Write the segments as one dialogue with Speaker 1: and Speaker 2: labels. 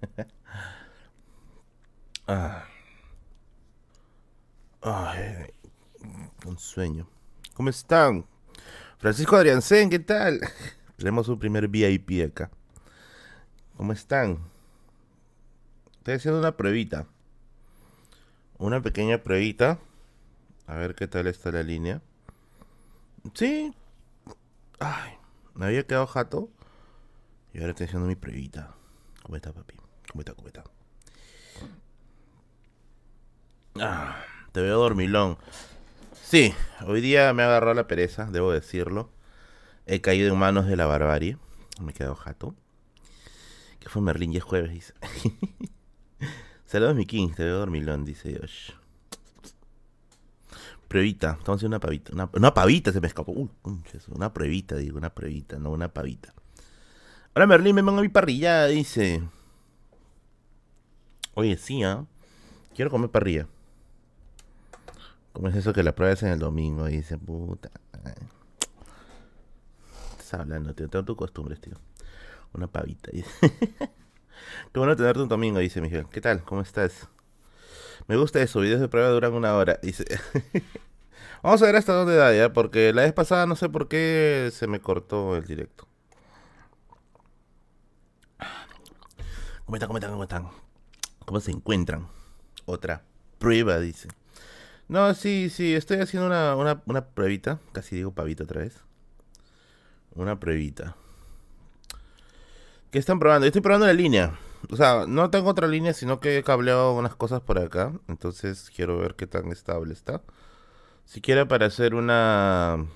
Speaker 1: Ah. Un sueño. ¿Cómo están? Francisco Adriancén, ¿qué tal? Tenemos un primer VIP acá. ¿Cómo están? Estoy haciendo una pruebita. Una pequeña pruebita. A ver qué tal está la línea. Sí. Ay, me había quedado jato. Y ahora estoy haciendo mi pruebita. ¿Cómo está, papi? ¿Cómo está? ¿Cómo está? Ah, te veo dormilón. Sí, hoy día me ha agarrado la pereza, debo decirlo. He caído en manos de la barbarie. Me he quedado jato. Que fue Merlín y es jueves. Saludos, mi king. Te veo dormilón, dice Josh. Pruebita. Estamos haciendo una pavita. Una, pavita se me escapó. Uy, una pruebita, digo. Una pruebita, no una pavita. Hola, Merlín. Me mando a mi parrilla, dice. Oye, sí, ¿ah? Quiero comer parrilla. ¿Cómo es eso que la prueba es en el domingo? dice, puta. Estás hablando, tío. Tengo tu costumbre, tío. Una pavita. Qué bueno tenerte un domingo, dice Miguel. ¿Qué tal? ¿Cómo estás? Me gusta eso. Videos de prueba duran una hora. Dice. Vamos a ver hasta dónde da ya. Porque la vez pasada no sé por qué se me cortó el directo. ¿Cómo están? ¿Cómo están? ¿Cómo están? ¿Cómo se encuentran? Otra prueba, dice. No, sí, sí, estoy haciendo una, una, una pruebita. Casi digo pavito otra vez. Una pruebita. ¿Qué están probando? estoy probando la línea. O sea, no tengo otra línea, sino que he cableado unas cosas por acá. Entonces quiero ver qué tan estable está. Si quiere para hacer una...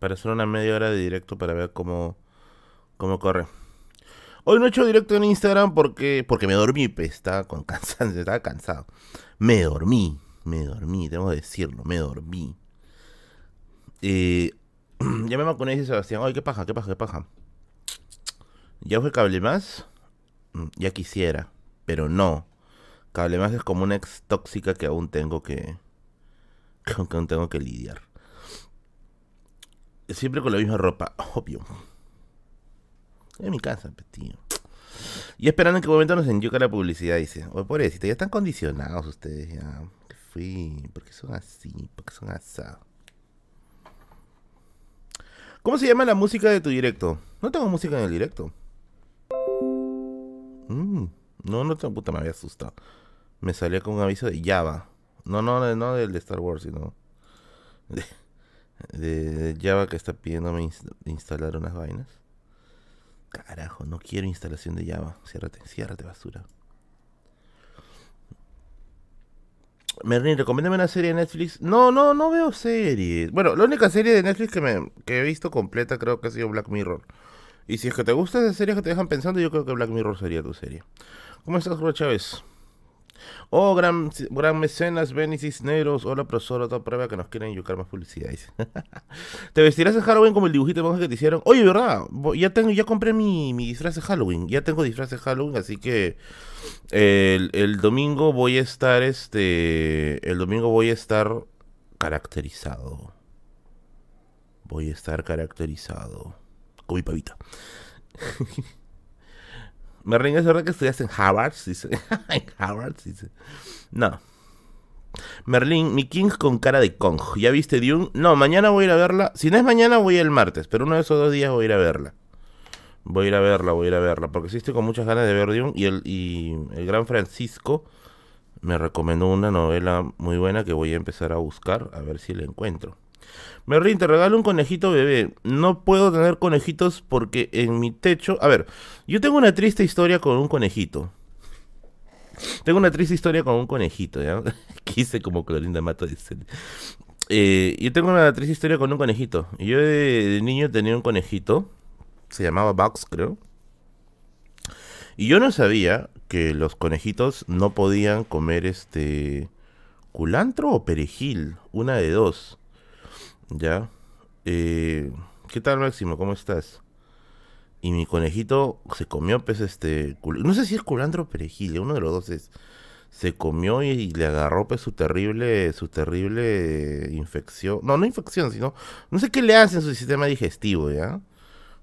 Speaker 1: Para hacer una media hora de directo para ver cómo, cómo corre. Hoy no he hecho directo en Instagram porque, porque me dormí, pues, estaba con cansancio, estaba cansado. Me dormí, me dormí, tengo que decirlo, me dormí. Eh, ya me vacuné, dice Sebastián. Ay, qué paja, qué paja, qué paja. ¿Ya fue cable más? Mm, ya quisiera, pero no. Cable más es como una ex tóxica que aún tengo que. que aún tengo que lidiar. Siempre con la misma ropa, obvio. En mi casa, pues, tío. Y esperando en qué momento nos enyuca la publicidad, dice. Oye, pobrecito, ya están condicionados ustedes, ya. ¿Qué fui? ¿Por qué son así? ¿Por qué son asados? ¿Cómo se llama la música de tu directo? No tengo música en el directo. Mm, no, no tengo puta, me había asustado. Me salía con un aviso de Java. No, no, no del de Star Wars, sino de, Java que está pidiéndome instalar unas vainas. Carajo, no quiero instalación de Java. Ciérrate, ciérrate, basura. Merlin, recomiéndame una serie de Netflix. No, no, no veo series. Bueno, la única serie de Netflix que, me, que he visto completa creo que ha sido Black Mirror. Y si es que te gusta esa serie que te dejan pensando, yo creo que Black Mirror sería tu serie. ¿Cómo estás, Julio Chávez? Oh, gran, gran mecenas, Benny Cisneros. Hola, profesor. Otra prueba que nos quieren yucar más publicidad. ¿Te vestirás de Halloween como el dibujito de monje que te hicieron? Oye, ¿verdad? Ya tengo, ya compré mi, mi disfraz de Halloween. Ya tengo disfraz de Halloween, así que el, el domingo voy a estar, este, el domingo voy a estar caracterizado. Voy a estar caracterizado. Con mi pavita. Me es verdad que estudiaste en Harvard, dice. en Harvard, dice. No. Merlin, mi King con cara de Kong. ¿Ya viste Dune? No, mañana voy a ir a verla. Si no es mañana, voy el martes. Pero uno de esos dos días voy a ir a verla. Voy a ir a verla, voy a ir a verla. Porque sí estoy con muchas ganas de ver Dune. Y el, y el gran Francisco me recomendó una novela muy buena que voy a empezar a buscar. A ver si la encuentro. Merlin, te regalo un conejito bebé. No puedo tener conejitos porque en mi techo... A ver, yo tengo una triste historia con un conejito. Tengo una triste historia con un conejito, ¿ya? Quise como Clorinda Mato dice. Eh, yo tengo una triste historia con un conejito. Yo de, niño tenía un conejito. Se llamaba Bugs, creo. Y yo no sabía que los conejitos no podían comer este... ¿Culantro o perejil? Una de dos. ¿Ya? Eh, ¿Qué tal, Máximo? ¿Cómo estás? Y mi conejito se comió, pues, este... No sé si es culantro o perejil, uno de los dos es... Se comió y, le agarró, pues, su terrible... Su terrible infección. No, no infección, sino... No sé qué le hacen en su sistema digestivo, ¿ya?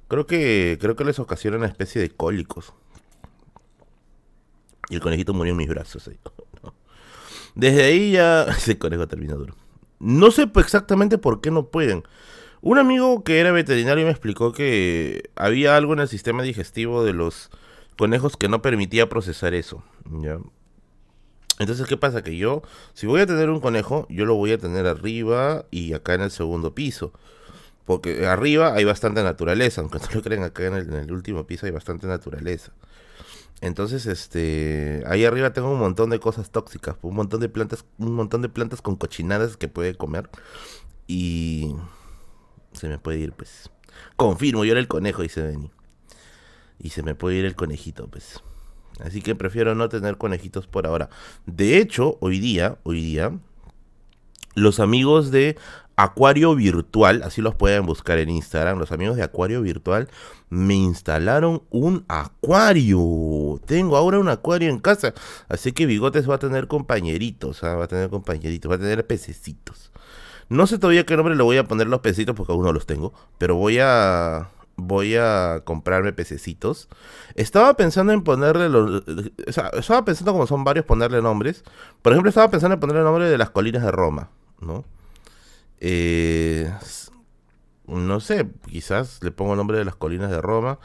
Speaker 1: Creo que, creo que les ocasiona una especie de cólicos. Y el conejito murió en mis brazos. Desde ahí ya. Ese conejo termina duro. No sé exactamente por qué no pueden. Un amigo que era veterinario me explicó que había algo en el sistema digestivo de los conejos que no permitía procesar eso. Entonces, ¿qué pasa? Que yo, si voy a tener un conejo, yo lo voy a tener arriba y acá en el segundo piso. Porque arriba hay bastante naturaleza, aunque no lo crean, acá en el, último piso hay bastante naturaleza. Entonces, este, ahí arriba tengo un montón de cosas tóxicas, un montón de plantas, un montón de plantas con cochinadas que puede comer y se me puede ir, pues. Confirmo, yo era el conejo, dice Benny. Y se me puede ir el conejito, pues. Así que prefiero no tener conejitos por ahora. De hecho, hoy día, hoy día, los amigos de Acuario Virtual, así los pueden buscar en Instagram, los amigos de Acuario Virtual me instalaron un acuario. Tengo ahora un acuario en casa, así que Bigotes va a tener compañeritos, ¿ah? va a tener compañeritos, va a tener pececitos. No sé todavía qué nombre le voy a poner los pececitos porque aún no los tengo, pero voy a voy a comprarme pececitos. Estaba pensando en ponerle los... Estaba pensando como son varios ponerle nombres. Por ejemplo, estaba pensando en ponerle el nombre de las colinas de Roma, ¿no? Eh, no sé, quizás le pongo el nombre de las colinas de Roma.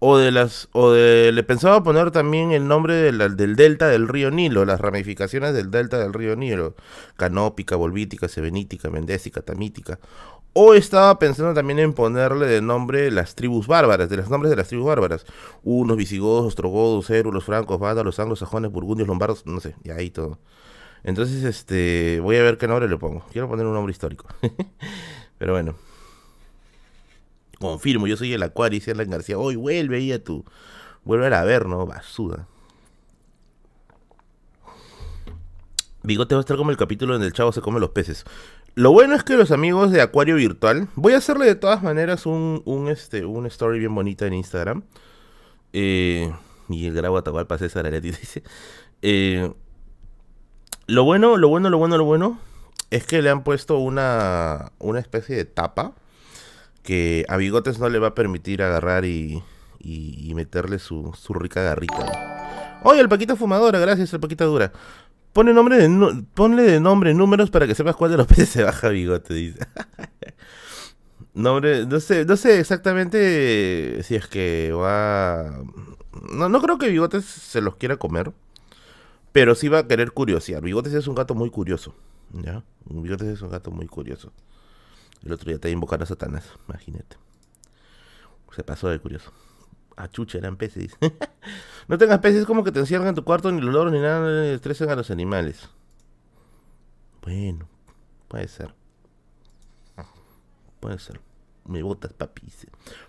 Speaker 1: O de las. O de. Le pensaba poner también el nombre del delta del río Nilo, las ramificaciones del delta del río Nilo. Canópica, volvítica, sebenítica, mendésica, tamítica. O estaba pensando también en ponerle de nombre las tribus bárbaras, de los nombres de las tribus bárbaras. Unos, visigodos, ostrogodos, los francos, los anglos, sajones, burgundios, lombardos, no sé, y ahí todo. Entonces, este, voy a ver qué nombre le pongo. Quiero poner un nombre histórico. Pero bueno. Confirmo, yo soy el Acuario, dice Alan García. Hoy vuelve ahí a tu. Vuelve a ver, ¿no? Basuda. Bigote va a estar como el capítulo en el chavo se come los peces. Lo bueno es que los amigos de Acuario Virtual, voy a hacerle de todas maneras un, un, este, un story bien bonita en Instagram. Eh, y el grabo Atahualpa César Areti dice. Eh, lo bueno, lo bueno, lo bueno, lo bueno es que le han puesto una, una especie de tapa que a Bigotes no le va a permitir agarrar y, y, meterle su, su, rica garrita. Oye, el Paquito Fumadora, gracias, el Paquito Dura. Pone nombre de, ponle de nombre números para que sepas cuál de los peces se baja bigote, nombre, no sé, no sé exactamente si es que va... No, no creo que Bigotes se los quiera comer, pero sí va a querer curiosear. Bigotes es un gato muy curioso, ¿ya? Bigotes es un gato muy curioso. El otro día te invocar a Satanás, imagínate. Se pasó de curioso. Ah, chucha, eran peces. no tengas peces como que te encierran en tu cuarto, ni los loros, ni nada, ni estresen a los animales. Bueno, puede ser. Puede ser. Me botas, papi.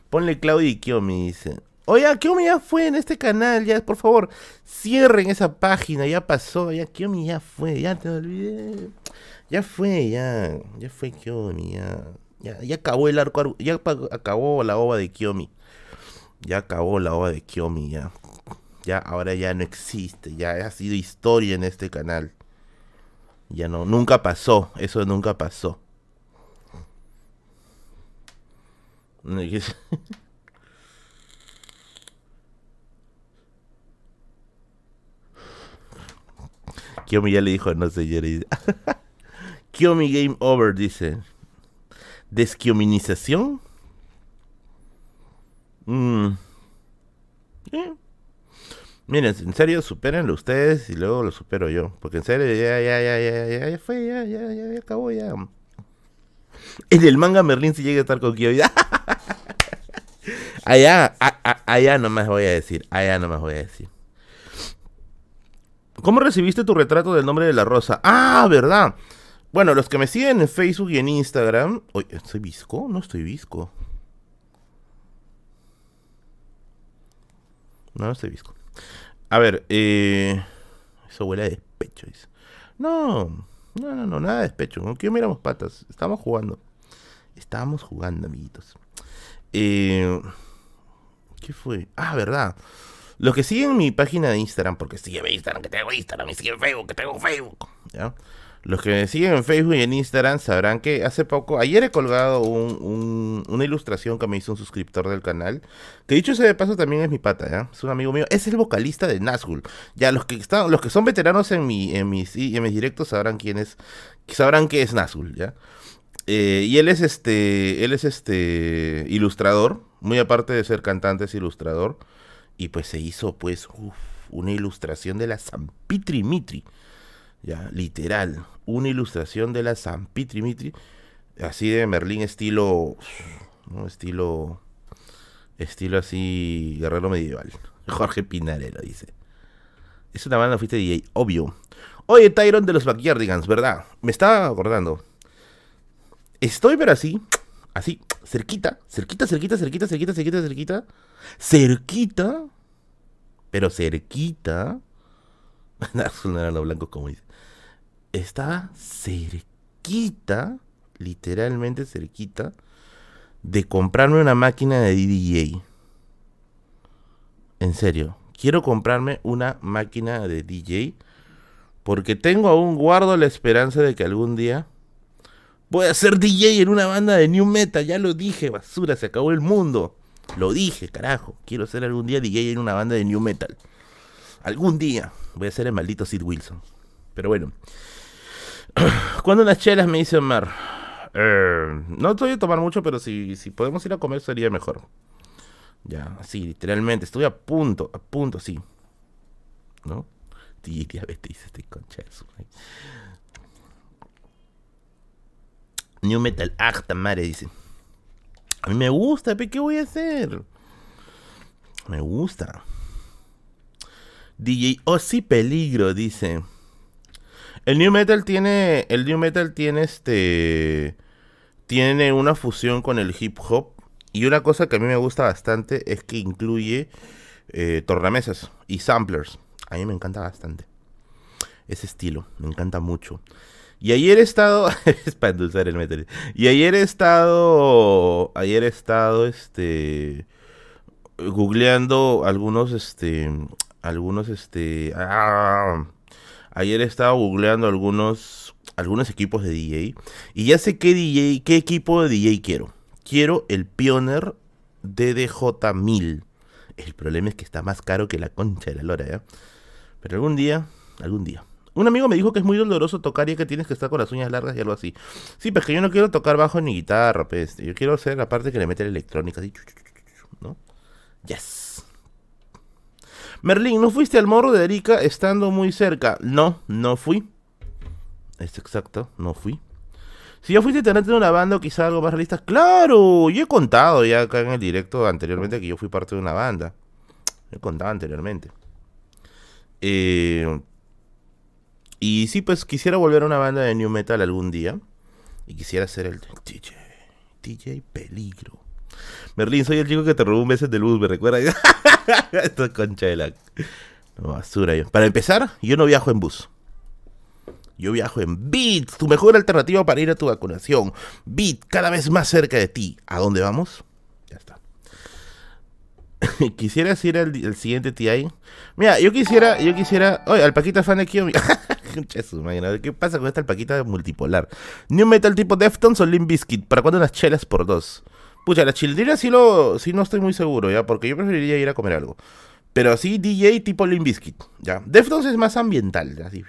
Speaker 1: Ponle Claudia y Kiomi, dice. Oye, Kiomi ya fue en este canal, ya, por favor, cierren esa página, ya pasó, ya Kiomi ya fue, ya te olvidé. Ya fue, ya, ya fue Kiomi, ya. Ya, ya acabó el arco, ya acabó la ova de Kiomi. Ya acabó la ova de Kyomi, ya. Ya, ahora ya no existe, ya ha sido historia en este canal. Ya no, nunca pasó, eso nunca pasó. Kyomi ya le dijo, no sé, Kyomi Game Over, dice. ¿Desquiominización? Mm. Miren, en serio, supérenlo ustedes y luego lo supero yo. Porque en serio, ya, ya, ya, ya, ya, ya fue, ya, ya, ya, ya acabó, ya. En el manga Merlin si llega a estar con Kyo. allá, allá no más voy a decir, allá no más voy a decir. ¿Cómo recibiste tu retrato del nombre de la rosa? Ah, verdad. Bueno, los que me siguen en Facebook y en Instagram. Oye, ¿estoy visco? No estoy visco. No, estoy visco. A ver, eh, eso huele a despecho. Dice. No, no, no, no, nada de despecho. ¿Con qué miramos patas? Estamos jugando. Estábamos jugando, amiguitos. Eh, ¿Qué fue? Ah, verdad. Los que siguen mi página de Instagram, porque sigue mi Instagram, que tengo Instagram, y siguen Facebook, que tengo Facebook. ¿ya? Los que me siguen en Facebook y en Instagram sabrán que hace poco, ayer he colgado una ilustración que me hizo un suscriptor del canal. Que dicho ese de paso también es mi pata, ¿ya? Es un amigo mío. Es el vocalista de Nazgul. Ya, los que están, los que son veteranos en mi, en mis, en mis directos sabrán quién es. Sabrán qué es Nazgul, ¿ya? Eh, y él es este. Él es este. ilustrador. Muy aparte de ser cantante, es ilustrador. Y pues se hizo, pues, una ilustración de la San Mitri ya, literal, una ilustración de la San Pitri así de Merlín estilo, ¿no? estilo, estilo así guerrero medieval. Jorge Pinarello dice. Es una banda fuiste DJ, obvio. Oye, Tyron de los Backyardigans, ¿verdad? Me estaba acordando. Estoy pero así, así, cerquita, cerquita, cerquita, cerquita, cerquita, cerquita, cerquita, cerquita, pero cerquita. era lo blanco como dice estaba cerquita, literalmente cerquita, de comprarme una máquina de DJ. En serio, quiero comprarme una máquina de DJ porque tengo aún guardo la esperanza de que algún día voy a ser DJ en una banda de new metal. Ya lo dije, basura, se acabó el mundo. Lo dije, carajo. Quiero ser algún día DJ en una banda de new metal. Algún día voy a ser el maldito Sid Wilson. Pero bueno, cuando unas chelas me dice Omar, eh, no estoy a tomar mucho, pero si, si podemos ir a comer sería mejor. Ya, así, literalmente, estoy a punto, a punto, sí. ¿No? diabetes, este concha New Metal, ah, madre, dice. A mí me gusta, ¿pero qué voy a hacer? Me gusta. DJ Oh, sí, peligro, dice. El New Metal tiene. El New Metal tiene este. Tiene una fusión con el hip hop. Y una cosa que a mí me gusta bastante es que incluye eh, tornamesas y samplers. A mí me encanta bastante. Ese estilo, me encanta mucho. Y ayer he estado. es para endulzar el metal. Y ayer he estado. Ayer he estado este. Googleando algunos. Este. Algunos este. Ah, Ayer estaba googleando algunos, algunos equipos de DJ. Y ya sé qué DJ, qué equipo de DJ quiero. Quiero el Pioneer DDJ1000. El problema es que está más caro que la concha de la lora, ¿ya? Pero algún día, algún día. Un amigo me dijo que es muy doloroso tocar y que tienes que estar con las uñas largas y algo así. Sí, pues que yo no quiero tocar bajo ni guitarra, pues. Yo quiero hacer la parte que le mete la electrónica, así. ¿No? Yes. Merlín, ¿no fuiste al morro de Erika estando muy cerca? No, no fui. Es exacto, no fui. Si yo fuiste tener una banda o quizá algo más realista, claro, yo he contado ya acá en el directo anteriormente que yo fui parte de una banda. He contado anteriormente. Eh, y sí, pues quisiera volver a una banda de new metal algún día. Y quisiera ser el DJ, DJ Peligro. Merlín, soy el chico que te robó un mes de luz, ¿me recuerda? Esto es concha de la... basura yo. Para empezar, yo no viajo en bus. Yo viajo en Bit, tu mejor alternativa para ir a tu vacunación. Bit, cada vez más cerca de ti. ¿A dónde vamos? Ya está. ¿Quisieras ir al, siguiente TI? Mira, yo quisiera, yo quisiera... Oye, Alpaquita fan aquí. ¿Qué pasa con esta alpaquita multipolar? New Metal tipo Deftones o Limp Bizkit. ¿Para cuándo unas chelas por dos? Pucha, la childrina sí, lo, sí no estoy muy seguro, ¿ya? Porque yo preferiría ir a comer algo. Pero así DJ tipo Limp Bizkit, ¿ya? Deftones es más ambiental, así.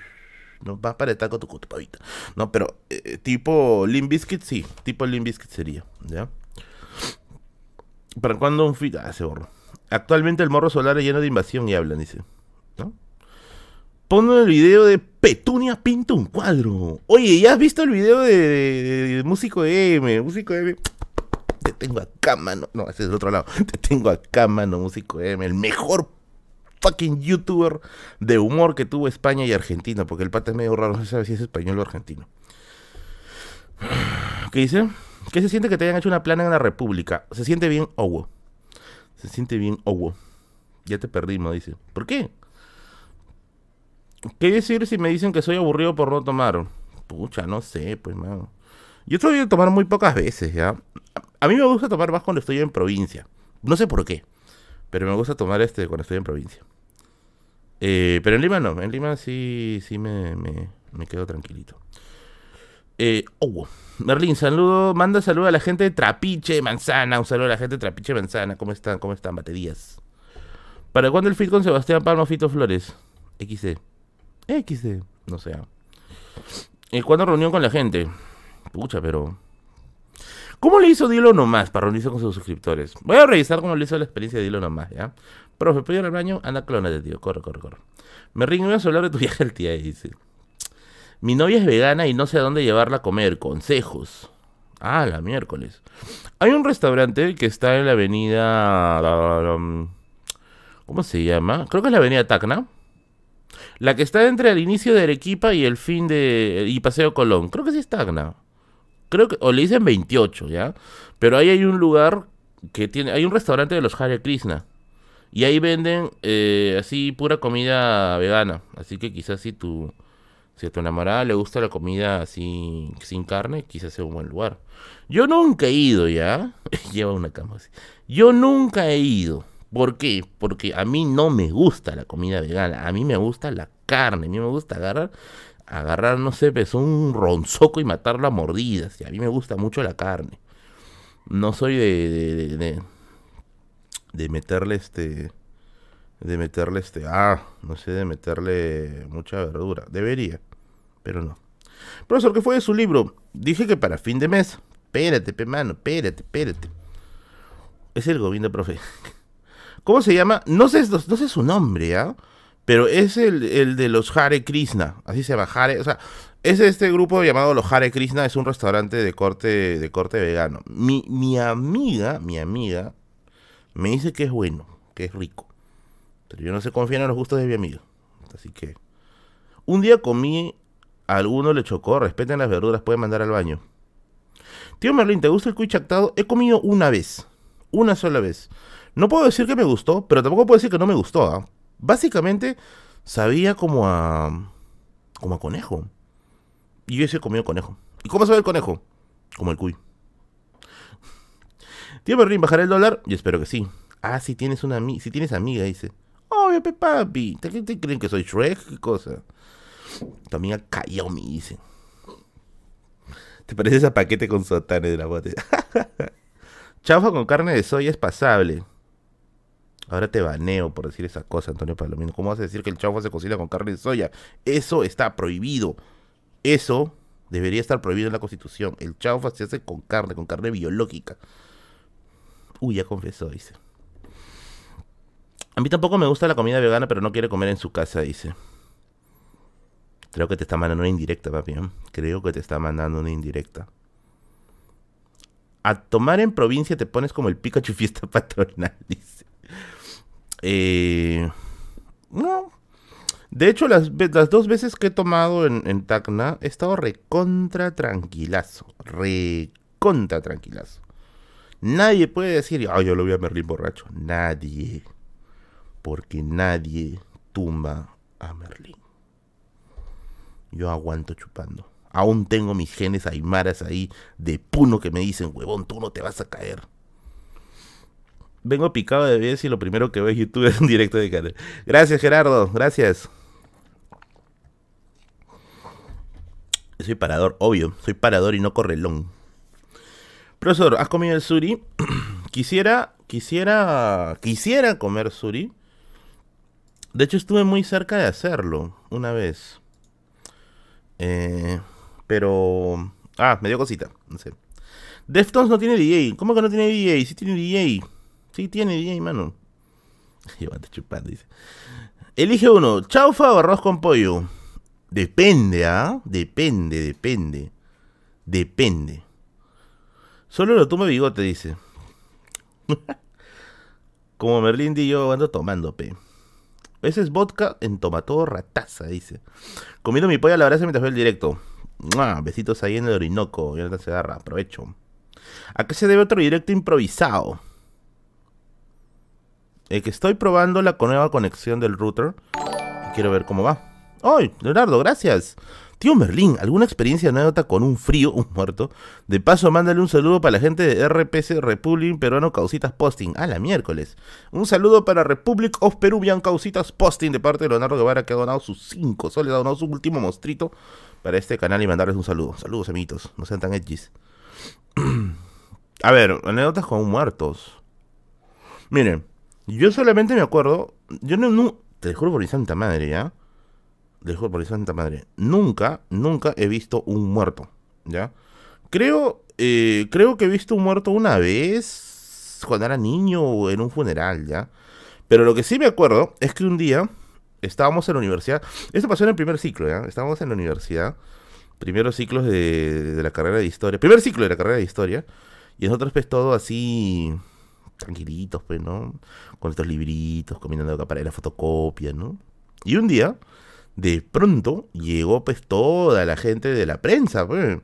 Speaker 1: No vas para estar con tu pavita. No, pero eh, tipo Limp Bizkit, sí. Tipo Limp Bizkit sería, ¿ya? ¿Para cuándo un fit? Ah, se borró. Actualmente el morro solar es lleno de invasión y hablan, dice. Pon el video de Petunia pinta un cuadro. Oye, ¿ya has visto el video de, de Músico M? Músico M te tengo acá, mano. No, ese es el otro lado. Te tengo acá, mano, músico M. El mejor fucking youtuber de humor que tuvo España y Argentina. Porque el pata es medio raro, no se sabe si es español o argentino. ¿Qué dice? ¿Qué se siente que te hayan hecho una plana en la República? Se siente bien Owo. Se siente bien Owo. Ya te perdimos, dice. ¿Por qué? ¿Qué decir si me dicen que soy aburrido por no tomar? Pucha, no sé, pues, mano. Yo estoy a tomar muy pocas veces, ¿ya? A mí me gusta tomar más cuando estoy en provincia. No sé por qué. Pero me gusta tomar este cuando estoy en provincia. Eh, pero en Lima no. En Lima sí, sí me, Me quedo tranquilito. Eh, oh, Merlin, saludo, manda saludo a la gente de Trapiche Manzana. Un saludo a la gente de Trapiche Manzana. ¿Cómo están? ¿Cómo están? Baterías. ¿Para cuándo el fit con Sebastián Palma Fito Flores? XD. XD. No sé. ¿Y cuándo reunión con la gente? Pucha, pero. ¿Cómo le hizo Dilo nomás para reunirse con sus suscriptores? Voy a revisar cómo le hizo la experiencia de Dilo nomás, ¿ya? Profe, ¿puedo ir al baño? Anda, de tío. Corre, corre, corre. Me ringo, voy a hablar de tu viaje al tía, dice. Mi novia es vegana y no sé a dónde llevarla a comer. Consejos. Ah, la miércoles. Hay un restaurante que está en la avenida... ¿Cómo se llama? Creo que es la avenida Tacna. La que está entre el inicio de Arequipa y el fin de... y Paseo Colón. Creo que sí es Tacna. Creo que... o le dicen 28, ¿ya? Pero ahí hay un lugar que tiene... hay un restaurante de los Hare Krishna. Y ahí venden eh, así pura comida vegana. Así que quizás si tu, si a tu enamorada le gusta la comida así sin carne, quizás sea un buen lugar. Yo nunca he ido ya. Lleva una cama así. Yo nunca he ido. ¿Por qué? Porque a mí no me gusta la comida vegana. A mí me gusta la carne. A mí me gusta agarrar, agarrar, no sé, pues un ronzoco y matarlo a mordidas. Y a mí me gusta mucho la carne. No soy de de meterle este de meterle este ah no sé de meterle mucha verdura debería pero no profesor qué fue de su libro dije que para fin de mes espérate pe mano espérate espérate es el gobierno profe cómo se llama no sé su nombre ah pero es el, de los Hare Krishna así se llama Hare o sea es este grupo llamado los Hare Krishna es un restaurante de corte de corte vegano mi, mi amiga mi amiga me dice que es bueno, que es rico. Pero yo no sé confiar en los gustos de mi amigo. Así que. Un día comí, a alguno le chocó, respeten las verduras, pueden mandar al baño. Tío Merlin, ¿te gusta el cuy chactado? He comido una vez. Una sola vez. No puedo decir que me gustó, pero tampoco puedo decir que no me gustó. ¿ah? Básicamente, sabía como a. como a conejo. Y yo ese comido conejo. ¿Y cómo sabe el conejo? Como el cuy. Tío Berlín, ¿bajará el dólar? Yo espero que sí. Ah, si tienes una si tienes amiga, dice. Obvio, papi. ¿Te, ¿Te, creen que soy Shrek? ¿Qué cosa? También a Kayomi, dice. ¿Te pareces a paquete con sotane de la bote? Chaufa con carne de soya es pasable. Ahora te baneo por decir esa cosa, Antonio Palomino. ¿Cómo vas a decir que el chaufa se cocina con carne de soya? Eso está prohibido. Eso debería estar prohibido en la Constitución. El chaufa se hace con carne, con carne biológica. Uy, ya confesó, dice. A mí tampoco me gusta la comida vegana, pero no quiere comer en su casa, dice. Creo que te está mandando una indirecta, papi. ¿eh? Creo que te está mandando una indirecta. A tomar en provincia te pones como el Pikachu fiesta patronal, dice. Eh, no. De hecho, las, las, dos veces que he tomado en, Tacna, he estado recontra tranquilazo. Recontra tranquilazo. Nadie puede decir, yo lo voy a Merlín borracho. Nadie. Porque nadie tumba a Merlín. Yo aguanto chupando. Aún tengo mis genes aymaras ahí de puno que me dicen, huevón, tú no te vas a caer. Vengo picado de vez y lo primero que veo es YouTube es un directo de canal. Gracias, Gerardo. Gracias. Soy parador, obvio. Soy parador y no correlón. Profesor, ¿has comido el suri? quisiera, quisiera, quisiera comer suri. De hecho, estuve muy cerca de hacerlo una vez. Eh, pero... Ah, me dio cosita, no sé. Deftones no tiene DJ. ¿Cómo que no tiene DJ? Sí tiene DJ. Sí tiene DJ, mano. Llévate chupando, dice. Elige uno, chaufa o arroz con pollo. Depende, ¿ah? Depende, depende. Depende. Solo lo toma bigote, dice. Como Merlín y yo ando tomando, pe. Ese es vodka en tomato rataza, dice. Comiendo mi polla a la brasa mientras veo el directo. Besitos ahí en el Orinoco. Y se agarra. Aprovecho. ¿A qué se debe otro directo improvisado? El que estoy probando la nueva conexión del router. Quiero ver cómo va. ¡Ay, Leonardo, gracias! Tío Merlín, ¿alguna experiencia anécdota con un frío, un muerto? De paso, mándale un saludo para la gente de RPC Republic Peruano Causitas Posting. A la miércoles. Un saludo para Republic of Peruvian Causitas Posting de parte de Leonardo Guevara que ha donado sus 5 soles, ha donado su último mostrito para este canal y mandarles un saludo. Saludos, amiguitos. No sean tan edgys. A ver, anécdotas con muertos. Miren, yo solamente me acuerdo. Yo no. te juro por mi santa madre, ¿ya? Te juro por mi santa madre. Nunca, nunca he visto un muerto, ¿ya? Creo. Eh, creo que he visto un muerto una vez. Cuando era niño o en un funeral, ¿ya? Pero lo que sí me acuerdo es que un día estábamos en la universidad. Esto pasó en el primer ciclo, ¿ya? Estábamos en la universidad. Primeros ciclos de, de la carrera de historia. Primer ciclo de la carrera de historia. Y nosotros, pues, todo así tranquilitos, pues, ¿no? Con estos libritos, combinando acá para la fotocopia, ¿no? Y un día, de pronto, llegó pues toda la gente de la prensa, pues.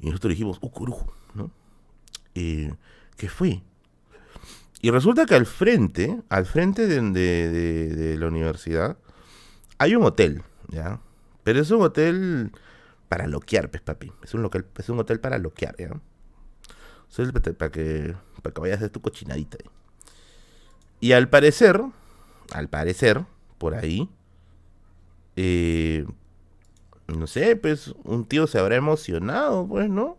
Speaker 1: Y nosotros dijimos, ¡uh, curujo! ¿no? Eh, ¿Qué fue? Y resulta que al frente, al frente de, de, la universidad, hay un hotel, ¿ya? Pero es un hotel para loquear, pues, papi. Es un, local, es un hotel para loquear, ¿ya? para que, para que vayas a hacer tu cochinadita. Y al parecer, al parecer, por ahí, eh, no sé, pues un tío se habrá emocionado, pues, ¿no?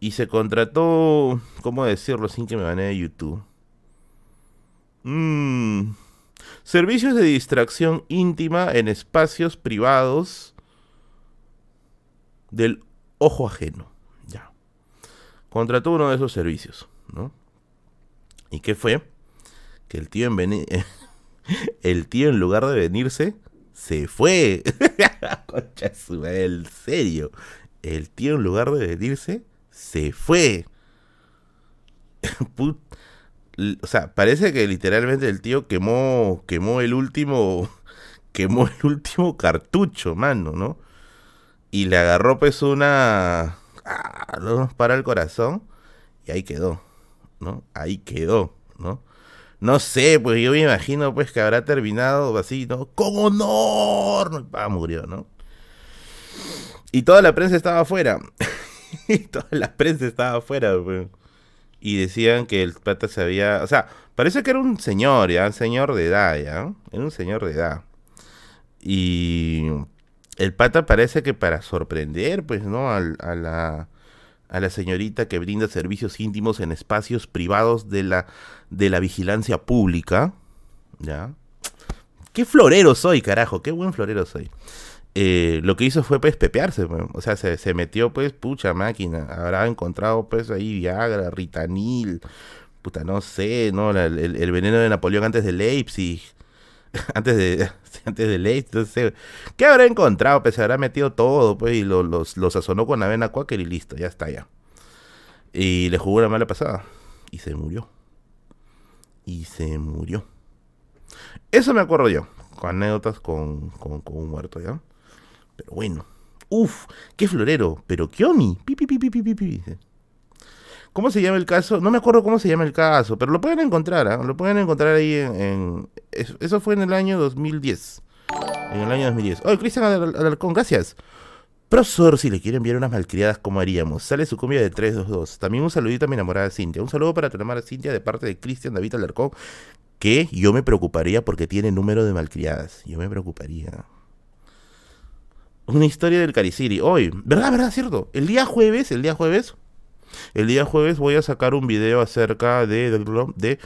Speaker 1: Y se contrató, ¿cómo decirlo sin que me banee YouTube? Mm, servicios de distracción íntima en espacios privados del ojo ajeno contrató uno de esos servicios, ¿no? ¿Y qué fue? Que el tío en el tío en lugar de venirse se fue. Concha el serio. El tío en lugar de venirse se fue. o sea, parece que literalmente el tío quemó quemó el último quemó el último cartucho, mano, ¿no? Y le agarró pues una nos para el corazón y ahí quedó, ¿no? Ahí quedó, ¿no? No sé, pues yo me imagino pues que habrá terminado así, ¿no? ¡Con honor! Murió, ¿no? Y toda la prensa estaba afuera. y toda la prensa estaba afuera, pues. Y decían que el pata se había... O sea, parece que era un señor, ya, un señor de edad, ya. Era un señor de edad. Y el pata parece que para sorprender, pues, ¿no? a, la, a la señorita que brinda servicios íntimos en espacios privados de la, de la vigilancia pública, ¿ya? Qué florero soy, carajo, qué buen florero soy. Eh, lo que hizo fue pues pepearse, o sea, se, metió pues, pucha máquina, habrá encontrado pues ahí Viagra, Ritanil, puta, no sé, ¿no? el, veneno de Napoleón antes de Leipzig, antes de antes de ley, entonces, ¿qué habrá encontrado? Pues se habrá metido todo, pues, y lo, los, sazonó con avena cuáquer y listo, ya está ya. Y le jugó una mala pasada. Y se murió. Y se murió. Eso me acuerdo yo. Con anécdotas con, con, un muerto, ¿ya? Pero bueno. Uf, qué florero. Pero pi, pi, pi, pi, pi. ¿Cómo se llama el caso? No me acuerdo cómo se llama el caso, pero lo pueden encontrar, ¿ah? Lo pueden encontrar ahí en, Eso fue en el año 2010. En el año 2010. Oh, Cristian Alarcón, gracias. Profesor, si le quiere enviar unas malcriadas, ¿cómo haríamos? Sale su cumbia de 322. También un saludito a mi enamorada Cintia. Un saludo para tu enamorada Cintia de parte de Cristian David Alarcón, que yo me preocuparía porque tiene número de malcriadas. Yo me preocuparía. Una historia del Cariciri. Hoy, ¿verdad, verdad, cierto? El día jueves, el día jueves, el día jueves voy a sacar un video acerca de,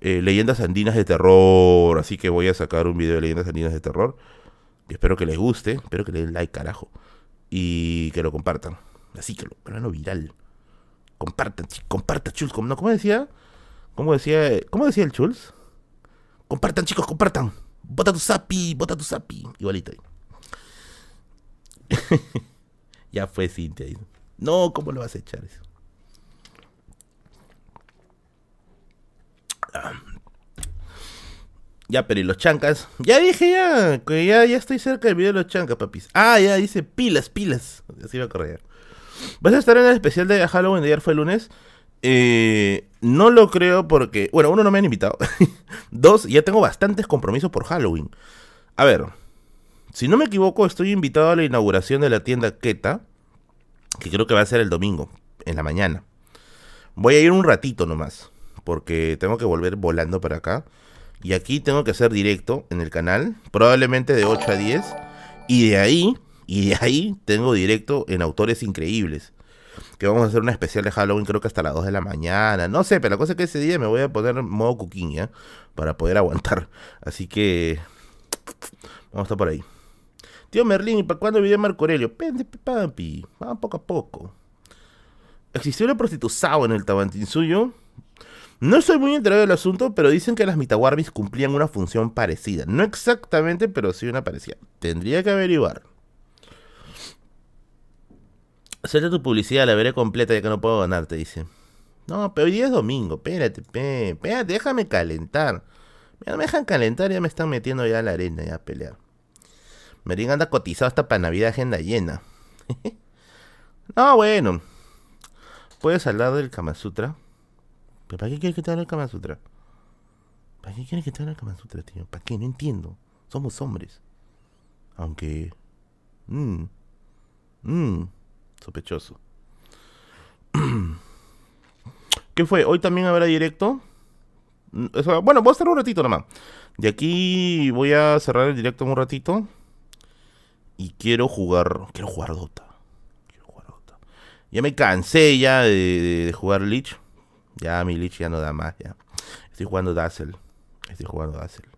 Speaker 1: eh, leyendas andinas de terror. Así que voy a sacar un video de leyendas andinas de terror. Y espero que les guste. Espero que le den like, carajo. Y que lo compartan. Así que lo pero viral. Compartan, compartan, Chuls. ¿Cómo, ¿Cómo decía? ¿Cómo decía, ¿Cómo decía el Chuls? Compartan, chicos, compartan. Bota tu sapi, bota tu sapi. Igualito. ya fue Cintia. No, ¿cómo lo vas a echar eso? Ya, pero ¿y los chancas? Ya dije ya, que ya, ya estoy cerca del video de los chancas, papis. Ah, ya dice pilas, pilas. Así va a correr. ¿Vas a estar en el especial de Halloween de ayer fue el lunes? Eh, no lo creo porque, bueno, uno no me han invitado. Dos, ya tengo bastantes compromisos por Halloween. A ver, Si no me equivoco, estoy invitado a la inauguración de la tienda Keta, que creo que va a ser el domingo, en la mañana. Voy a ir un ratito nomás, porque tengo que volver volando para acá. Y aquí tengo que hacer directo en el canal, probablemente de 8 a 10. Y de ahí, y de ahí tengo directo en Autores Increíbles. Que vamos a hacer una especial de Halloween, creo que hasta las 2 de la mañana. No sé, pero la cosa es que ese día me voy a poner modo cooking. Para poder aguantar. Así que. Vamos a estar por ahí. Tío Merlín, ¿y para cuándo de Marco Aurelio? Pende, papi. Va poco a poco. ¿Existió la prostituzao en el Tabantinsuyo? No estoy muy enterado del asunto, pero dicen que las Mitawarbis cumplían una función parecida. No exactamente, pero sí una parecida. Tendría que averiguar. Suelta tu publicidad, la veré completa ya que no puedo ganarte, dice. No, pero hoy día es domingo, espérate, espérate, déjame calentar. Me dejan calentar, ya me están metiendo ya a la arena, ya a pelear. Merín anda cotizado hasta para Navidad agenda llena. no, bueno. ¿Puedes hablar del Kama Sutra? ¿Pero para qué quieres que te hable del Kama Sutra? ¿Para qué quieres que te hable del Kama Sutra, tío? ¿Para qué? No entiendo. Somos hombres. Aunque... Mmm. Mmm. Sospechoso. ¿Qué fue? ¿Hoy también habrá directo? Mm, bueno, voy a cerrar un ratito nomás. De aquí voy a cerrar el directo un ratito. Y quiero jugar. Quiero jugar Dota. Quiero jugar. Ya me cansé ya de, jugar Lich. Ya mi Lich ya no da más. Ya. Estoy jugando Dazzle. Estoy jugando Dazzle.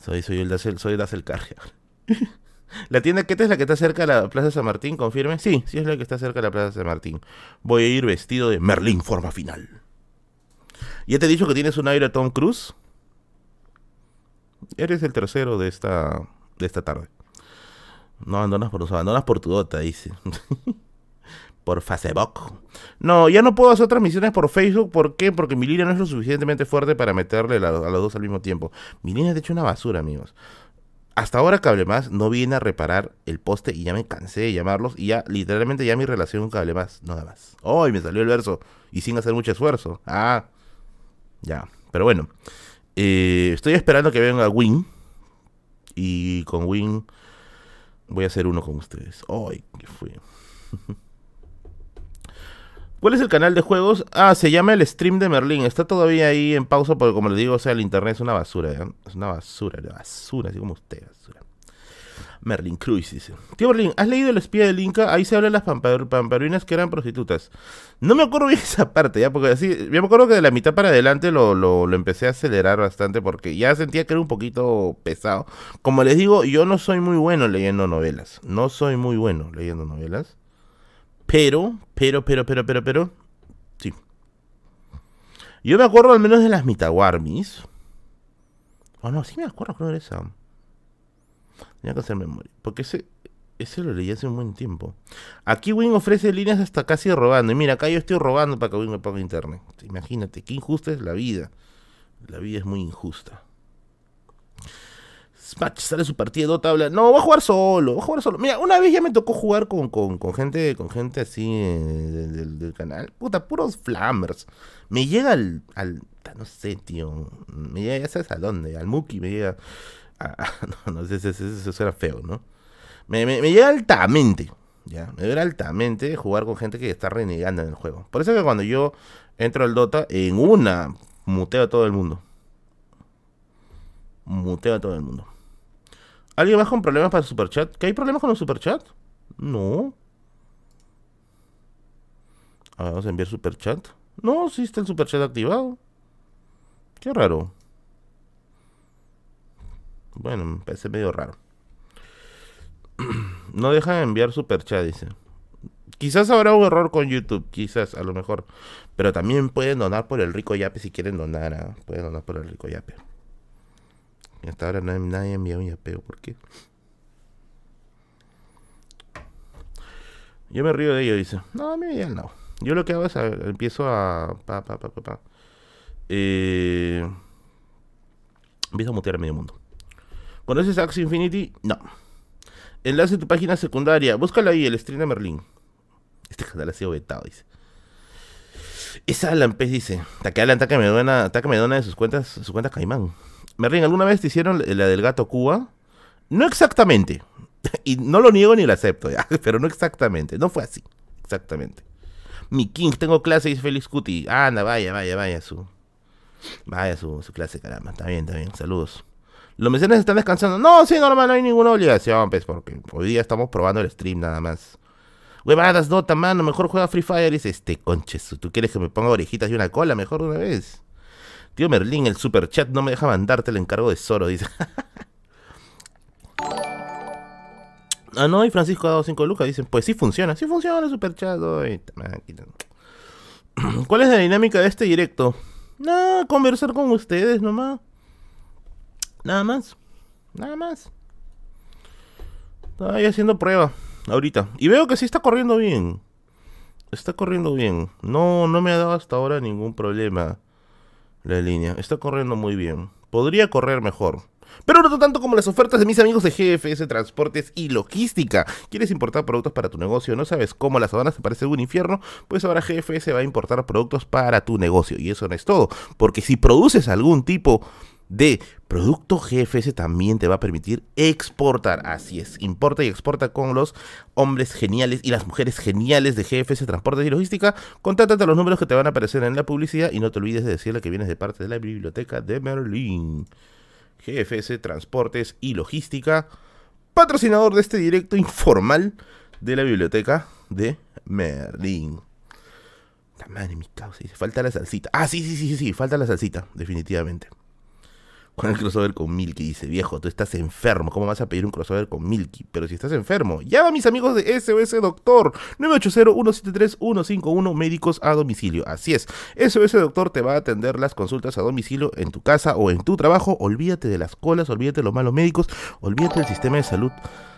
Speaker 1: Soy, soy el Dazzle, soy Dazzle Carrier. La tienda que es la que está cerca de la Plaza San Martín, confirme. Sí, sí es la que está cerca de la Plaza San Martín. Voy a ir vestido de Merlín forma final. ¿Ya te he dicho que tienes un aire Tom Cruise? Eres el tercero de esta, de esta tarde. No abandonas por abandonas por tu dota, dice. por Facebook. No, ya no puedo hacer transmisiones por Facebook. ¿Por qué? Porque mi línea no es lo suficientemente fuerte para meterle a, los dos al mismo tiempo. Mi línea es de hecho una basura, amigos. Hasta ahora Cable Más no viene a reparar el poste y ya me cansé de llamarlos y ya literalmente ya mi relación con Cable Más, nada más. ¡Ay, me salió el verso! Y sin hacer mucho esfuerzo. Ah, ya. Pero bueno, eh, estoy esperando que venga Win. Y con Win voy a hacer uno con ustedes. ¡Ay, qué fue! ¿Cuál es el canal de juegos? Ah, se llama el stream de Merlin. Está todavía ahí en pausa porque como les digo, o sea, el internet es una basura. ¿eh? Es una basura, una basura, así como usted, basura. Merlin Cruz dice. Tío Merlin, ¿has leído El espía del Inca? Ahí se habla de las pamperuinas que eran prostitutas. No me acuerdo bien esa parte, ya, porque así, yo me acuerdo que de la mitad para adelante lo, lo, empecé a acelerar bastante porque ya sentía que era un poquito pesado. Como les digo, yo no soy muy bueno leyendo novelas. No soy muy bueno leyendo novelas. Pero, pero, pero, pero, pero, pero. Sí. Yo me acuerdo al menos de las Mitawarmis. Oh, no, sí me acuerdo, creo de esa. Tenía que hacer memoria. Porque ese, ese lo leí hace un buen tiempo. Aquí Win ofrece líneas hasta casi robando. Y mira, acá yo estoy robando para que Win me ponga internet. Imagínate, qué injusta es la vida. La vida es muy injusta. Smash sale su Dota, habla, no, voy a jugar solo, voy a jugar solo. Mira, una vez ya me tocó jugar con, con, con gente con gente así eh, del, canal. Puta, puros flammers. Me llega al, al, no sé, tío, me llega, ya sabes a dónde, al Muki, me llega, no, no, sé, eso, era feo, ¿no? Me, me, me, llega altamente, ya, me llega altamente jugar con gente que está renegando en el juego. Por eso que cuando yo entro al Dota, en una muteo a todo el mundo. Muteo a todo el mundo. ¿Alguien más con problemas para el superchat? ¿Que hay problemas con el superchat? No. vamos a enviar superchat. No, sí está el superchat activado. Qué raro. Bueno, me parece medio raro. no dejan enviar superchat, dice. Quizás habrá un error con YouTube, quizás, a lo mejor. Pero también pueden donar por el rico yape si quieren donar. ¿ah? Pueden donar por el rico yape. Hasta ahora nadie, nadie envió un yapeo. ¿Por qué? Yo me río de ello, dice. No, a mí ya no. Yo lo que hago es empiezo a. Pa, pa, pa, pa, Eh, empiezo a mutear a medio mundo. ¿Conoces Axie Infinity? No. Enlace a tu página secundaria. Búscala ahí, el stream de Merlin. Este canal ha sido vetado, dice. Esa Alan Pez dice. Taque Alan, que me dona, me dona de sus cuentas, su cuenta Caimán. Merlin, ¿alguna vez te hicieron la del gato Cuba? No exactamente. Y no lo niego ni lo acepto, ya. Pero no exactamente. No fue así. Exactamente. Mi King, tengo clase, dice Félix Cuti. Anda, vaya, vaya, vaya su. Vaya su, su clase, caramba. Está bien, está bien. Saludos. Los mecenas están descansando. No, sí, normal, no hay ninguna obligación, pues, porque hoy día estamos probando el stream nada más. Huevadas, Dota, mano, mejor juega Free Fire. Dice, este conches, ¿tú quieres que me ponga orejitas y una cola mejor una vez? Tío Merlín, el super chat no me deja mandarte el encargo de Zoro, dice. ah, no, y Francisco ha dado 5 lucas. Dicen, pues sí funciona, sí funciona el super chat. ¿Cuál es la dinámica de este directo? Nada, conversar con ustedes nomás. Nada más. Nada más. Estoy haciendo prueba ahorita. Y veo que sí está corriendo bien. Está corriendo bien. No, no me ha dado hasta ahora ningún problema la línea. Está corriendo muy bien. Podría correr mejor. Pero no tanto como las ofertas de mis amigos de GFS Transportes y Logística. ¿Quieres importar productos para tu negocio? ¿No sabes cómo las aduanas te parece un infierno? Pues ahora GFS va a importar productos para tu negocio. Y eso no es todo. Porque si produces algún tipo de producto GFS también te va a permitir exportar. Así es, importa y exporta con los hombres geniales y las mujeres geniales de GFS Transportes y Logística. Contáctate a los números que te van a aparecer en la publicidad y no te olvides de decirle que vienes de parte de la biblioteca de Merlin. GFS Transportes y Logística, patrocinador de este directo informal de la biblioteca de Merlin. Madre mi causa, dice, falta la salsita. Ah, sí, sí, sí, sí, falta la salsita, definitivamente con el crossover con Milky. Dice, viejo, tú estás enfermo. ¿Cómo vas a pedir un crossover con Milky? Pero si estás enfermo, llama a mis amigos de SOS Doctor. 980-173-151 médicos a domicilio. Así es, SOS Doctor te va a atender las consultas a domicilio en tu casa o en tu trabajo. Olvídate de las colas, olvídate de los malos médicos, olvídate del sistema de salud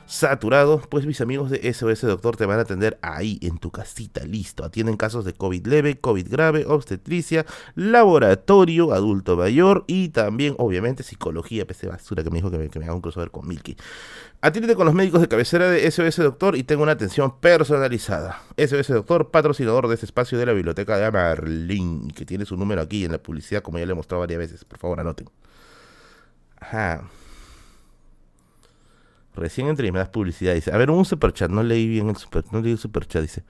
Speaker 1: saturado, pues mis amigos de SOS Doctor te van a atender ahí en tu casita, listo. Atienden casos de COVID leve, COVID grave, obstetricia, laboratorio, adulto mayor y también, obviamente, psicología, PC basura que me dijo que me, haga un crossover con Milky. Atiende con los médicos de cabecera de SOS Doctor y tengo una atención personalizada. SOS Doctor, patrocinador de este espacio de la biblioteca de Amarlin, que tiene su número aquí en la publicidad, como ya le he mostrado varias veces. Por favor, anoten. Ajá. Recién me das publicidad. Dice, a ver, un superchat. No leí bien el super, no leí el superchat. Dice,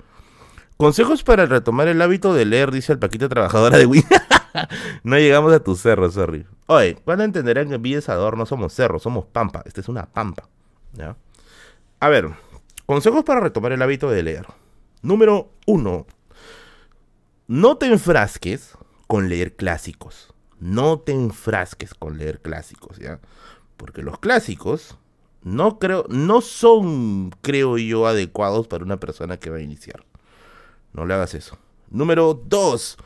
Speaker 1: consejos para retomar el hábito de leer, dice el Paquito Trabajadora de Win. no llegamos a tu cerro, sorry. Oye, ¿cuándo entenderán que Villa no somos cerro, somos pampa? Esta es una pampa. ¿ya? A ver, consejos para retomar el hábito de leer. Número uno. No te enfrasques con leer clásicos. No te enfrasques con leer clásicos, ¿ya? Porque los clásicos no creo, no son, creo yo, adecuados para una persona que va a iniciar. No le hagas eso. Número dos,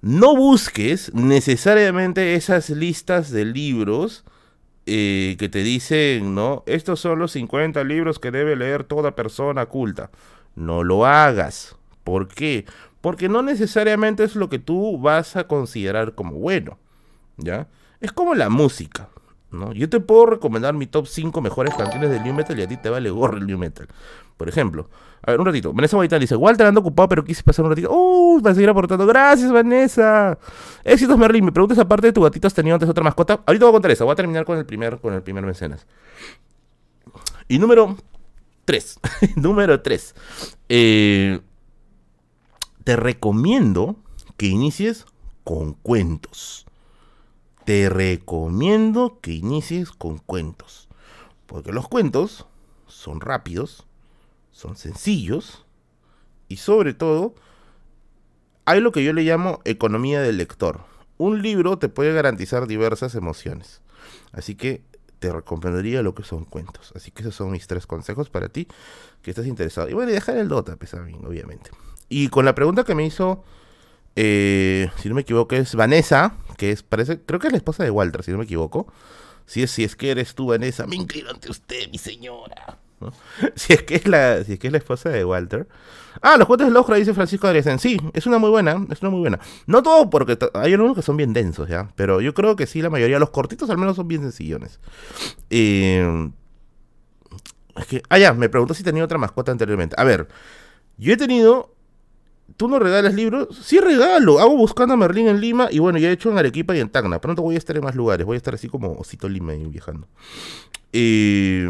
Speaker 1: no busques necesariamente esas listas de libros eh, que te dicen, ¿no? Estos son los 50 libros que debe leer toda persona culta. No lo hagas. ¿Por qué? Porque no necesariamente es lo que tú vas a considerar como bueno. ¿Ya? Es como la música. Yo te puedo recomendar mi top 5 mejores canciones del New Metal y a ti te vale gorro el New Metal. Por ejemplo, a ver, un ratito. Vanessa Guaital dice, Walter ando ocupado, pero quise pasar un ratito. ¡Uh! Para seguir aportando. Gracias, Vanessa. Éxitos, Merlin. Me preguntas, aparte de tu gatito, ¿has tenido antes otra mascota? Ahorita voy a contar eso. Voy a terminar con el primer, con el primer mecenas. Y número 3. número 3. Eh, te recomiendo que inicies con cuentos te recomiendo que inicies con cuentos. Porque los cuentos son rápidos, son sencillos y sobre todo hay lo que yo le llamo economía del lector. Un libro te puede garantizar diversas emociones. Así que te recomendaría lo que son cuentos. Así que esos son mis tres consejos para ti que estás interesado. Y bueno, y dejar el Dota, pues, obviamente. Y con la pregunta que me hizo eh, si no me equivoco, es Vanessa, que es, parece, creo que es la esposa de Walter, si no me equivoco. Si es, si es que eres tú, Vanessa, me inclino ante usted, mi señora. Si, es que es la, si es que es la esposa de Walter. Ah, los cuentos de Lojra, dice Francisco Adrián. Sí, es una muy buena, es una muy buena. No todo porque hay algunos que son bien densos, ¿ya? Pero yo creo que sí, la mayoría, los cortitos al menos son bien sencillones. Eh, es que, ah, ya, me preguntó si tenía otra mascota anteriormente. A ver, yo he tenido ¿Tú no regalas libros? Sí regalo. Hago buscando a Merlín en Lima y bueno, ya he hecho en Arequipa y en Tacna. Pronto voy a estar en más lugares. Voy a estar así como Osito Lima y viajando. Eh...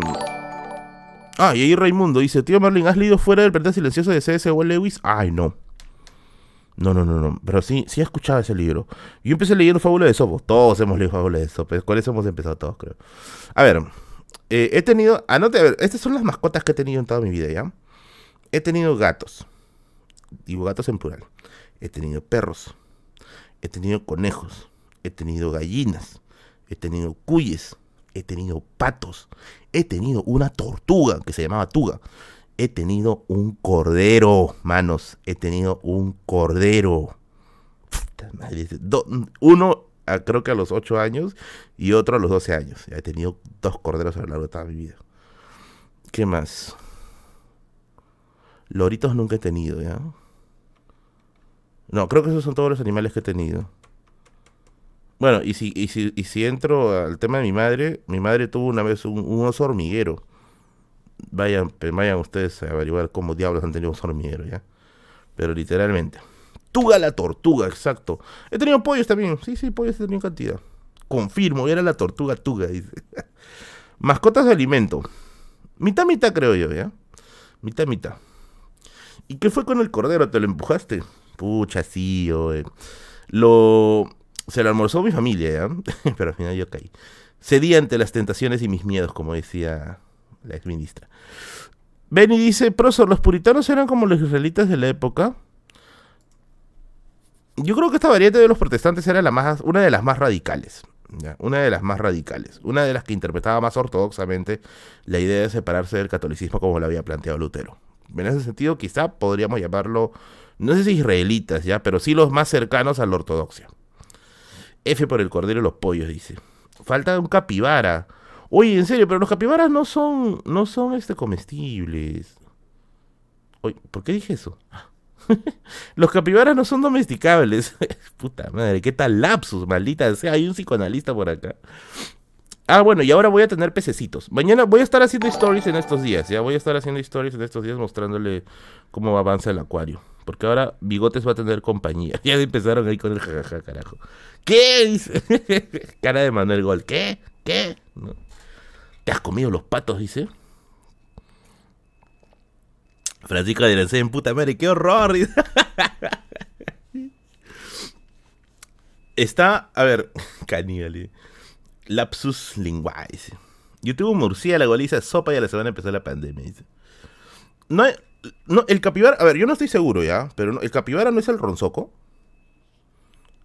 Speaker 1: Ah, y ahí Raimundo dice, tío Merlin, ¿has leído fuera del planeta silencioso de C.S. Lewis? Ay, no. No, no, no, no. Pero sí, sí he escuchado ese libro. Yo empecé leyendo Fábula de Sopo. Todos hemos leído Fábula de Sopo. Con eso hemos empezado todos, creo. A ver, eh, he tenido... Anote, a ver, estas son las mascotas que he tenido en toda mi vida, ¿ya? He tenido gatos. Digo gatos en plural. He tenido perros. He tenido conejos. He tenido gallinas. He tenido cuyes. He tenido patos. He tenido una tortuga que se llamaba tuga. He tenido un cordero, manos. He tenido un cordero. uno creo que a los 8 años y otro a los 12 años. He tenido dos corderos a lo largo de toda mi vida. ¿Qué más? Loritos nunca he tenido, ¿ya? No, creo que esos son todos los animales que he tenido. Bueno, y si, y si, y si entro al tema de mi madre, mi madre tuvo una vez un, oso hormiguero. Vayan, vayan ustedes a averiguar cómo diablos han tenido un oso hormiguero, ¿ya? Pero literalmente. Tuga la tortuga, exacto. He tenido pollos también. Sí, sí, pollos he tenido cantidad. Confirmo, era la tortuga tuga, dice. Mascotas de alimento. Mitad, mitad creo yo, ¿ya? Mitad, mitad. ¿Y qué fue con el cordero? ¿Te lo empujaste? Pucha, sí, oye. Lo... Se lo almorzó mi familia. Pero al final yo caí. Cedí ante las tentaciones y mis miedos, como decía la ex ministra. Benny dice, profesor, ¿los puritanos eran como los israelitas de la época? Yo creo que esta variante de los protestantes era la más, una de las más radicales. Una de las más radicales. Una de las que interpretaba más ortodoxamente la idea de separarse del catolicismo como lo había planteado Lutero. En ese sentido, quizá podríamos llamarlo, no sé si israelitas, ya, pero sí los más cercanos a la ortodoxia. F por el cordero y los pollos, dice. Falta un capibara. Oye, en serio, pero los capibaras no son, no son este comestibles. Oye, ¿por qué dije eso? los capibaras no son domesticables. Puta madre, qué tal lapsus, maldita. Hay un psicoanalista por acá. Ah, bueno, y ahora voy a tener pececitos. Mañana voy a estar haciendo stories en estos días. Ya voy a estar haciendo stories en estos días mostrándole cómo avanza el acuario. Porque ahora Bigotes va a tener compañía. Ya empezaron ahí con el jajaja, carajo. ¿Qué? Dice. Cara de Manuel Gol. ¿Qué? ¿Qué? ¿Te has comido los patos? Dice. Francisco de en puta madre, qué horror. Está, a ver, caníbal. Lapsus linguae. Yo tuve un murciélago, le sopa y a la semana empezó la pandemia. No, no, el capibara, a ver, yo no estoy seguro ya, pero el capibara no es el ronzoco.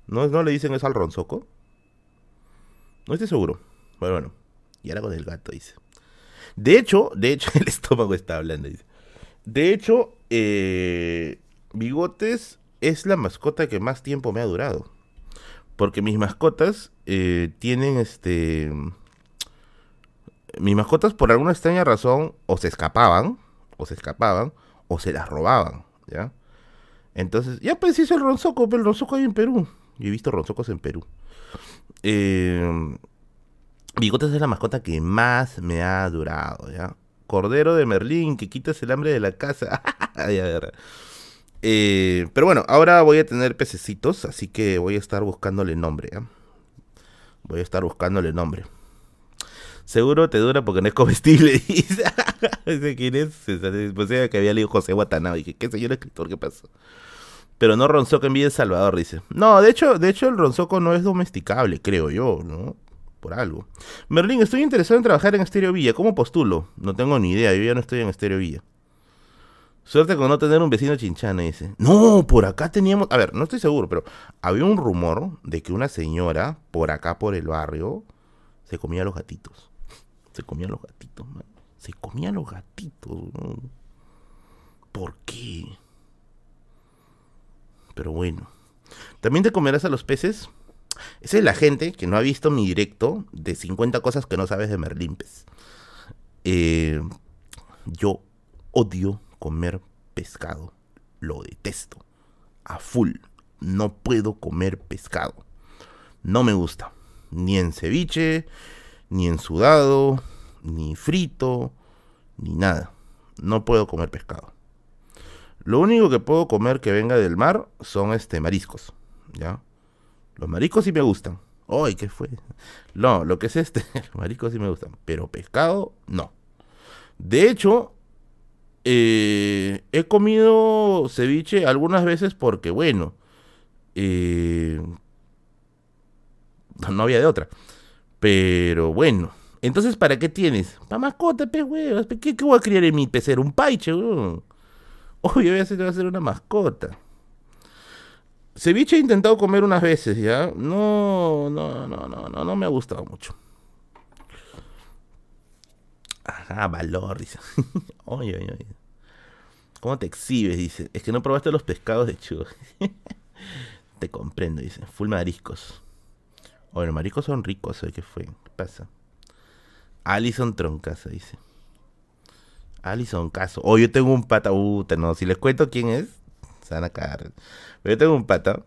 Speaker 1: ¿No, ¿No le dicen eso al ronzoco? No estoy seguro. Bueno, bueno. Y ahora con el gato, dice. De hecho, de hecho, el estómago está hablando, dice. De hecho, eh, Bigotes es la mascota que más tiempo me ha durado. Porque mis mascotas eh, tienen este. Mis mascotas, por alguna extraña razón, o se escapaban, o se escapaban, o se las robaban, ¿ya? Entonces, ya pues hizo el ronzoco, pero el ronzoco hay en Perú. Yo he visto ronzocos en Perú. Eh, Bigotes es la mascota que más me ha durado, ¿ya? Cordero de Merlín, que quitas el hambre de la casa. Eh, pero bueno, ahora voy a tener pececitos, así que voy a estar buscándole nombre. Voy a estar buscándole nombre. Seguro te dura porque no es comestible. Dice quién es. Pues que había leído José Watanabe. Dije, ¿qué señor escritor? ¿Qué pasó? Pero no ronzoco en vida El Salvador, dice. No, de hecho, de hecho el ronzoco no es domesticable, creo yo, ¿no? Por algo. Merlín, estoy interesado en trabajar en Estéreo Villa. ¿Cómo postulo? No tengo ni idea, yo ya no estoy en Estéreo Villa. Suerte con no tener un vecino chinchana, dice. No, por acá teníamos. A ver, no estoy seguro, pero había un rumor de que una señora por acá, por el barrio, se comía los gatitos. Se comía los gatitos, man. Se comía los gatitos. ¿Por qué? Pero bueno. ¿También te comerás a los peces? Esa es la gente que no ha visto mi directo de 50 cosas que no sabes de Merlimpes. Eh, yo odio comer pescado. Lo detesto. A full. No puedo comer pescado. No me gusta. Ni en ceviche, ni en sudado, ni frito, ni nada. No puedo comer pescado. Lo único que puedo comer que venga del mar son este mariscos, ¿ya? Los mariscos sí me gustan. ¡Ay, qué fue! No, lo que es este, los mariscos sí me gustan, pero pescado no. De hecho, eh, he comido ceviche algunas veces porque, bueno, eh, no había de otra. Pero bueno, entonces, ¿para qué tienes? Para mascota, pe, huevos. ¿Qué, ¿Qué, voy a criar en mi pecero? Un paiche, weón. Obvio, voy a hacer, hacer una mascota. Ceviche he intentado comer unas veces, ¿ya? No, no, no, no, no, no me ha gustado mucho. Ajá, valor, dice. oye, oye, oye. ¿Cómo te exhibes? Dice. Es que no probaste los pescados de chugo. te comprendo, dice. Full mariscos. Oye, los mariscos son ricos, ¿qué fue? ¿Qué pasa? Alison Troncasa, dice. Alison Caso. Oh, yo tengo un pata. Uh, no, si les cuento quién es, se van a cagar. Pero yo tengo un pata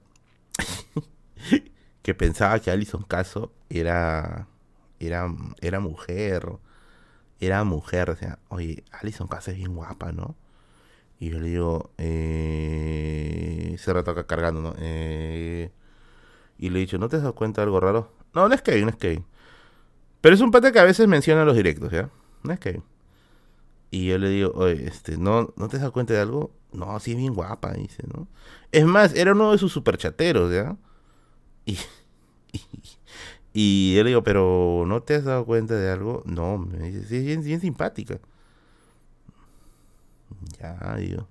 Speaker 1: que pensaba que Alison Caso era, era, era mujer. Era mujer. O sea, oye, Alison Caso es bien guapa, ¿no? Y yo le digo, eh, se cargando, ¿no? Eh, y le he dicho, ¿no te has dado cuenta de algo raro? No, no es Kevin, no es Kevin. Pero es un pata que a veces menciona los directos, ¿ya? No es Kevin. Y yo le digo, oye, este, ¿no, ¿no te has dado cuenta de algo? No, sí es bien guapa, dice, ¿no? Es más, era uno de sus superchateros, ¿ya? Y, y, yo le digo, pero ¿no te has dado cuenta de algo? No, me dice, sí, es bien, bien simpática. Ya, digo.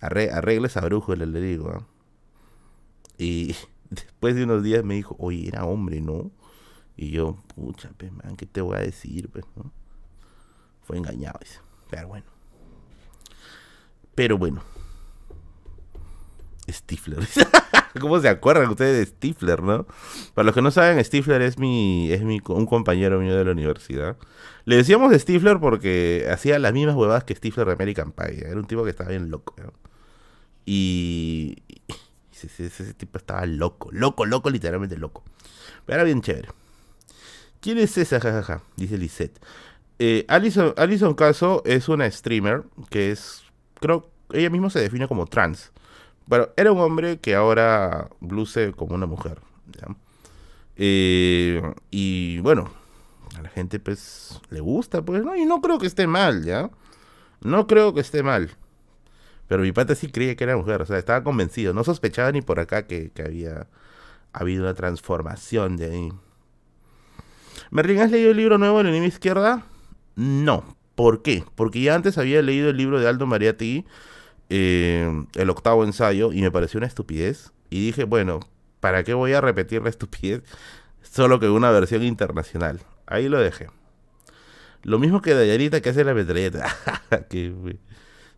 Speaker 1: arregle esa brújula, le digo. ¿ah? Y después de unos días me dijo, oye, era hombre, ¿no? Y yo, pucha, pues, ¿qué te voy a decir, pues, no? Fue engañado, dice. Pero bueno. Pero bueno. Stifler. ¿Cómo se acuerdan ustedes de Stifler, no? Para los que no saben, Stifler es mi es mi un compañero mío de la universidad. Le decíamos Stifler porque hacía las mismas huevadas que Stifler de American Pie. Era un tipo que estaba bien loco. Y, ese, tipo estaba loco, loco, loco, literalmente loco. Pero era bien chévere. ¿Quién es esa? Jajaja, dice Lisette. Eh, Alison, Alison Caso es una streamer que es, creo, ella misma se define como trans. Bueno, era un hombre que ahora luce como una mujer. Eh, y bueno, a la gente pues le gusta, pues, ¿no? Y no creo que esté mal, ¿ya? No creo que esté mal. Pero mi pata sí creía que era mujer, o sea, estaba convencido. No sospechaba ni por acá que, había habido una transformación de ahí. Merlin, ¿has leído el libro nuevo de la enemiga izquierda? No. ¿Por qué? Porque ya antes había leído el libro de Aldo Mariatti, eh, el octavo ensayo, y me pareció una estupidez. Y dije, bueno, ¿para qué voy a repetir la estupidez? Solo que una versión internacional. Ahí lo dejé. Lo mismo que Dayanita que hace la metralleta.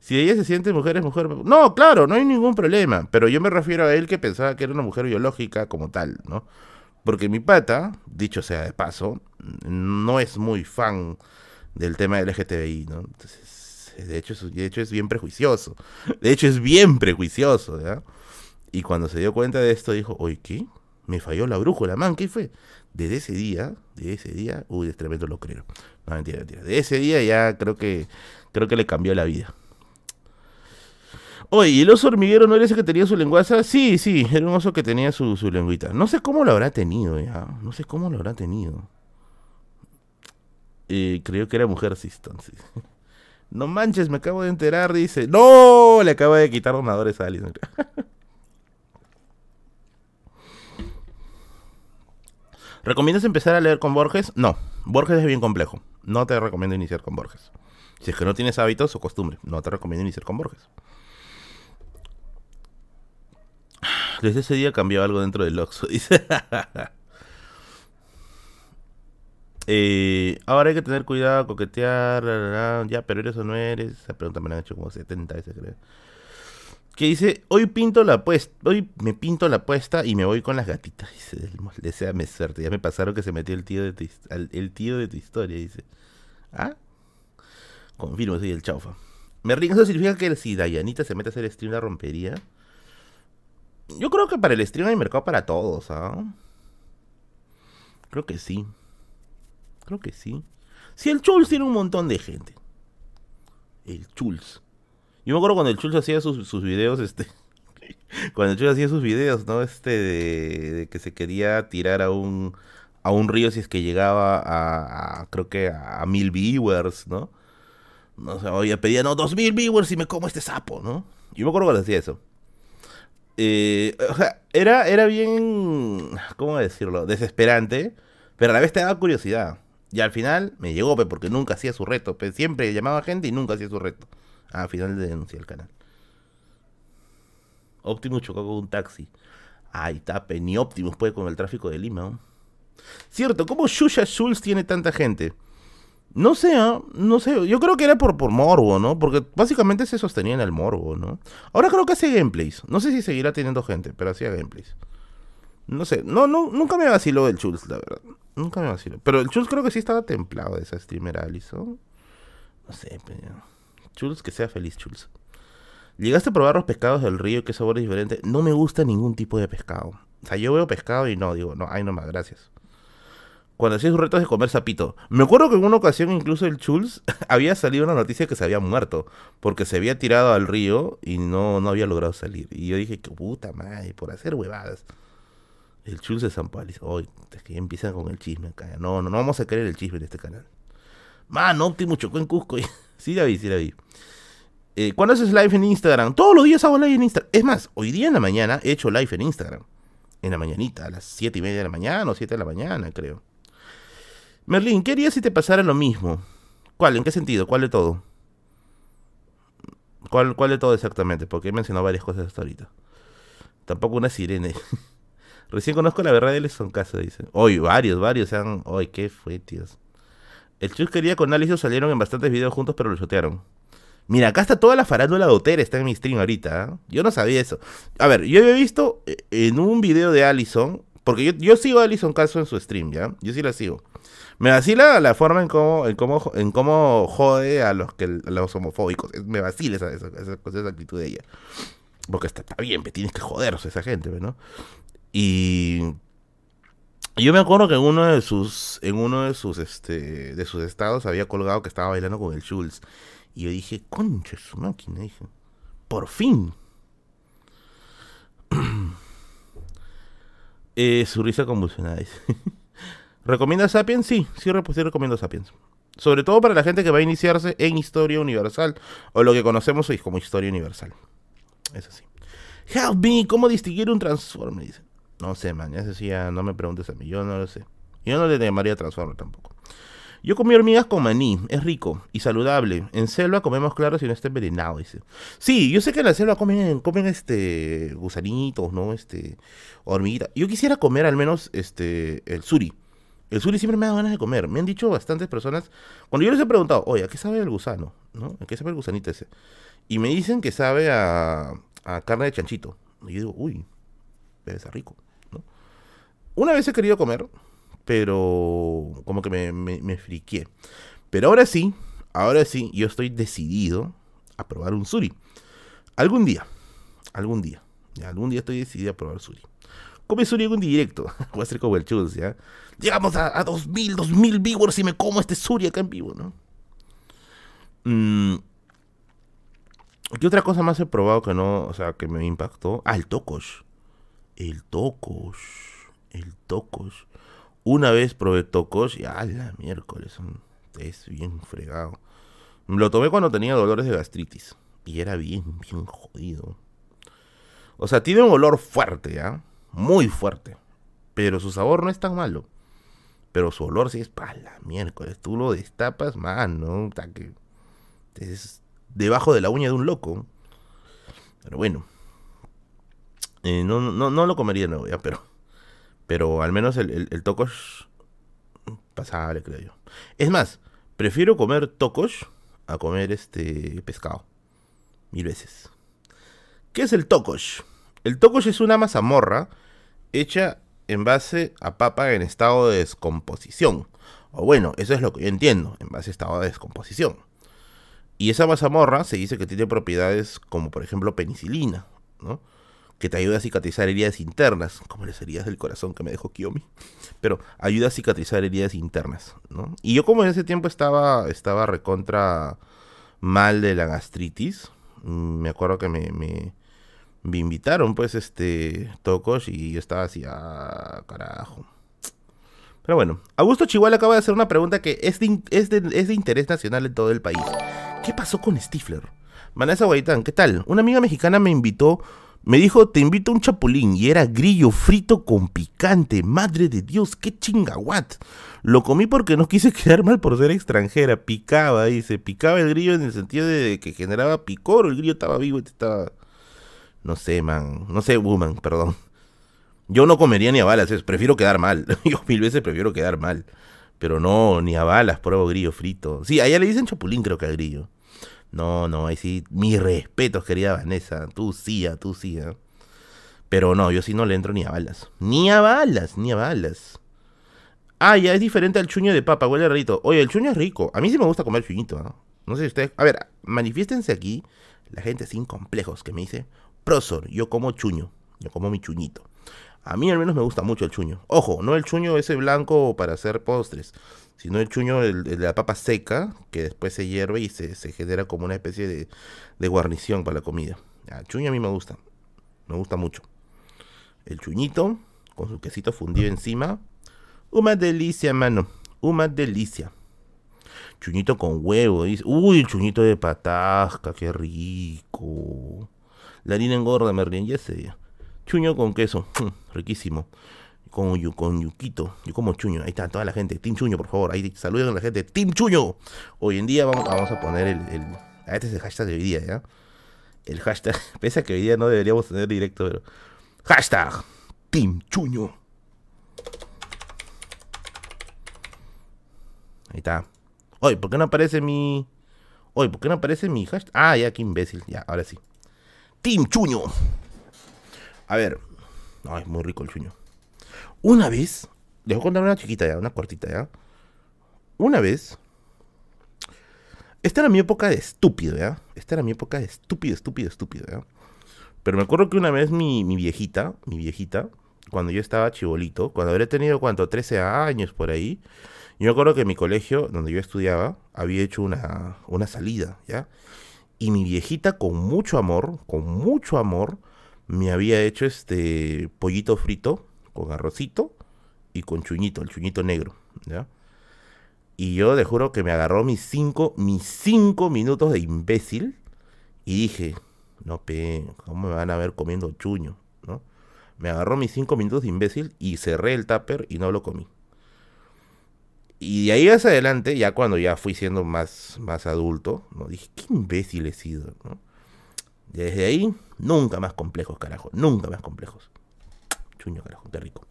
Speaker 1: si ella se siente mujer, es mujer. No, claro, no hay ningún problema. Pero yo me refiero a él que pensaba que era una mujer biológica como tal, ¿no? Porque mi pata, dicho sea de paso, no es muy fan del tema del LGTBI, ¿no? Entonces, de hecho, es, de hecho es bien prejuicioso. De hecho es bien prejuicioso, ¿ya? Y cuando se dio cuenta de esto dijo, oye, ¿qué? Me falló la brújula, man, ¿qué fue? Desde ese día, de ese día, uy, es tremendo lo creo. No, mentira, mentira. De ese día ya creo que, creo que le cambió la vida. Oye, ¿y el oso hormiguero no era ese que tenía su lenguaza? Sí, sí, era un oso que tenía su, su lengüita. No sé cómo lo habrá tenido, ya. No sé cómo lo habrá tenido. Eh, creo que era mujer sí. No manches, me acabo de enterar, dice. ¡No! Le acaba de quitar donadores a Alison. ¿Recomiendas empezar a leer con Borges? No, Borges es bien complejo. No te recomiendo iniciar con Borges. Si es que no tienes hábitos o costumbre, no te recomiendo iniciar con Borges. Desde ese día cambió algo dentro del Oxxo, dice. Eh, ahora hay que tener cuidado, coquetear, ya, pero eres o no eres. Esa pregunta me la han hecho como 70 veces, creo. Que dice, hoy pinto la apuesta, hoy me pinto la apuesta y me voy con las gatitas. Dice, deseame suerte. Ya me pasaron que se metió el tío de tu, el tío de tu historia, dice. ¿Ah? Confirmo, soy el chaufa. Me río, eso significa que si Dayanita se mete a hacer stream la rompería. Yo creo que para el stream hay mercado para todos, ¿ah? Creo que sí. Creo que sí. Si el Chulz tiene un montón de gente. El Chulz. Yo me acuerdo cuando el Chulz hacía sus, sus videos, este. cuando el Chulz hacía sus videos, ¿no? Este de, que se quería tirar a un a un río si es que llegaba a, creo que a, mil viewers, ¿no? No sé, oye, pedía, no, dos mil viewers y me como este sapo, ¿no? Yo me acuerdo cuando hacía eso. Eh, era, era bien, ¿cómo decirlo? Desesperante, pero a la vez te daba curiosidad. Y al final me llegó, porque nunca hacía su reto. siempre llamaba gente y nunca hacía su reto. Al final le denuncié el canal. Optimus chocó con un taxi. Ay, tape, ni Optimus puede con el tráfico de Lima. Cierto, ¿cómo Shusha Schultz tiene tanta gente? No sé, ¿ah? no sé. Yo creo que era por, por morbo, ¿no? Porque básicamente se sostenía en el morbo, ¿no? Ahora creo que hace gameplays. No sé si seguirá teniendo gente, pero hacía gameplays. No sé. No, no, nunca me vaciló el Chulz, la verdad. Nunca me vaciló. Pero el Chulz creo que sí estaba templado de esa streamer Alison. No sé, pero... Chulz, que sea feliz, Chulz. ¿Llegaste a probar los pescados del río? ¿Qué sabor es diferente? No me gusta ningún tipo de pescado. O sea, yo veo pescado y no, digo, no, ay, no más, gracias cuando hacía sus retos de comer sapito. Me acuerdo que en una ocasión incluso el Chulz había salido una noticia que se había muerto porque se había tirado al río y no, no había logrado salir. Y yo dije, qué puta madre, por hacer huevadas. El Chulz de San Pablo. Hoy, es que empiezan con el chisme acá. No, no, no vamos a querer el chisme en este canal. Mano, Optimus chocó en Cusco. sí la vi, sí la vi. Eh, ¿Cuándo haces live en Instagram? Todos los días hago live en Instagram. Es más, hoy día en la mañana he hecho live en Instagram. En la mañanita, a las 7 y media de la mañana o 7 de la mañana, creo. Merlín, ¿qué harías si te pasara lo mismo? ¿Cuál? ¿En qué sentido? ¿Cuál de todo? ¿Cuál, cuál de todo exactamente? Porque he mencionado varias cosas hasta ahorita. Tampoco una sirena. Recién conozco la verdad de son Casa, dice. Hoy, varios, varios sean. Hoy, qué fue, tíos. El Chus quería con Alice salieron en bastantes videos juntos, pero lo chotearon. Mira, acá está toda la farándula de Otero, está en mi stream ahorita. ¿ah? Yo no sabía eso. A ver, yo había visto eh, en un video de Allison, porque yo, yo sigo a Allison Caso en su stream, ¿ya? Yo sí la sigo. Me vacila la forma en cómo, en cómo, en cómo jode a los que los homofóbicos. Me vacila esa, esa, esa, actitud de ella. Porque está, bien, tienes que joderse esa gente, ¿no? Y yo me acuerdo que en uno de sus, en uno de sus, este, de sus estados había colgado que estaba bailando con el Schultz. Y yo dije, concha su máquina, dije, por fin. eh, su risa convulsionada. ¿Recomienda Sapiens? Sí, sí, sí recomiendo Sapiens. Sobre todo para la gente que va a iniciarse en historia universal, o lo que conocemos hoy como historia universal. Es así. Help me, ¿cómo distinguir un Transformer? No sé, man, ya decía, no me preguntes a mí, yo no lo sé. Yo no le llamaría Transformer tampoco. Yo comí hormigas con maní, es rico y saludable. En selva comemos claro si no está envenenado, dice. Sí, yo sé que en la selva comen, comen este gusanitos, ¿no? Este hormiguitas. Yo quisiera comer al menos este el suri. El suri siempre me da ganas de comer. Me han dicho bastantes personas, cuando yo les he preguntado, oye, ¿a qué sabe el gusano? ¿No? ¿A qué sabe el gusanito ese? Y me dicen que sabe a, carne de chanchito. Y yo digo, uy, debe ser rico. ¿no? Una vez he querido comer, pero como que me, me, friqué. Pero ahora sí, ahora sí, yo estoy decidido a probar un suri. Algún día, algún día, ya, algún día estoy decidido a probar suri. Come suri en un directo. Voy a ser como el chus, ¿ya? Llegamos a, a 2000, 2000 viewers y me como este Suri acá en vivo, ¿no? Mm, ¿Qué otra cosa más he probado que no, o sea, que me impactó? Ah, el Tocos. El Tocos. El Tocos. Una vez probé Tocos y a la miércoles. Es bien fregado. Lo tomé cuando tenía dolores de gastritis. Y era bien, bien jodido. O sea, tiene un olor fuerte, ¿ya? Muy fuerte. Pero su sabor no es tan malo. Pero su olor sí es para la miércoles. Tú lo destapas, man, ¿no? que es debajo de la uña de un loco. Pero bueno. Eh, no, no, no lo comería nuevo ya, pero. Pero al menos el, el, tocos. Pasable, creo yo. Es más, prefiero comer tocos a comer este pescado. Mil veces. ¿Qué es el tocos? El tocos es una mazamorra hecha en base a papa en estado de descomposición. O bueno, eso es lo que yo entiendo, en base a estado de descomposición. Y esa mazamorra se dice que tiene propiedades como por ejemplo penicilina, ¿no? Que te ayuda a cicatrizar heridas internas, como las heridas del corazón que me dejó Kiyomi. Pero ayuda a cicatrizar heridas internas, ¿no? Y yo como en ese tiempo estaba, estaba recontra mal de la gastritis, Mm, Me acuerdo que me, me, me invitaron, pues, este, Tocos y yo estaba así, ah, carajo. Pero bueno, Augusto Chihuahua acaba de hacer una pregunta que es de, interés nacional en todo el país. ¿Qué pasó con Stifler? Vanessa Guaitán, ¿qué tal? Una amiga mexicana me invitó, me dijo, te invito a un chapulín, y era grillo frito con picante. Madre de Dios, qué chingaguat. Lo comí porque no quise quedar mal por ser extranjera. Picaba, dice, picaba el grillo en el sentido de que generaba picor, el grillo estaba vivo, este estaba... No sé, man, no sé, woman, perdón. Yo no comería ni a balas, prefiero quedar mal. Yo mil veces prefiero quedar mal. Pero no, ni a balas, pruebo grillo frito. Sí, allá le dicen chapulín, creo que al grillo. No, no, ahí sí, mis respetos, querida Vanessa. Tú sí, ah, tú sí. ah. Pero no, yo sí no le entro ni a balas. Ni a balas, ni a balas. Ah, ya es diferente al chuño de papa, huele rarito. Oye, el chuño es rico. A mí sí me gusta comer chuñito. ¿ah? No sé si ustedes. A ver, manifiéstense aquí la gente sin complejos que me dice: Prosor, yo como chuño. Yo como mi chuñito. A mí al menos me gusta mucho el chuño. Ojo, no el chuño ese blanco para hacer postres, sino el chuño de la papa seca, que después se hierve y se, genera como una especie de, guarnición para la comida. El chuño a mí me gusta. Me gusta mucho. El chuñito, con su quesito fundido encima. Una delicia, mano. Una delicia. Chuñito con huevo. dice. Uy, el chuñito de patasca, qué rico. La harina engorda, Merlin, ya sé. Chuño con queso, riquísimo. Con, con yuquito, yo como chuño. Ahí está toda la gente. Team Chuño, por favor. Ahí saluden a la gente. Team Chuño. Hoy en día vamos, vamos a poner el, el- ah, Este es el hashtag de hoy día, ¿ya? El hashtag. Pese a que hoy día no deberíamos tener directo, pero. Hashtag Team Chuño. Ahí está. Oye, ¿por qué no aparece mi. Oye, ¿por qué no aparece mi hashtag? Ah, ya, qué imbécil. Ya, ahora sí. Team Chuño. A ver. Ay, es muy rico el chuño. Una vez. Les voy a contar una chiquita ya, una cortita ya. Una vez. Esta era mi época de estúpido, ¿ya? Esta era mi época de estúpido, estúpido, estúpido, ¿ya? Pero me acuerdo que una vez mi, mi viejita, mi viejita, cuando yo estaba chibolito, cuando habría tenido, ¿cuánto? 13 años por ahí. Yo me acuerdo que en mi colegio, donde yo estudiaba, había hecho una, una salida, ¿ya? Y mi viejita, con mucho amor, con mucho amor, me había hecho este pollito frito con arrocito y con chuñito, el chuñito negro, ¿ya? Y yo te juro que me agarró mis cinco, mis cinco minutos de imbécil y dije, no ¿cómo me van a ver comiendo chuño? ¿no? Me agarró mis cinco minutos de imbécil y cerré el tupper y no lo comí. Y de ahí hacia adelante, ya cuando ya fui siendo más, más adulto, ¿no? dije, qué imbécil he sido, ¿no? Desde ahí, nunca más complejos, carajo. Nunca más complejos. Chuño, carajo, qué rico.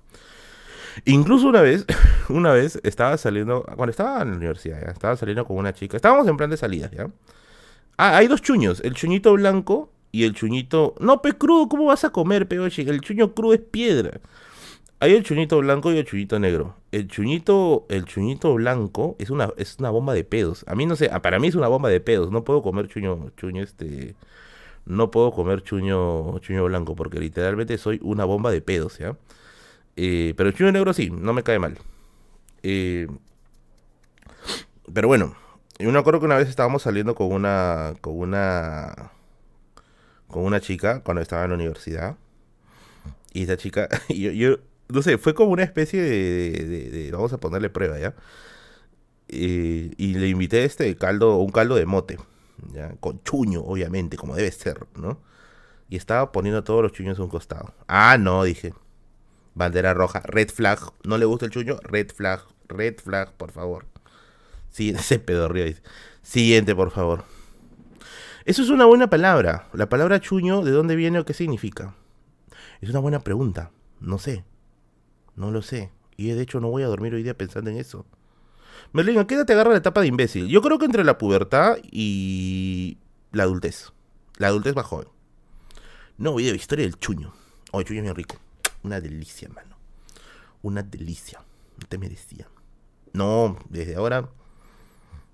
Speaker 1: Incluso una vez, una vez estaba saliendo, cuando estaba en la universidad, estaba saliendo con una chica. Estábamos en plan de salida, ¿ya? Ah, hay dos chuños, el chuñito blanco y el chuñito... No, pe crudo, ¿cómo vas a comer, pe? El chuño crudo es piedra. Hay el chuñito blanco y el chuñito negro. El chuñito, el chuñito blanco es una, es una bomba de pedos. A mí no sé, para mí es una bomba de pedos. No puedo comer chuño, chuño este... No puedo comer chuño, chuño blanco porque literalmente soy una bomba de pedos, ¿ya? Eh, pero el chuño negro sí, no me cae mal. Eh, pero bueno, yo me acuerdo que una vez estábamos saliendo con una, con una, con una chica cuando estaba en la universidad. Y esa chica, yo, no sé, fue como una especie de, vamos a ponerle prueba, ¿ya? Eh, y le invité este caldo, un caldo de mote, ¿ya? Con chuño, obviamente, como debe ser, ¿no? Y estaba poniendo todos los chuños a un costado. Ah, no, dije. Bandera roja, red flag. ¿No le gusta el chuño? Red flag, red flag, por favor. Sí, ese pedorrío dice. Siguiente, por favor. Eso es una buena palabra. La palabra chuño, ¿de dónde viene o qué significa? Es una buena pregunta. No sé. No lo sé. Y de hecho no voy a dormir hoy día pensando en eso. Merlin, ¿a qué te agarra la etapa de imbécil? Yo creo que entre la pubertad y la adultez. La adultez más joven. No, video, historia del chuño. Oh, el chuño es bien rico. Una delicia, mano. Una delicia. No te merecía. No, desde ahora.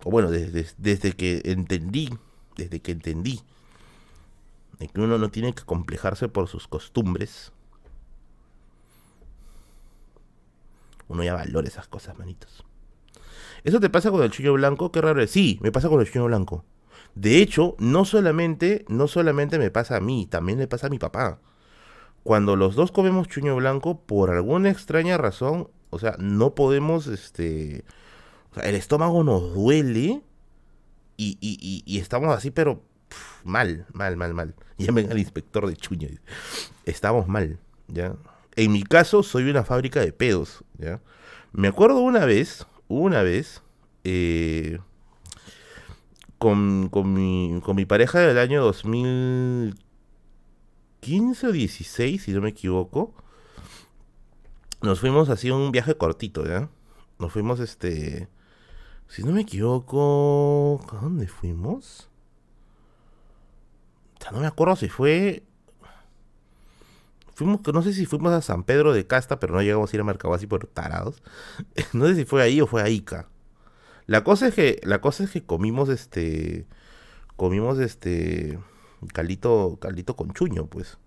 Speaker 1: O bueno, desde, desde que entendí. Desde que entendí. Que uno no tiene que complejarse por sus costumbres. Uno ya valora esas cosas, manitos. ¿Eso te pasa con el chuño blanco? Qué raro es. Sí, me pasa con el chuño blanco. De hecho, no solamente, no solamente me pasa a mí, también le pasa a mi papá. Cuando los dos comemos chuño blanco, por alguna extraña razón, o sea, no podemos, este, o sea, el estómago nos duele y, y, estamos así, pero mal, mal, mal, mal. Llamen al inspector de chuño. Estamos mal, ¿ya? En mi caso, soy una fábrica de pedos, ¿ya? Me acuerdo una vez, una vez, eh, con, con, mi, con mi pareja del año 2015 o 16, si no me equivoco, nos fuimos así un viaje cortito, ¿ya? Nos fuimos, este, si no me equivoco, ¿a dónde fuimos? no me acuerdo si fue. Fuimos, no sé si fuimos a San Pedro de Casta, pero no llegamos a ir a así por tarados. no sé si fue ahí o fue a Ica. La cosa es que, la cosa es que comimos este. Comimos este. Caldito, caldito con chuño, pues.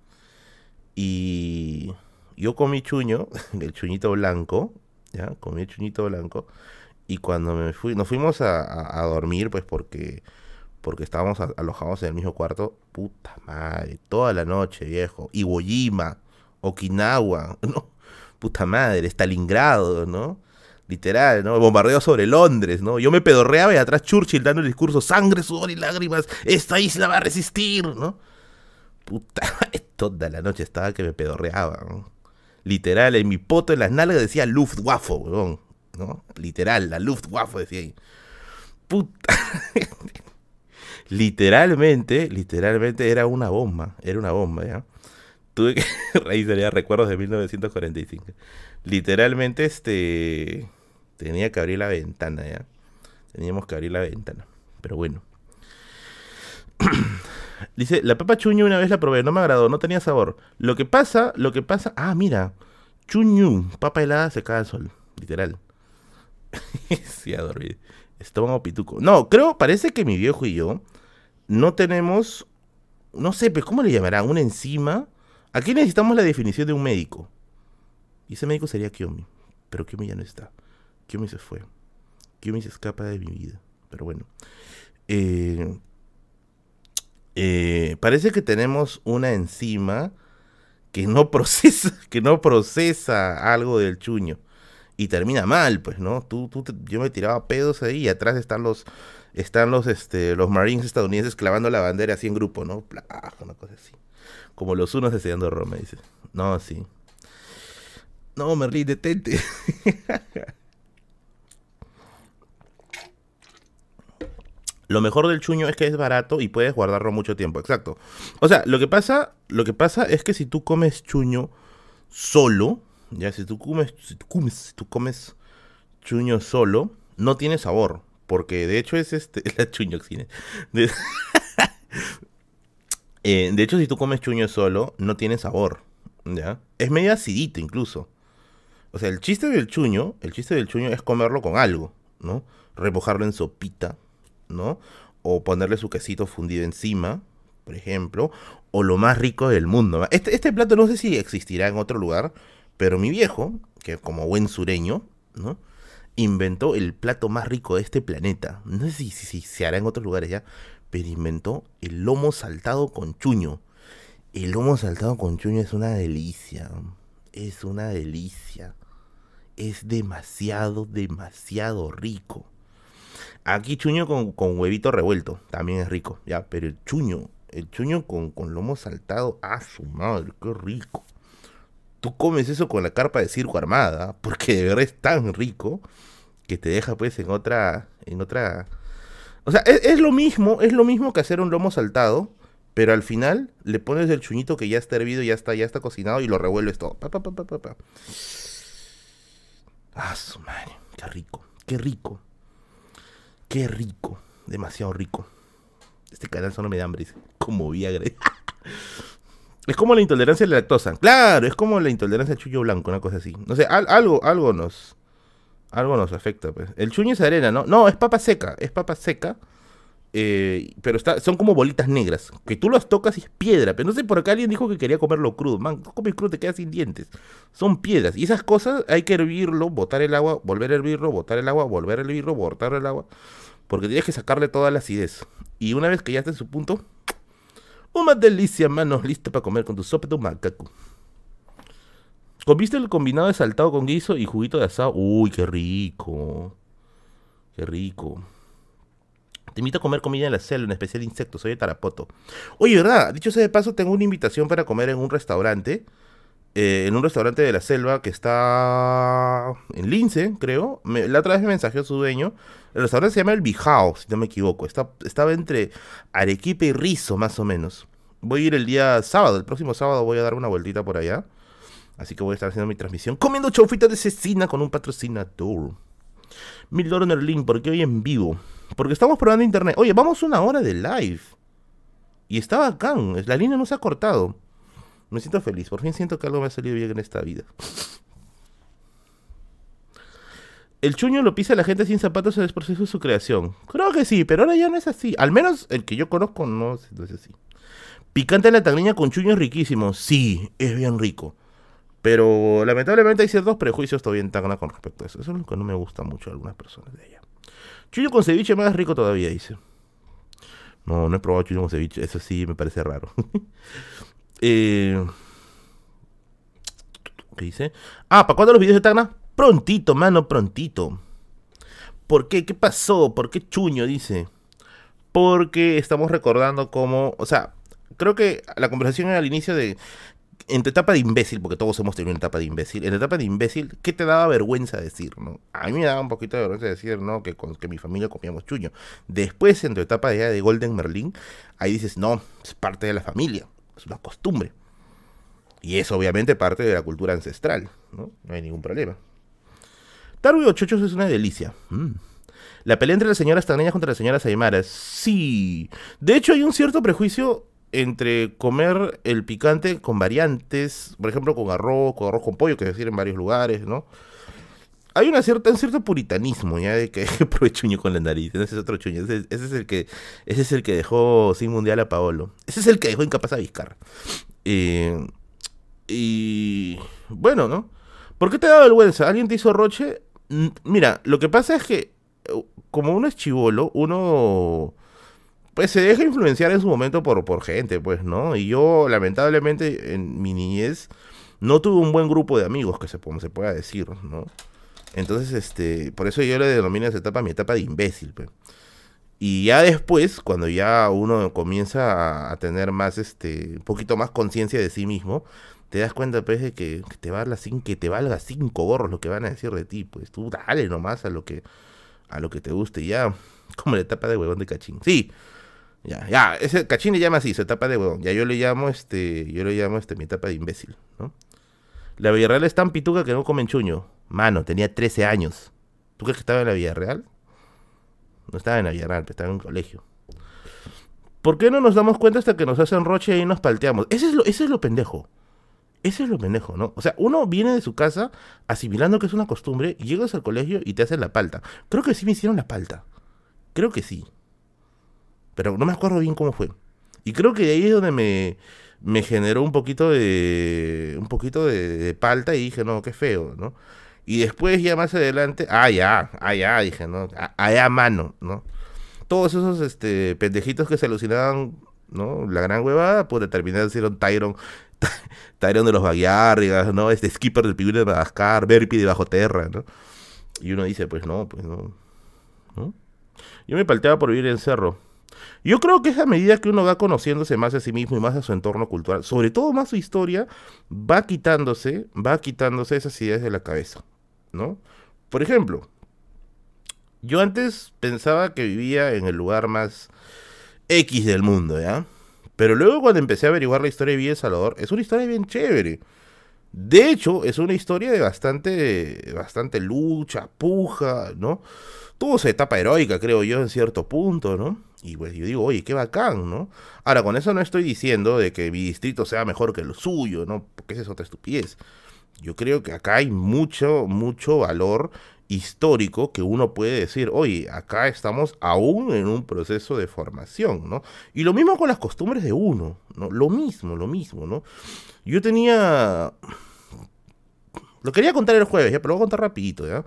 Speaker 1: Y yo comí chuño, el chuñito blanco, ¿ya? Comí el chuñito blanco. Y cuando me fui, nos fuimos a dormir, pues porque porque estábamos alojados en el mismo cuarto. Puta madre, toda la noche, viejo. Iwo Jima, Okinawa, ¿no? Puta madre, Stalingrado, ¿no? Literal, ¿no? Bombardeo sobre Londres, ¿no? Yo me pedorreaba y atrás Churchill dando el discurso, sangre, sudor y lágrimas, esta isla va a resistir, ¿no? Puta, toda la noche estaba que me pedorreaba, ¿no? Literal, en mi poto en las nalgas decía Luftwaffe, ¿no? Literal, la Luftwaffe decía ahí. Puta. literalmente, literalmente era una bomba, era una bomba, ¿ya? Tuve que, ahí recuerdos de 1945. Literalmente, este, tenía que abrir la ventana, ¿ya? Teníamos que abrir la ventana, pero bueno. Dice, la papa chuño una vez la probé, no me agradó, no tenía sabor. Lo que pasa, lo que pasa, ah, mira, chuñu, papa helada secada al sol, literal. sí, a dormir. Estómago pituco. No, creo, parece que mi viejo y yo no tenemos, no sé, pues ¿cómo le llamarán? ¿Una enzima? Aquí necesitamos la definición de un médico. Y ese médico sería Kiomi. Pero Kiomi ya no está. Kiomi se fue. Kiomi se escapa de mi vida. Pero bueno. Eh, eh, parece que tenemos una enzima que no procesa, que no procesa algo del chuño. Y termina mal, pues, ¿no? Tú, tú yo me tiraba pedos ahí y atrás están los están los, este, los Marines estadounidenses clavando la bandera así en grupo, ¿no? una cosa así. Como los unos deseando Roma, dice. No, sí. No, Merlín, detente. Lo mejor del chuño es que es barato y puedes guardarlo mucho tiempo, exacto. O sea, lo que pasa, lo que pasa es que si tú comes chuño solo, ya si tú comes, si tú comes, si tú comes chuño solo, no tiene sabor. Porque de hecho es este. La chuñoxina. De, eh, de hecho, si tú comes chuño solo, no tiene sabor. ¿Ya? Es medio acidito incluso. O sea, el chiste del chuño, el chiste del chuño es comerlo con algo, ¿no? Remojarlo en sopita, ¿no? O ponerle su quesito fundido encima, por ejemplo. O lo más rico del mundo. Este, este plato no sé si existirá en otro lugar, pero mi viejo, que como buen sureño, ¿no? Inventó el plato más rico de este planeta. No sé si, si, se hará en otros lugares ya, pero inventó el lomo saltado con chuño. El lomo saltado con chuño es una delicia. Es una delicia. Es demasiado, demasiado rico. Aquí chuño con, huevito revuelto. También es rico, ya. Pero el chuño, el chuño con, lomo saltado. ¡Ah, su madre! ¡Qué rico! Tú comes eso con la carpa de circo armada, porque de verdad es tan rico que te deja pues en otra, en otra... O sea, es, lo mismo, es lo mismo que hacer un lomo saltado, pero al final le pones el chuñito que ya está hervido, ya está, ya está cocinado y lo revuelves todo. Pa, ah, su madre, qué rico, qué rico, qué rico, demasiado rico. Este canal solo me da hambre, como Viagra. Es como la intolerancia a la lactosa. Claro, es como la intolerancia al chuño blanco, una cosa así. No sé, algo, algo nos. Algo nos afecta, pues. El chuño es arena, ¿no? No, es papa seca. Es papa seca. Eh, pero está, son como bolitas negras. Que tú las tocas y es piedra. Pero no sé por acá alguien dijo que quería comerlo crudo. Man, comes crudo, te quedas sin dientes. Son piedras. Y esas cosas hay que hervirlo, botar el agua, volver a hervirlo, botar el agua, volver a hervirlo, botar el agua. Porque tienes que sacarle toda la acidez. Y una vez que ya está en su punto, una delicia, mano, lista para comer con tu sopa de macaco. ¿Comiste el combinado de saltado con guiso y juguito de asado? Uy, qué rico. Qué rico. Te invito a comer comida en la selva, en especial insectos. Soy de Tarapoto. Oye, ¿verdad? Dicho sea de paso, tengo una invitación para comer en un restaurante. Eh, en un restaurante de la selva que está en Lince, creo. la otra vez me mensajeó su dueño. El restaurante se llama El Bijao, si no me equivoco. Estaba entre Arequipa y Rizo, más o menos. Voy a ir el día sábado, el próximo sábado voy a dar una vueltita por allá. Así que voy a estar haciendo mi transmisión comiendo chaufita de cecina con un patrocinador. Mil dólares en el link, porque hoy en vivo. Porque estamos probando internet. Oye, vamos una hora de live. Y está bacán. La línea no se ha cortado. Me siento feliz. Por fin siento que algo me ha salido bien en esta vida. ¿El chuño lo pisa la gente sin zapatos en el proceso de su creación? Creo que sí, pero ahora ya no es así. Al menos el que yo conozco no, es así. Picante la tagriña con chuño es riquísimo. Sí, es bien rico. Pero lamentablemente hay ciertos prejuicios todavía en Tacna con respecto a eso. Eso es lo que no me gusta mucho a algunas personas de ella. Chuño con ceviche más rico todavía, dice. No, no he probado chuño con ceviche. Eso sí me parece raro. eh, ¿Qué dice? Ah, ¿para cuándo los videos de Tacna? Prontito, mano, prontito. ¿Por qué? ¿Qué pasó? ¿Por qué chuño? Dice. Porque estamos recordando cómo. O sea, creo que la conversación era al inicio de en tu etapa de imbécil, porque todos hemos tenido una etapa de imbécil, en etapa de imbécil, ¿qué te daba vergüenza decir? A mí me daba un poquito de vergüenza decir, ¿no? Que con que mi familia comíamos chuño. Después, en tu etapa de Golden Merlin, ahí dices, no, es parte de la familia, es una costumbre. Y es obviamente parte de la cultura ancestral, ¿no? No hay ningún problema. Taru y Ochochos es una delicia. Mm. La pelea entre las señoras taneñas contra las señoras aymaras. Sí. De hecho, hay un cierto prejuicio entre comer el picante con variantes, por ejemplo, con arroz, con arroz con pollo, que es decir en varios lugares, ¿no? Hay una cierta, un cierto puritanismo, ya de que pruebe chuño con la nariz. Ese es otro chuño. Ese, es el que, ese es el que dejó sin mundial a Paolo. Ese es el que dejó incapaz a Vizcarra. Eh, y bueno, ¿no? ¿Por qué te da vergüenza? ¿Alguien te hizo roche? Mira, lo que pasa es que eh, como uno es chivolo, uno pues se deja influenciar en su momento por, por gente, pues, ¿no? Y yo, lamentablemente, en mi niñez, no tuve un buen grupo de amigos, que se, se pueda decir, ¿no? Entonces, este, por eso yo le denomino esa etapa mi etapa de imbécil, pues. Y ya después, cuando ya uno comienza a, tener más, este, un poquito más conciencia de sí mismo, te das cuenta, pues, de que, te valga que te valga cinco gorros lo que van a decir de ti, pues. Tú dale nomás a lo que, a lo que te guste, ya. Como la etapa de huevón de cachín. Sí, ya, ya, ese cachín le llama así, su etapa de huevón. Ya yo le llamo este, yo le llamo este mi etapa de imbécil, ¿no? La Villarreal es tan pituca que no comen chuño. Mano, tenía 13 años. ¿Tú crees que estaba en la Villarreal? No estaba en la Villarreal, estaba en un colegio. ¿Por qué no nos damos cuenta hasta que nos hacen roche y nos palteamos? Ese es lo, ese es lo pendejo. Ese es lo pendejo, ¿no? O sea, uno viene de su casa asimilando que es una costumbre, llegas al colegio y te hacen la palta. Creo que sí me hicieron la palta. Creo que sí. Pero no me acuerdo bien cómo fue. Y creo que ahí es donde me, me generó un poquito de. un poquito de, palta y dije, no, qué feo, ¿no? Y después ya más adelante, ah, ya, ah, ya, dije, ¿no? Allá a mano, ¿no? Todos esos este, pendejitos que se alucinaban, ¿no? La gran huevada, pues terminar siendo Tyron, Tyron de los Baguiárrigas, ¿no? Este skipper del pingüino de Madagascar, Berpi de Bajo Terra, ¿no? Y uno dice, pues no, pues no. ¿no? Yo me palteaba por vivir en cerro. Yo creo que es a medida que uno va conociéndose más a sí mismo y más a su entorno cultural, sobre todo más su historia, va quitándose, va quitándose esas ideas de la cabeza, ¿no? Por ejemplo, yo antes pensaba que vivía en el lugar más X del mundo, ¿ya? Pero luego cuando empecé a averiguar la historia de Villa Salvador, es una historia bien chévere. De hecho, es una historia de bastante, bastante lucha, puja, ¿no? Tuvo su etapa heroica, creo yo, en cierto punto, ¿no? Y pues yo digo, oye, qué bacán, ¿no? Ahora, con eso no estoy diciendo de que mi distrito sea mejor que el suyo, ¿no? Porque esa es otra estupidez. Yo creo que acá hay mucho, mucho valor histórico que uno puede decir, oye, acá estamos aún en un proceso de formación, ¿no? Y lo mismo con las costumbres de uno, ¿no? Lo mismo, lo mismo, ¿no? Yo tenía... Lo quería contar el jueves, ya, pero lo voy a contar rapidito, ¿ya?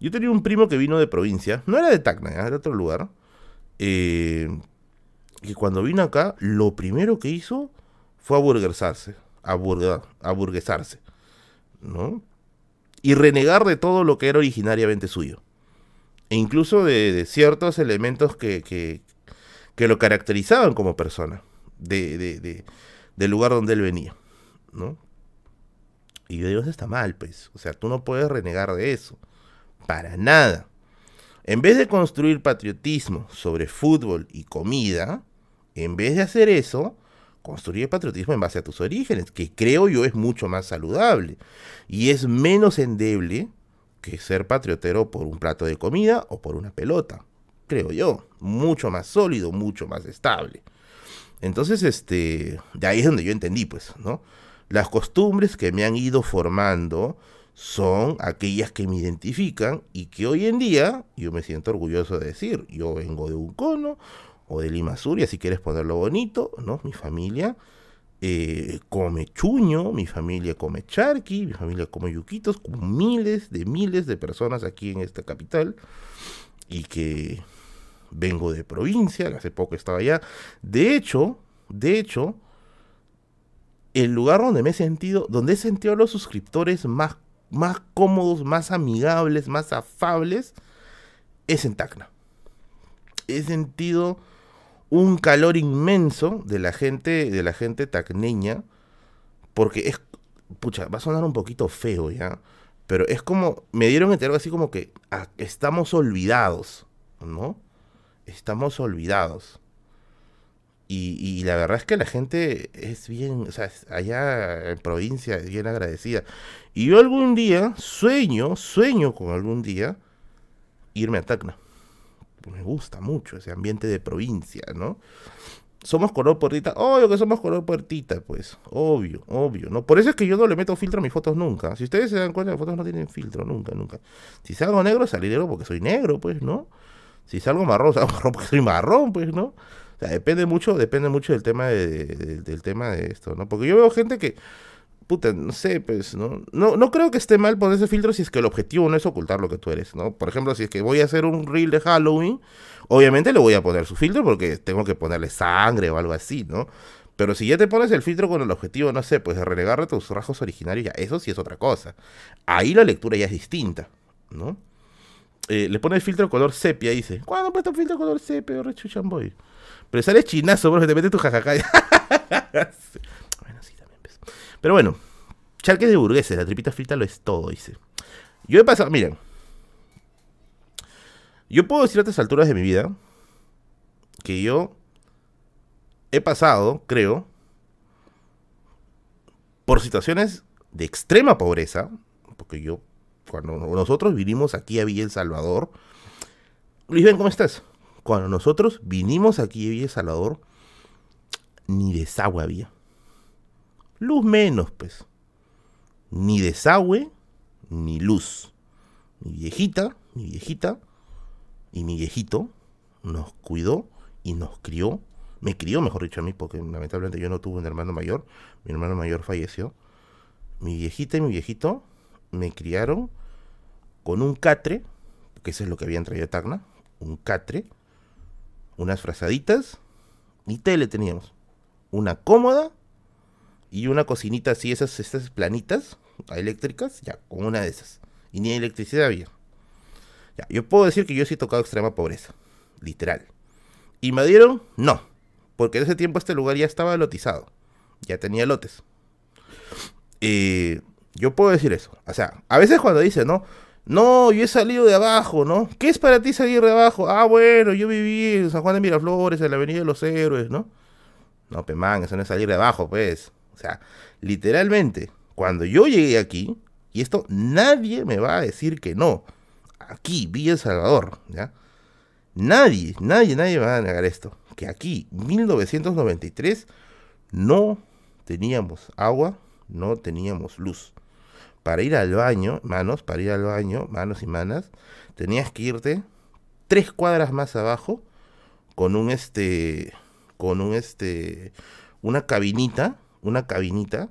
Speaker 1: Yo tenía un primo que vino de provincia, no era de Tacna, era de otro lugar, eh, que cuando vino acá, lo primero que hizo fue aburguesarse, aburguesarse, ¿no? Y renegar de todo lo que era originariamente suyo. E incluso de, ciertos elementos que, que, que, lo caracterizaban como persona, de, de, del lugar donde él venía, ¿no? Y yo digo, eso está mal, pues. O sea, tú no puedes renegar de eso. Para nada. En vez de construir patriotismo sobre fútbol y comida, en vez de hacer eso, construye patriotismo en base a tus orígenes, que creo yo es mucho más saludable y es menos endeble que ser patriotero por un plato de comida o por una pelota, creo yo, mucho más sólido, mucho más estable. Entonces, este, de ahí es donde yo entendí, pues, ¿no? Las costumbres que me han ido formando son aquellas que me identifican y que hoy en día yo me siento orgulloso de decir, yo vengo de un cono o de Lima Sur, y si quieres ponerlo bonito, ¿no? Mi familia eh, come chuño, mi familia come charqui, mi familia come yuquitos, como miles de miles de personas aquí en esta capital, y que vengo de provincia, hace poco estaba allá. De hecho, de hecho, el lugar donde me he sentido, donde he sentido a los suscriptores más, más cómodos, más amigables, más afables, es en Tacna. He sentido un calor inmenso de la gente, de la gente tacneña, porque es, pucha, va a sonar un poquito feo ya, pero es como, me dieron entero así como que ah, estamos olvidados, ¿no? Estamos olvidados. Y, la verdad es que la gente es bien, o sea, allá en provincia es bien agradecida. Y yo algún día sueño, sueño con algún día irme a Tacna. Me gusta mucho ese ambiente de provincia, ¿no? Somos color puertita, obvio que somos color puertita, pues, obvio, obvio, ¿no? Por eso es que yo no le meto filtro a mis fotos nunca. Si ustedes se dan cuenta, las fotos no tienen filtro, nunca, nunca. Si salgo negro, salí negro porque soy negro, pues, ¿no? Si salgo marrón, salgo marrón porque soy marrón, pues, ¿no? O sea, depende mucho, depende mucho del tema de, del tema de esto, ¿no? Porque yo veo gente que, puta, no sé, pues, ¿no? ¿no? No creo que esté mal poner ese filtro si es que el objetivo no es ocultar lo que tú eres, ¿no? Por ejemplo, si es que voy a hacer un reel de Halloween, obviamente le voy a poner su filtro porque tengo que ponerle sangre o algo así, ¿no? Pero si ya te pones el filtro con el objetivo, no sé, pues de renegar tus rasgos originarios, ya eso sí es otra cosa. Ahí la lectura ya es distinta, ¿no? Eh, le pone el filtro color sepia y dice, ¿cuándo puesto el filtro color sepia, rechuchamboy? Pero sale chinazo, bro, te mete tu jajaja. bueno, sí, también. Pues. Pero bueno, charques de burgueses, la tripita frita lo es todo, dice. Yo he pasado, miren. Yo puedo decir a estas alturas de mi vida que yo he pasado, creo, por situaciones de extrema pobreza, porque yo, cuando nosotros vinimos aquí a Villa El Salvador, Luis, ven, ¿cómo estás? Cuando nosotros vinimos aquí a Villa Salvador, ni desagüe había. Luz menos, pues. Ni desagüe, ni luz. Mi viejita, mi viejita y mi viejito nos cuidó y nos crió. Me crió, mejor dicho, a mí, porque lamentablemente yo no tuve un hermano mayor. Mi hermano mayor falleció. Mi viejita y mi viejito me criaron con un catre, que eso es lo que habían traído de Tacna, un catre, unas frazaditas y tele teníamos. Una cómoda y una cocinita así, esas, esas planitas eléctricas, ya, con una de esas. Y ni electricidad había. Ya, yo puedo decir que yo sí he tocado extrema pobreza, literal. ¿Y me dieron? No, porque en ese tiempo este lugar ya estaba lotizado, ya tenía lotes. Eh, yo puedo decir eso. O sea, a veces cuando dice, ¿no? No, yo he salido de abajo, ¿no? ¿Qué es para ti salir de abajo? Ah, bueno, yo viví en San Juan de Miraflores, en la Avenida de los Héroes, ¿no? No, man, eso no es salir de abajo, pues. O sea, literalmente, cuando yo llegué aquí, y esto nadie me va a decir que no, aquí, Villa El Salvador, ¿ya? Nadie, nadie, nadie me va a negar esto. Que aquí, 1993, no teníamos agua, no teníamos luz para ir al baño, manos, para ir al baño, manos y manas, tenías que irte tres cuadras más abajo con un este, con un este, una cabinita, una cabinita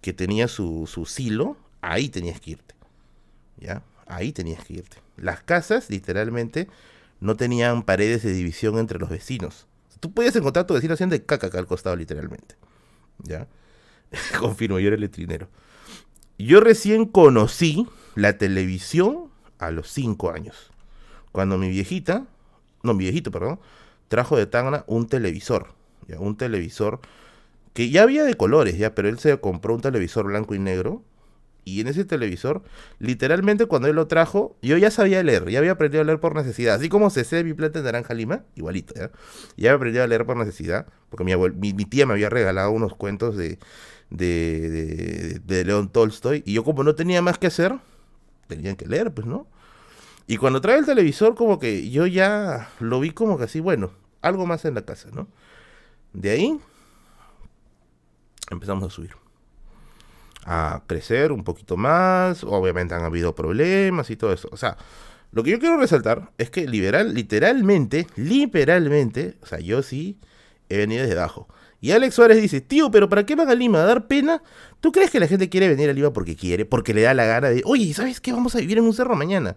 Speaker 1: que tenía su, su silo, ahí tenías que irte, ¿ya? Ahí tenías que irte. Las casas, literalmente, no tenían paredes de división entre los vecinos. Tú podías encontrar a tu vecino haciendo de caca acá al costado, literalmente. ¿Ya? Confirmo, yo era el letrinero. Yo recién conocí la televisión a los 5 años. Cuando mi viejita, no, mi viejito, perdón, trajo de Tacna un televisor. ¿ya? Un televisor que ya había de colores, ya, pero él se compró un televisor blanco y negro. Y en ese televisor, literalmente cuando él lo trajo, yo ya sabía leer, ya había aprendido a leer por necesidad. Así como se mi planta de naranja lima, igualito, ¿ya? Ya había aprendido a leer por necesidad, porque mi, mi, tía me había regalado unos cuentos de, de, de, de León Tolstoy. Y yo como no tenía más que hacer, tenían que leer, pues, ¿no? Y cuando trae el televisor, como que yo ya lo vi como que así, bueno, algo más en la casa, ¿no? De ahí empezamos a subir. A crecer un poquito más. Obviamente han habido problemas y todo eso. O sea, lo que yo quiero resaltar es que liberal, literalmente, literalmente, o sea, yo sí he venido desde abajo. Y Alex Suárez dice, tío, pero ¿para qué van a Lima? ¿A dar pena? ¿Tú crees que la gente quiere venir a Lima porque quiere? Porque le da la gana de, oye, ¿sabes qué? Vamos a vivir en un cerro mañana.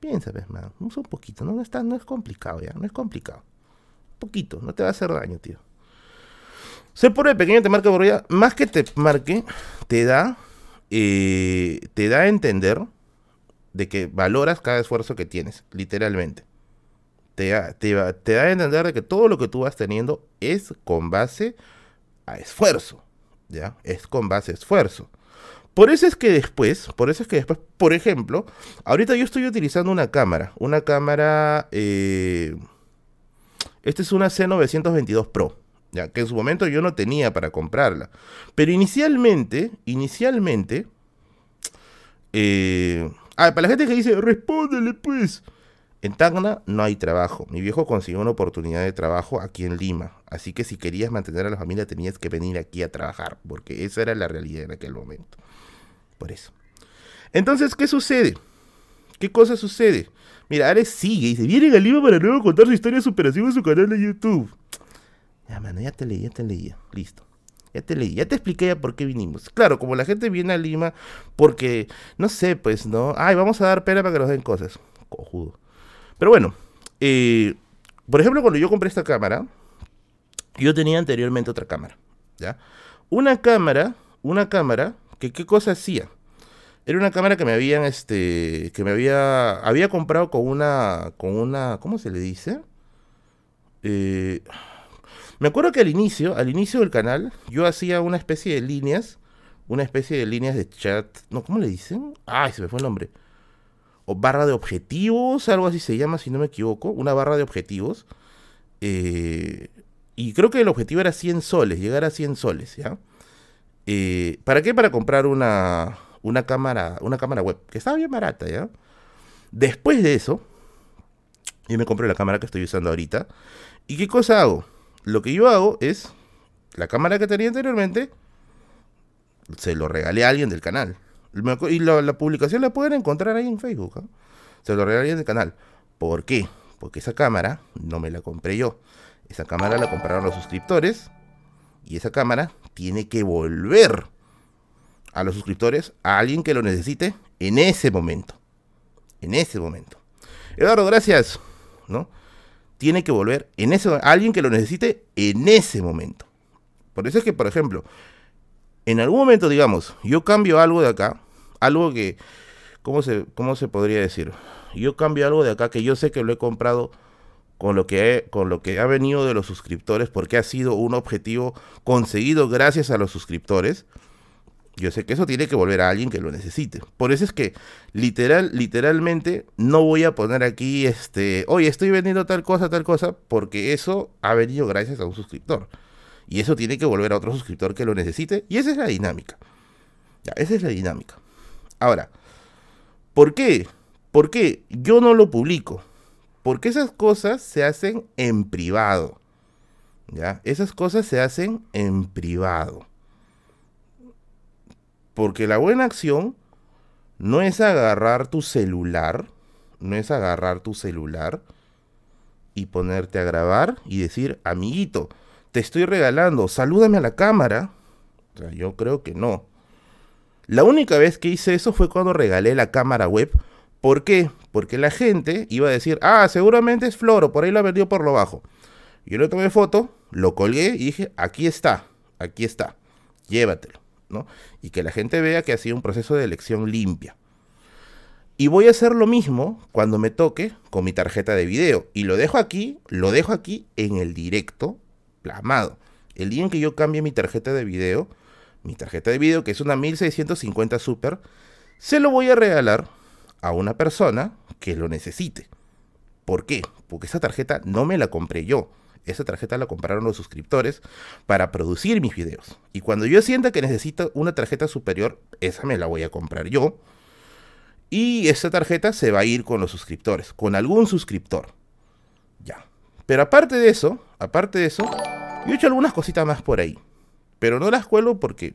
Speaker 1: Piensa, pues, man, un poquito, ¿no? No, está, no es complicado ya, no es complicado. Un poquito, no te va a hacer daño, tío. Ser pobre pequeño te marca por más que te marque, te da, eh, te da a entender de que valoras cada esfuerzo que tienes, literalmente. Te, te, te da a entender de que todo lo que tú vas teniendo es con base a esfuerzo, ¿ya? Es con base a esfuerzo. Por eso es que después, por eso es que después, por ejemplo, ahorita yo estoy utilizando una cámara, una cámara, eh, esta es una C922 Pro, que en su momento yo no tenía para comprarla, pero inicialmente, inicialmente, eh, ah, para la gente que dice, respóndele pues, en Tacna no hay trabajo. Mi viejo consiguió una oportunidad de trabajo aquí en Lima. Así que si querías mantener a la familia tenías que venir aquí a trabajar. Porque esa era la realidad en aquel momento. Por eso. Entonces, ¿qué sucede? ¿Qué cosa sucede? Mira, Ares sigue y dice, viene a Lima para luego contar su historia de superación en su canal de YouTube. Ya, mano, ya te leí, ya te leí. Listo. Ya te leí, ya te expliqué ya por qué vinimos. Claro, como la gente viene a Lima porque, no sé, pues, ¿no? Ay, vamos a dar pena para que nos den cosas. Cojudo. Pero bueno, eh, por ejemplo, cuando yo compré esta cámara, yo tenía anteriormente otra cámara, ¿ya? Una cámara, una cámara que qué cosa hacía. Era una cámara que me habían, este, que me había, había comprado con una, con una, ¿cómo se le dice? Eh, me acuerdo que al inicio, al inicio del canal, yo hacía una especie de líneas, una especie de líneas de chat, no, ¿cómo le dicen? Ay, se me fue el nombre. O barra de objetivos, algo así se llama, si no me equivoco, una barra de objetivos. Eh, y creo que el objetivo era 100 soles, llegar a 100 soles, ¿ya? Eh, ¿Para qué? Para comprar una, una, cámara, una cámara web, que estaba bien barata, ¿ya? Después de eso, yo me compré la cámara que estoy usando ahorita. ¿Y qué cosa hago? Lo que yo hago es, la cámara que tenía anteriormente, se lo regalé a alguien del canal. Y la, publicación la pueden encontrar ahí en Facebook. ¿ah? Se lo regalé a alguien del canal. ¿Por qué? Porque esa cámara no me la compré yo. Esa cámara la compraron los suscriptores y esa cámara tiene que volver a los suscriptores, a alguien que lo necesite en ese momento. En ese momento. Eduardo, gracias. ¿No? Tiene que volver en ese alguien que lo necesite en ese momento. Por eso es que, por ejemplo, en algún momento, digamos, yo cambio algo de acá, algo que, ¿cómo se, cómo se podría decir? Yo cambio algo de acá que yo sé que lo he comprado con lo que con lo que ha venido de los suscriptores porque ha sido un objetivo conseguido gracias a los suscriptores. Yo sé que eso tiene que volver a alguien que lo necesite. Por eso es que literal literalmente no voy a poner aquí este, "Oye, estoy vendiendo tal cosa, tal cosa", porque eso ha venido gracias a un suscriptor. Y eso tiene que volver a otro suscriptor que lo necesite y esa es la dinámica. Ya, esa es la dinámica. Ahora, ¿por qué? ¿Por qué yo no lo publico? Porque esas cosas se hacen en privado. ¿Ya? Esas cosas se hacen en privado. Porque la buena acción no es agarrar tu celular, no es agarrar tu celular y ponerte a grabar y decir, amiguito, te estoy regalando, salúdame a la cámara. O sea, yo creo que no. La única vez que hice eso fue cuando regalé la cámara web ¿Por qué? Porque la gente iba a decir, ah, seguramente es floro, por ahí la vendió por lo bajo. Yo le tomé foto, lo colgué y dije, aquí está, aquí está, llévatelo, Y que la gente vea que ha sido un proceso de elección limpia. Y voy a hacer lo mismo cuando me toque con mi tarjeta de video. Y lo dejo aquí, lo dejo aquí en el directo plasmado. El día en que yo cambie mi tarjeta de video, mi tarjeta de video, que es una 1650 Super, se lo voy a regalar a una persona que lo necesite. ¿Por qué? Porque esa tarjeta no me la compré yo. Esa tarjeta la compraron los suscriptores para producir mis videos. Y cuando yo sienta que necesito una tarjeta superior, esa me la voy a comprar yo y esa tarjeta se va a ir con los suscriptores, con algún suscriptor. Ya. Pero aparte de eso, aparte de eso, yo he hecho algunas cositas más por ahí. Pero no las cuelo porque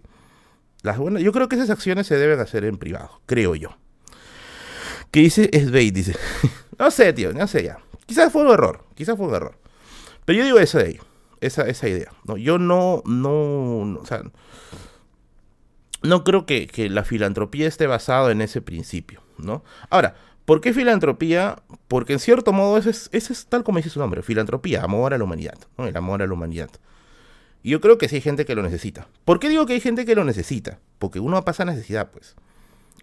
Speaker 1: las yo creo que esas acciones se deben hacer en privado, creo yo. ¿Qué dice Sbait? Dice. no sé, tío, no sé ya. Quizás fue un error, quizás fue un error. Yo digo eso de esa, esa idea. ¿no? Yo no, no, o sea, no creo que, la filantropía esté basada en ese principio, ¿no? Ahora, ¿por qué filantropía? Porque en cierto modo ese es, es tal como dice su nombre, filantropía, amor a la humanidad, ¿no? El amor a la humanidad. Y yo creo que sí hay gente que lo necesita. ¿Por qué digo que hay gente que lo necesita? Porque uno pasa necesidad, pues.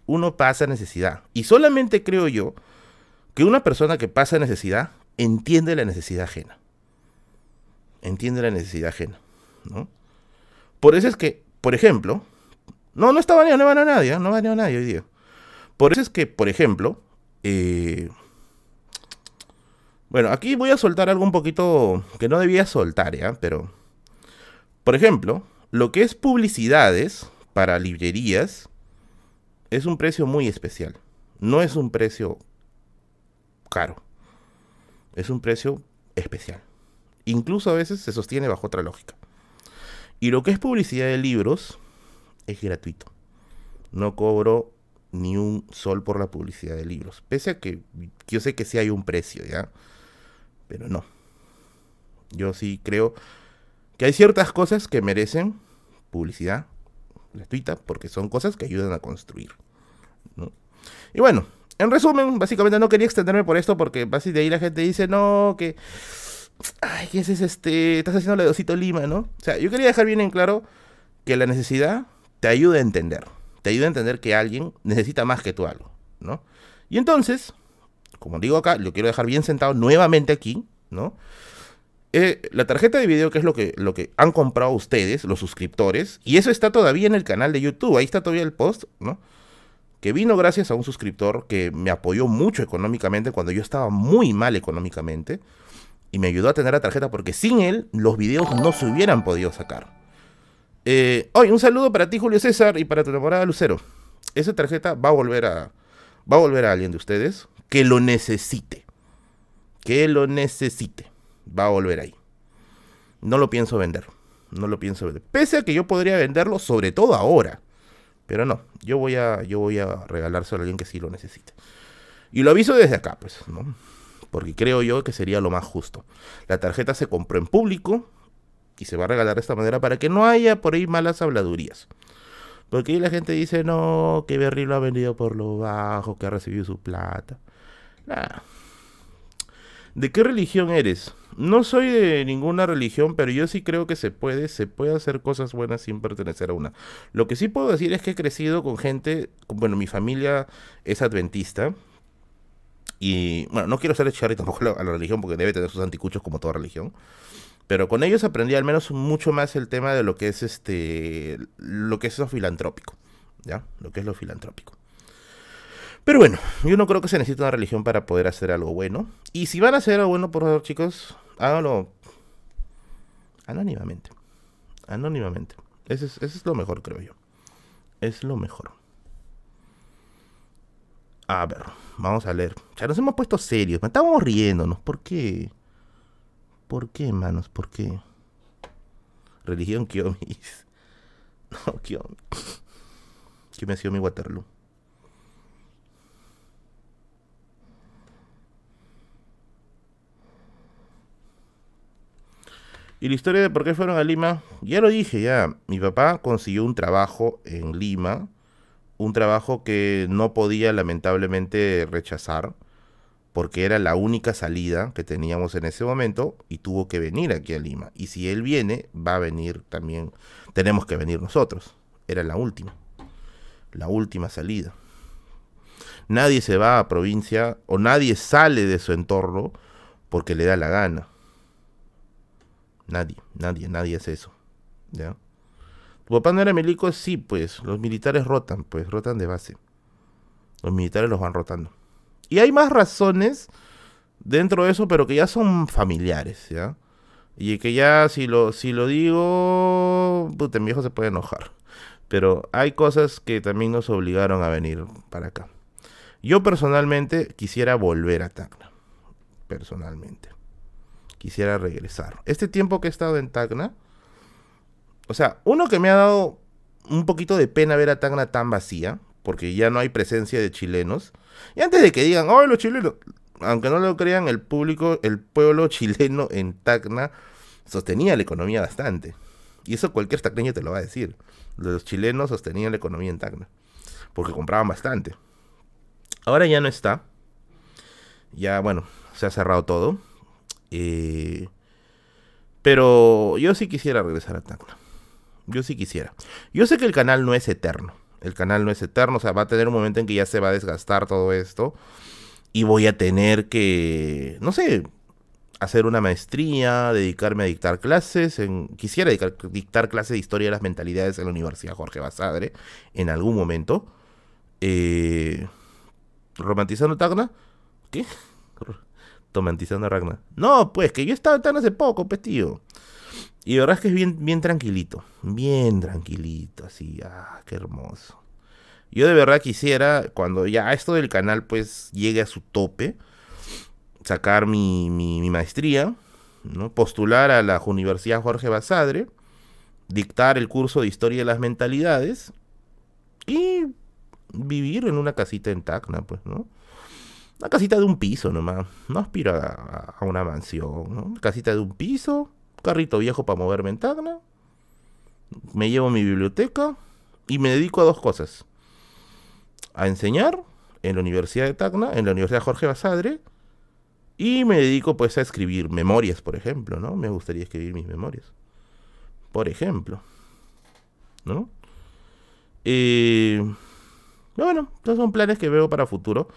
Speaker 1: Uno pasa necesidad. Y solamente creo yo que una persona que pasa necesidad entiende la necesidad ajena. Entiende la necesidad ajena, ¿no? Por eso es que, por ejemplo, no, no está baneado, no baneado a nadie, ¿eh? no baneado a nadie hoy día. Por eso es que, por ejemplo, eh, bueno, aquí voy a soltar algo un poquito que no debía soltar, ¿ya? Pero, por ejemplo, lo que es publicidades para librerías es un precio muy especial. No es un precio caro. Es un precio especial. Incluso a veces se sostiene bajo otra lógica. Y lo que es publicidad de libros es gratuito. No cobro ni un sol por la publicidad de libros. Pese a que yo sé que sí hay un precio, ¿ya? Pero no. Yo sí creo que hay ciertas cosas que merecen publicidad gratuita porque son cosas que ayudan a construir. Y bueno, en resumen, básicamente no quería extenderme por esto porque de ahí la gente dice, no, que... Ay, ¿qué es este? Estás haciendo la de Lima, ¿no? O sea, yo quería dejar bien en claro que la necesidad te ayuda a entender. Te ayuda a entender que alguien necesita más que tú algo, ¿no? Y entonces, como digo acá, lo quiero dejar bien sentado nuevamente aquí, ¿no? Eh, la tarjeta de video, que es lo que, lo que han comprado ustedes, los suscriptores, y eso está todavía en el canal de YouTube, ahí está todavía el post, ¿no? Que vino gracias a un suscriptor que me apoyó mucho económicamente cuando yo estaba muy mal económicamente, y me ayudó a tener la tarjeta porque sin él los videos no se hubieran podido sacar. Eh, hoy, un saludo para ti, Julio César, y para tu enamorada Lucero. Esa tarjeta va a volver a. Va a volver a alguien de ustedes que lo necesite. Que lo necesite. Va a volver ahí. No lo pienso vender. No lo pienso vender. Pese a que yo podría venderlo, sobre todo ahora. Pero no, yo voy a, yo voy a regalárselo a alguien que sí lo necesite. Y lo aviso desde acá, pues, ¿no? Porque creo yo que sería lo más justo. La tarjeta se compró en público, y se va a regalar de esta manera para que no haya por ahí malas habladurías. Porque ahí la gente dice, no, que Berry lo ha vendido por lo bajo, que ha recibido su plata. ¿De qué religión eres? No soy de ninguna religión, pero yo sí creo que se puede, se puede hacer cosas buenas sin pertenecer a una. Lo que sí puedo decir es que he crecido con gente, bueno, mi familia es adventista. Y bueno, no quiero ser echarle tampoco a la religión porque debe tener sus anticuchos como toda religión. Pero con ellos aprendí al menos mucho más el tema de lo que es este lo que es lo filantrópico, ¿ya? Lo que es lo filantrópico. Pero bueno, yo no creo que se necesite una religión para poder hacer algo bueno. Y si van a hacer algo bueno, por favor, chicos, háganlo anónimamente. Anónimamente. Eso es, eso es lo mejor, creo yo. Es lo mejor. A ver, vamos a leer. Ya nos hemos puesto serios. Estábamos riéndonos. ¿Por qué? ¿Por qué, hermanos? ¿Por qué? Religión Kiomis. No, Kiomi. me ha sido mi Waterloo. Y la historia de por qué fueron a Lima, ya lo dije, ya. Mi papá consiguió un trabajo en Lima un trabajo que no podía lamentablemente rechazar porque era la única salida que teníamos en ese momento y tuvo que venir aquí a Lima. Y si él viene, va a venir también, tenemos que venir nosotros. Era la última, la última salida. Nadie se va a provincia o nadie sale de su entorno porque le da la gana. Nadie, nadie, nadie hace eso. ¿Ya? ¿Tu papá no era milico? Sí, pues los militares rotan, pues rotan de base. Los militares los van rotando. Y hay más razones dentro de eso, pero que ya son familiares, ¿ya? Y que ya si lo, si lo digo, puta, mi viejo se puede enojar. Pero hay cosas que también nos obligaron a venir para acá. Yo personalmente quisiera volver a Tacna. Personalmente. Quisiera regresar. Este tiempo que he estado en Tacna, o sea, uno que me ha dado un poquito de pena ver a Tacna tan vacía, porque ya no hay presencia de chilenos. Y antes de que digan, oh, los chilenos, aunque no lo crean, el público, el pueblo chileno en Tacna sostenía la economía bastante. Y eso cualquier tacneño te lo va a decir. Los chilenos sostenían la economía en Tacna. Porque compraban bastante. Ahora ya no está. Ya, bueno, se ha cerrado todo. Eh, pero yo sí quisiera regresar a Tacna. Yo sí quisiera. Yo sé que el canal no es eterno el canal no es eterno, o sea, va a tener un momento en que ya se va a desgastar todo esto y voy a tener que, no sé, hacer una maestría, dedicarme a dictar clases, en, quisiera dictar clases de historia de las mentalidades en la Universidad Jorge Basadre en algún momento. Eh, ¿Romantizando Tacna? ¿Qué? Romantizando Ragna. No, pues que yo estaba tan hace poco, pues. Y la verdad es que es bien, bien tranquilito. Bien tranquilito, así. Ah, qué hermoso. Yo de verdad quisiera, cuando ya esto del canal pues llegue a su tope, sacar mi, mi, maestría, ¿no? postular a la Universidad Jorge Basadre, dictar el curso de Historia de las Mentalidades y vivir en una casita en Tacna, pues, ¿no? Una casita de un piso nomás. No aspiro a, a una mansión, ¿no? Una casita de un piso, carrito viejo para moverme en Tacna. Me llevo mi biblioteca y me dedico a dos cosas. A enseñar en la Universidad de Tacna, en la Universidad Jorge Basadre. Y me dedico pues a escribir memorias, por ejemplo, ¿no? Me gustaría escribir mis memorias. Por ejemplo. ¿No? Eh, bueno, estos son planes que veo para futuro.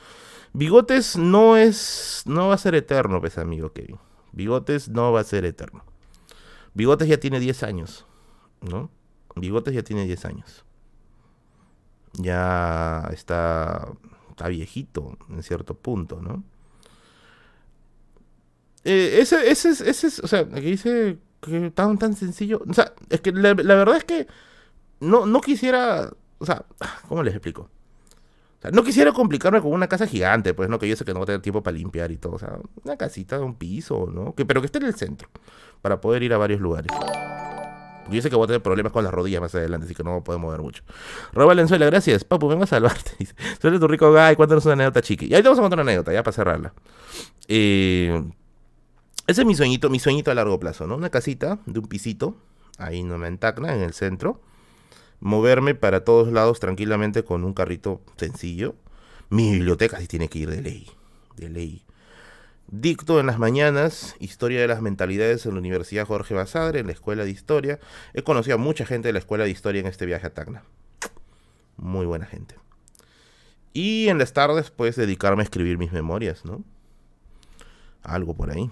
Speaker 1: Bigotes no es. no va a ser eterno, pues amigo Kevin. Bigotes no va a ser eterno. Bigotes ya tiene 10 años, ¿no? Bigotes ya tiene 10 años. Ya está, está viejito en cierto punto, ¿no? Eh, ese, ese, ese, o sea, que dice que tan, tan sencillo. O sea, es que la, verdad es que no, no quisiera, o sea, ¿cómo les explico? O sea, no quisiera complicarme con una casa gigante, pues, ¿no? Que yo sé que no voy a tener tiempo para limpiar y todo. O sea, una casita, un piso, ¿no? Que, pero que esté en el centro para poder ir a varios lugares. Porque yo sé que voy a tener problemas con las rodillas más adelante, así que no puedo mover mucho. Roba Valenzuela, gracias. Papu, vengo a salvarte. Suele tu rico guy, cuéntanos una anécdota chiqui. Y ahí te vamos a contar una anécdota, ya para cerrarla. Eh, ese es mi sueñito, mi sueñito a largo plazo, ¿no? Una casita de un pisito, ahí no me entacna, en el centro. Moverme para todos lados tranquilamente con un carrito sencillo. Mi biblioteca sí tiene que ir de ley. De ley. Dicto en las mañanas Historia de las Mentalidades en la Universidad Jorge Basadre, en la Escuela de Historia. He conocido a mucha gente de la Escuela de Historia en este viaje a Tacna. Muy buena gente. Y en las tardes, pues, dedicarme a escribir mis memorias, ¿no? Algo por ahí.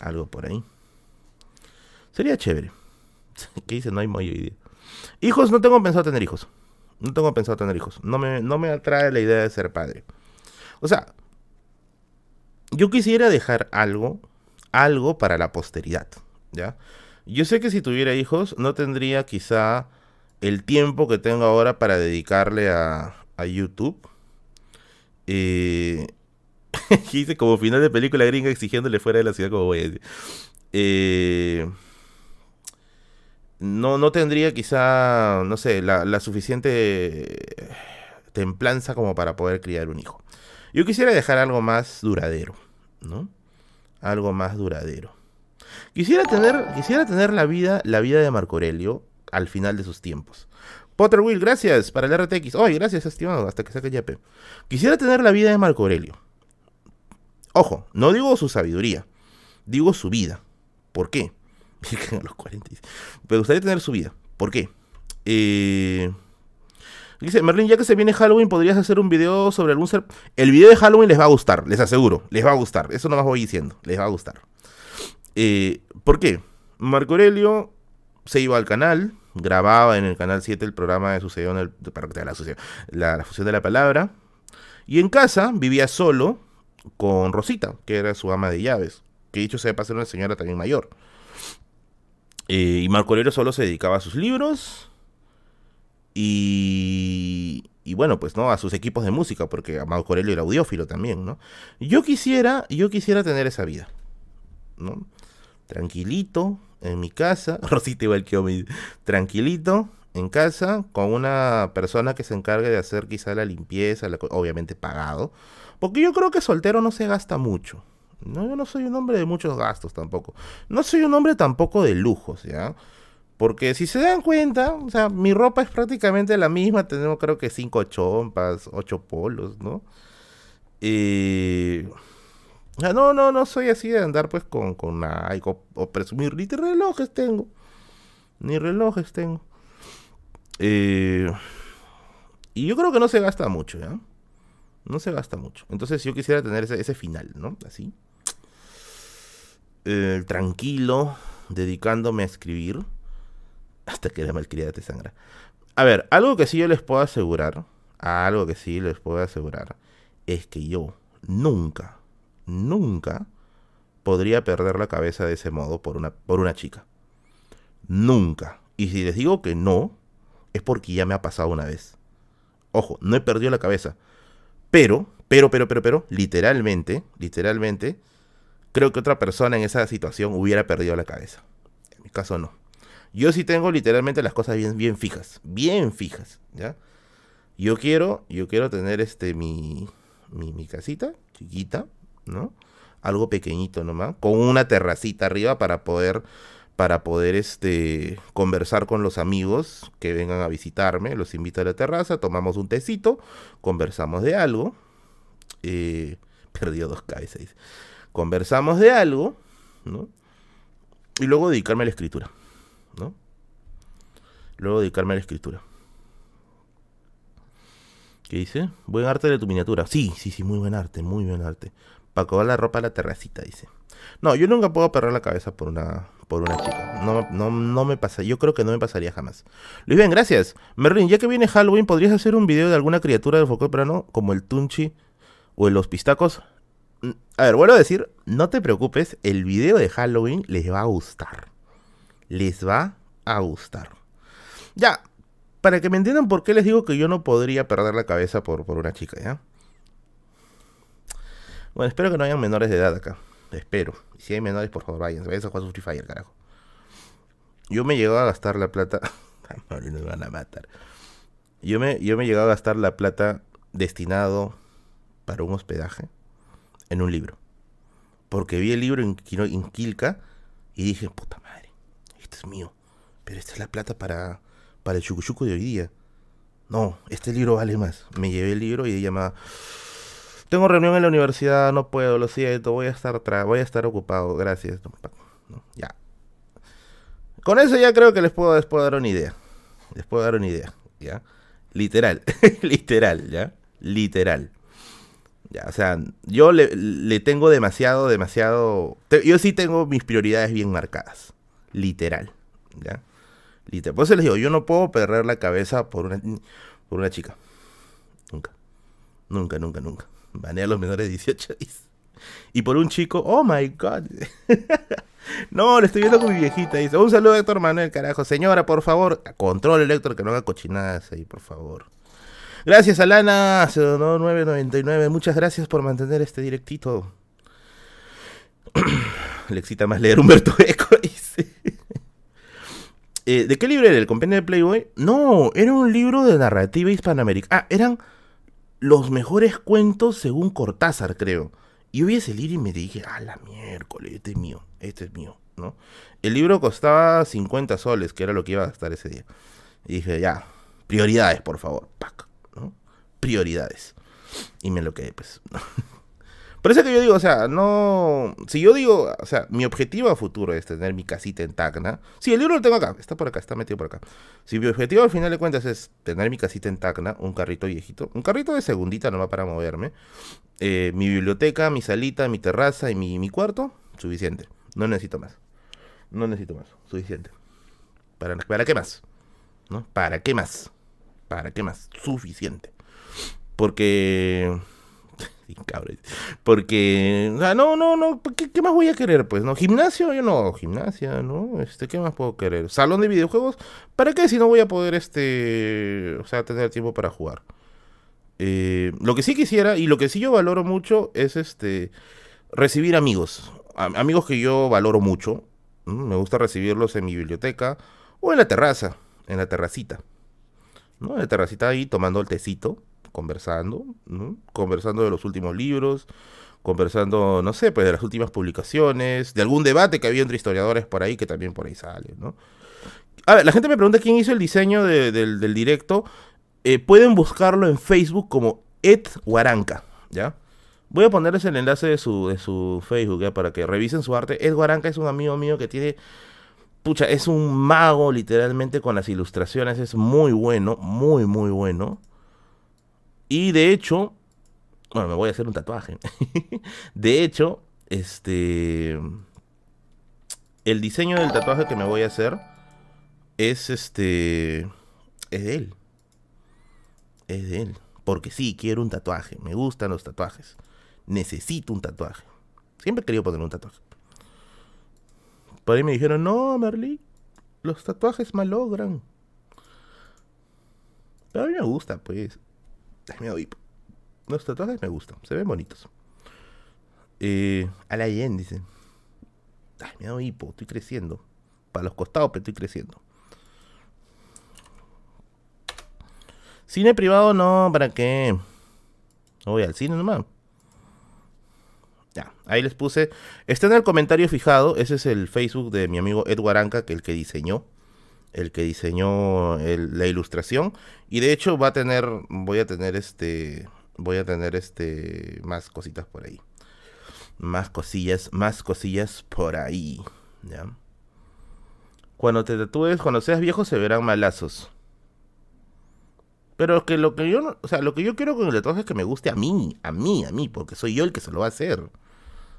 Speaker 1: Algo por ahí. Sería chévere. ¿Qué dice? No hay muy idea. Hijos, no tengo pensado tener hijos. No tengo pensado tener hijos. No me, no me atrae la idea de ser padre. O sea, yo quisiera dejar algo, algo para la posteridad, ¿ya? Yo sé que si tuviera hijos no tendría quizá el tiempo que tengo ahora para dedicarle a, a YouTube. Eh, hice como final de película gringa exigiéndole fuera de la ciudad como voy a decir. Eh, no, no tendría quizá, no sé, la, la suficiente templanza como para poder criar un hijo. Yo quisiera dejar algo más duradero, ¿no? Algo más duradero. Quisiera tener, quisiera tener la vida, la vida de Marco Aurelio al final de sus tiempos. Potter Will, gracias para el RTX. Oye, gracias, estimado, hasta que saque yape. Quisiera tener la vida de Marco Aurelio. Ojo, no digo su sabiduría, digo su vida. ¿Por qué? los 40. Me gustaría tener su vida. ¿Por qué? Eh, dice, Merlin, ya que se viene Halloween, ¿podrías hacer un video sobre algún ser? El video de Halloween les va a gustar, les aseguro. Les va a gustar. Eso no más voy diciendo. Les va a gustar. Eh, ¿Por qué? Marco Aurelio se iba al canal, grababa en el canal 7 el programa de Sucedió en el, la, la fusión de la palabra. Y en casa vivía solo con Rosita, que era su ama de llaves. Que dicho sea para ser una señora también mayor. Eh, y Marco Aurelio solo se dedicaba a sus libros y, bueno, pues no, a sus equipos de música, porque Marco Aurelio era audiófilo también, ¿no? Yo quisiera, yo quisiera tener esa vida, ¿no? Tranquilito, en mi casa, Rosita igual que yo, tranquilito, en casa, con una persona que se encargue de hacer quizá la limpieza, obviamente pagado, porque yo creo que soltero no se gasta mucho, no, yo no soy un hombre de muchos gastos tampoco. No soy un hombre tampoco de lujos, ¿ya? Porque si se dan cuenta, o sea, mi ropa es prácticamente la misma. Tenemos creo que cinco chompas, ocho polos, ¿no? Eh, no, no, no soy así de andar pues con, con Nike o, presumir. Ni relojes tengo. Ni relojes tengo. Eh, y yo creo que no se gasta mucho, ¿ya? No se gasta mucho. Entonces yo quisiera tener ese, ese final, ¿no? Así. Eh, tranquilo, dedicándome a escribir, hasta que la malcriada te sangra. A ver, algo que sí yo les puedo asegurar, algo que sí les puedo asegurar, es que yo nunca, nunca podría perder la cabeza de ese modo por una, por una chica. Nunca. Y si les digo que no, es porque ya me ha pasado una vez. Ojo, no he perdido la cabeza. Pero, pero, pero, pero, pero, literalmente, literalmente, creo que otra persona en esa situación hubiera perdido la cabeza. En mi caso no. Yo sí tengo literalmente las cosas bien, bien fijas, bien fijas, ¿ya? Yo quiero, yo quiero tener este mi, mi, casita chiquita, ¿no? Algo pequeñito nomás, con una terracita arriba para poder para poder este conversar con los amigos que vengan a visitarme, los invito a la terraza, tomamos un tecito, conversamos de algo. Eh, perdió dos cabezas conversamos de algo, ¿no? Y luego dedicarme a la escritura, ¿no? Luego dedicarme a la escritura. ¿Qué dice? Buen arte de tu miniatura. Sí, sí, sí, muy buen arte, muy buen arte. Para coger la ropa a la terracita, dice. No, yo nunca puedo perder la cabeza por una, por una chica. No, no, no me pasa. Yo creo que no me pasaría jamás. Luis, bien, gracias. Merlin, ya que viene Halloween, ¿podrías hacer un video de alguna criatura del folclore no como el Tunchi o los pistacos? A ver, vuelvo a decir, no te preocupes, el video de Halloween les va a gustar. Les va a gustar. Ya, para que me entiendan por qué les digo que yo no podría perder la cabeza por, por una chica, ¿ya? Bueno, espero que no hayan menores de edad acá. Espero. Si hay menores, por favor, vayan. Vayan a jugar su Free Fire, carajo. Yo me llegó a gastar la plata. Me van a matar. Yo me, yo me llegado a gastar la plata destinado para un hospedaje en un libro. Porque vi el libro en, en Quilca y dije, puta madre, esto es mío. Pero esta es la plata para, para el chucuchuco de hoy día. No, este libro vale más. Me llevé el libro y ella me... Tengo reunión en la universidad, no puedo, lo siento, voy a estar voy a estar ocupado, gracias. ya. Con eso ya creo que les puedo, les puedo dar una idea. Les puedo dar una idea, ¿ya? Literal, literal, ¿ya? Literal. Ya, o sea, yo le, tengo demasiado, demasiado... yo sí tengo mis prioridades bien marcadas. Literal. ¿Ya? Literal. Por eso les digo, yo no puedo perder la cabeza por una, por una chica. Nunca. Nunca, nunca, nunca. Banea los menores de 18 Y por un chico, oh my god. no, le estoy viendo con mi viejita. Dice, un saludo a Héctor Manuel, carajo. Señora, por favor, controle el Héctor que no haga cochinadas ahí, por favor. Gracias, Alana, 0999. Muchas gracias por mantener este directito. Le excita más leer Humberto Eco, eh, ¿De qué libro era? ¿El compendio de Playboy? No, era un libro de narrativa hispanoamericana. Ah, eran los mejores cuentos según Cortázar, creo. Y yo vi ese libro y me dije, ah, la miércoles, este es mío, este es mío, ¿no? El libro costaba 50 soles, que era lo que iba a gastar ese día. Y dije, ya, Prioridades, por favor. ¿no? Prioridades. Y me lo quedé, pues. Por eso que yo digo, o sea, no. Si yo digo, o sea, mi objetivo a futuro es tener mi casita en Tacna. Sí, el libro lo tengo acá, está por acá, está metido por acá. Si mi objetivo al final de cuentas es tener mi casita en Tacna, un carrito viejito, un carrito de segundita nomás para moverme, eh, mi biblioteca, mi salita, mi terraza y mi, mi cuarto, suficiente. No necesito más. No necesito más, suficiente. ¿Para, ¿Para qué más? ¿No? ¿Para qué más? ¿Para qué más? Suficiente. Porque porque, no, no, no, ¿qué, más voy a querer? Pues, ¿no? Gimnasio, yo no, gimnasia, ¿no? Este, ¿qué más puedo querer? Salón de videojuegos, ¿para qué si no voy a poder, este, o sea, tener tiempo para jugar? Eh, lo que sí quisiera y lo que sí yo valoro mucho es, este, recibir amigos, amigos que yo valoro mucho, me gusta recibirlos en mi biblioteca o en la terraza, en la terracita, ¿no? En la terracita ahí tomando el tecito conversando, conversando de los últimos libros, conversando, no sé, pues de las últimas publicaciones, de algún debate que había entre historiadores por ahí, que también por ahí sale, ¿no? A ver, la gente me pregunta quién hizo el diseño del, directo. Eh, pueden buscarlo en Facebook como Ed Guaranca, ¿ya? Voy a ponerles el enlace de su, de su Facebook, ¿ya? Para que revisen su arte. Ed Guaranca es un amigo mío que tiene... Pucha, es un mago literalmente con las ilustraciones. Es muy bueno, muy, muy bueno. Y de hecho, bueno, me voy a hacer un tatuaje. de hecho, este el diseño del tatuaje que me voy a hacer es este es de él. Es de él, porque sí quiero un tatuaje, me gustan los tatuajes. Necesito un tatuaje. Siempre he querido poner un tatuaje. Por ahí me dijeron, "No, Merly, los tatuajes malogran." Pero a mí me gusta, pues. Los tatuajes me gustan, se ven bonitos. Eh, a la Yen dice. Ay, me hipo, estoy creciendo. Para los costados, pero estoy creciendo. Cine privado no, ¿para qué? No voy al cine nomás. Ya, ahí les puse. Está en el comentario fijado. Ese es el Facebook de mi amigo Edward Anca, que es el que diseñó el que diseñó la ilustración. Y de hecho va a tener voy a tener este voy a tener este más cositas por ahí. Más cosillas más cosillas por ahí ya cuando te tatúes cuando seas viejo se verán malazos pero que lo que yo o sea lo que yo quiero con el tatuaje es que me guste a mí a mí a mí porque soy yo el que se lo va a hacer.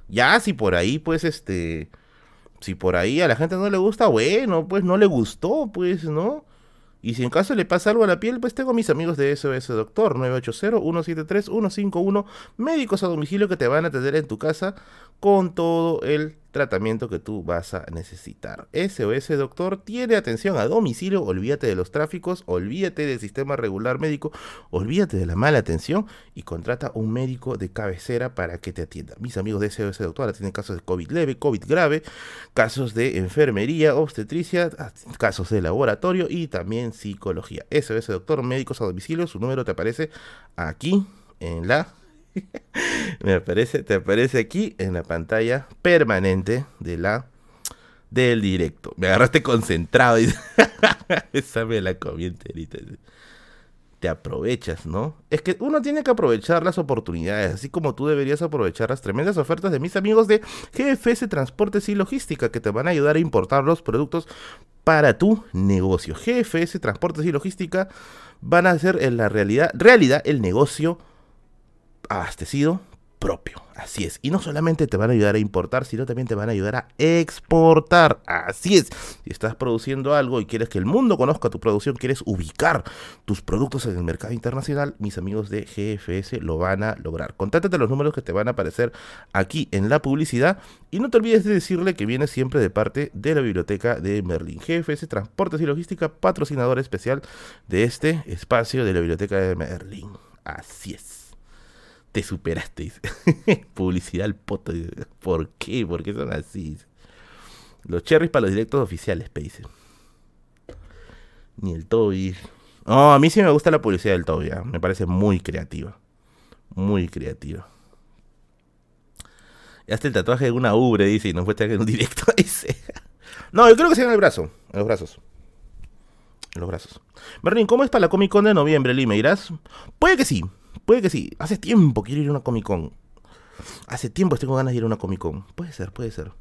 Speaker 1: Ya si por ahí pues este si por ahí a la gente no le gusta, bueno, pues no le gustó, pues, ¿no? Y si en caso le pasa algo a la piel, pues tengo a mis amigos de SOS Doctor, 980-173-151, médicos a domicilio que te van a atender en tu casa con todo el tratamiento que tú vas a necesitar. SOS Doctor tiene atención a domicilio, olvídate de los tráficos, olvídate del sistema regular médico, olvídate de la mala atención y contrata un médico de cabecera para que te atienda. Mis amigos de SOS Doctor tienen casos de COVID leve, COVID grave, casos de enfermería, obstetricia, casos de laboratorio y también psicología. SOS Doctor, médicos a domicilio, su número te aparece aquí en la me aparece, te aparece aquí en la pantalla permanente de la del directo. Me agarraste concentrado y esa me la comí enterita. Te aprovechas, ¿no? Es que uno tiene que aprovechar las oportunidades, así como tú deberías aprovechar las tremendas ofertas de mis amigos de GFS Transportes y Logística que te van a ayudar a importar los productos para tu negocio. GFS Transportes y Logística van a hacer en la realidad, realidad el negocio abastecido propio. Así es. Y no solamente te van a ayudar a importar, sino también te van a ayudar a exportar. Así es. Si estás produciendo algo y quieres que el mundo conozca tu producción, quieres ubicar tus productos en el mercado internacional, mis amigos de GFS lo van a lograr. Contáctate los números que te van a aparecer aquí en la publicidad y no te olvides de decirle que vienes siempre de parte de la biblioteca de Merlin. GFS Transportes y Logística, patrocinador especial de este espacio de la biblioteca de Merlin. Así es te superaste. Publicidad al poto. ¿Por qué? ¿Por qué son así? Los cherries para los directos oficiales, pe Ni el Toby. No, a mí sí me gusta la publicidad del Toby. ¿ah? Me parece muy creativa. Muy creativa. Y hasta el tatuaje de una ubre, dice, y no fue en un directo, dice. no, yo creo que sea en el brazo. En los brazos. en los brazos. Berlín, ¿cómo es para la Comic Con de noviembre, Lima? ¿Irás? Puede que sí, puede que sí. Hace tiempo quiero ir a una Comic Con. Hace tiempo tengo ganas de ir a una Comic Con. Puede ser, puede ser.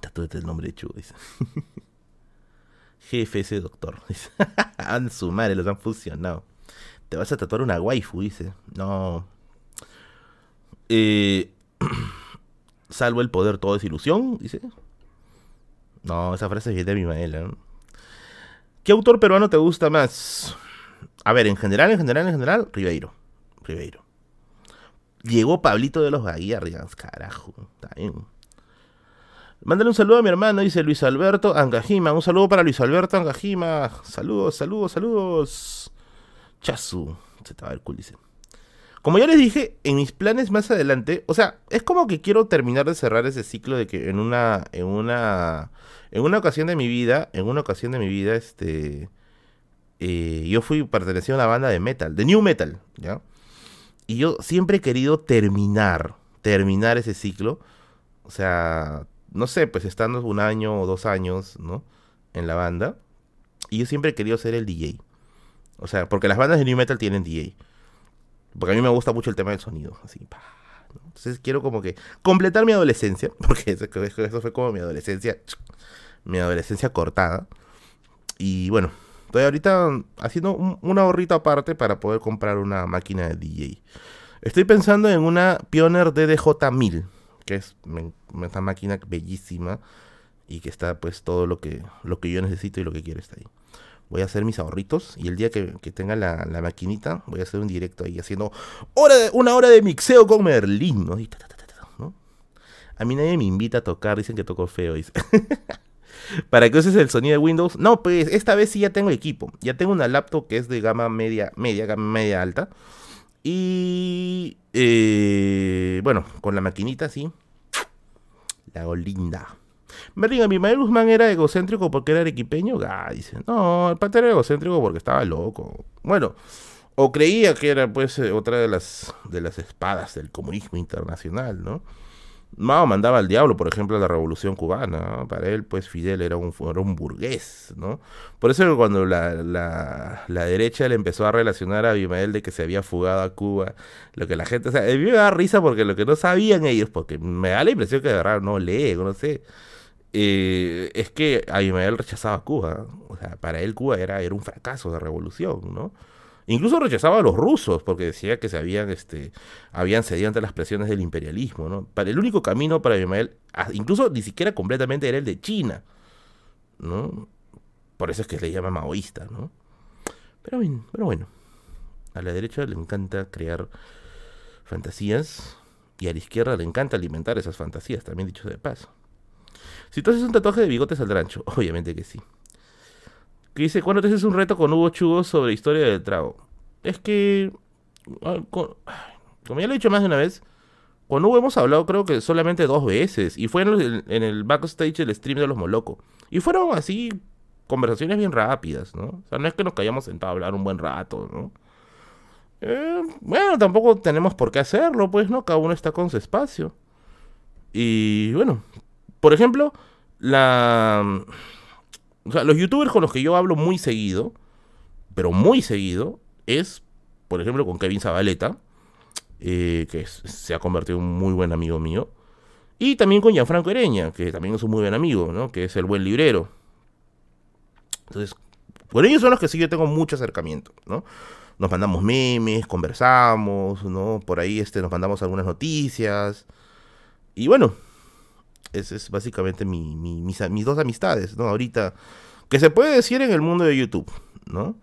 Speaker 1: Tatúate el nombre de Chu, dice. Ese doctor. han su madre, los han fusionado. Te vas a tatuar una waifu, dice. No. Eh, salvo el poder, todo es ilusión, dice. No, esa frase es de mi maela. ¿Qué autor peruano te gusta más? A ver, en general, en general, en general, Ribeiro. Ribeiro. Llegó Pablito de los Gaguiarrias, carajo. Está bien. Mándale un saludo a mi hermano, dice Luis Alberto Angajima. Un saludo para Luis Alberto Angajima. Saludos, saludos, saludos. Chasu. Se te va el. Como ya les dije, en mis planes más adelante, o sea, es como que quiero terminar de cerrar ese ciclo de que en una, en una, en una ocasión de mi vida, en una ocasión de mi vida, este, eh, yo fui, pertenecía a una banda de metal, de new metal, ¿ya? Y yo siempre he querido terminar, terminar ese ciclo, o sea, no sé, pues estando un año o dos años, ¿no? En la banda, y yo siempre he querido ser el DJ. O sea, porque las bandas de new metal tienen DJ. Porque a mí me gusta mucho el tema del sonido. Así, Entonces quiero como que completar mi adolescencia. Porque eso, fue como mi adolescencia. Mi adolescencia cortada. Y bueno, estoy ahorita haciendo una ahorrito aparte para poder comprar una máquina de DJ. Estoy pensando en una Pioneer DDJ1000. Que es una máquina bellísima. Y que está pues todo lo que, lo que yo necesito y lo que quiero está ahí voy a hacer mis ahorritos y el día que, tenga la, maquinita voy a hacer un directo ahí haciendo hora una hora de mixeo con Merlín, ¿no? A mí nadie me invita a tocar, dicen que toco feo, dice. ¿Para qué uses el sonido de Windows? No, pues esta vez sí ya tengo equipo. Ya tengo una laptop que es de gama media, media, gama media alta. Y eh, bueno, con la maquinita sí. La hago linda. Berlín, mi Manuel Guzmán era egocéntrico porque era arequipeño. Ah, dice, no, el pata era egocéntrico porque estaba loco. Bueno, o creía que era pues eh, otra de las, de las espadas del comunismo internacional, ¿no? Mao mandaba al diablo, por ejemplo, a la revolución cubana. Para él, pues Fidel era un, era un burgués, ¿no? Por eso cuando la, la, la, derecha le empezó a relacionar a Abimael de que se había fugado a Cuba, lo que la gente, o sea, a mí me da risa porque lo que no sabían ellos, porque me da la impresión que de verdad no lee, no sé. Eh, es que Abimael rechazaba Cuba. O sea, para él Cuba era, era un fracaso de revolución, ¿no? Incluso rechazaba a los rusos porque decía que se habían, este, habían cedido ante las presiones del imperialismo, ¿no? Para el único camino para Abimael, incluso ni siquiera completamente era el de China, ¿no? Por eso es que le llama maoísta, ¿no? Pero, pero bueno, a la derecha le encanta crear fantasías y a la izquierda le encanta alimentar esas fantasías, también dicho de paso. Si tú haces un tatuaje de bigotes al rancho, obviamente que sí. Que dice, ¿cuándo te haces un reto con Hugo Chugo sobre historia del trago? Es que, ah, como ya lo he dicho más de una vez, con Hugo hemos hablado creo que solamente dos veces. Y fue en el, backstage del stream de los Molocos. Y fueron así conversaciones bien rápidas, ¿no? O sea, no es que nos hayamos sentado a hablar un buen rato, ¿no? Eh, bueno, tampoco tenemos por qué hacerlo, pues, ¿no? Cada uno está con su espacio. Y bueno, por ejemplo, la... O sea, los youtubers con los que yo hablo muy seguido, pero muy seguido, es, por ejemplo, con Kevin Zabaleta, eh, que se ha convertido en un muy buen amigo mío, y también con Gianfranco Ereña, que también es un muy buen amigo, ¿no? Que es el buen librero. Entonces, por ellos son los que sí yo tengo mucho acercamiento, ¿no? Nos mandamos memes, conversamos, ¿no? Por ahí este, nos mandamos algunas noticias. Y bueno, es, es básicamente mi, mis, dos amistades, ¿no? Ahorita, que se puede decir en el mundo de YouTube, ¿no?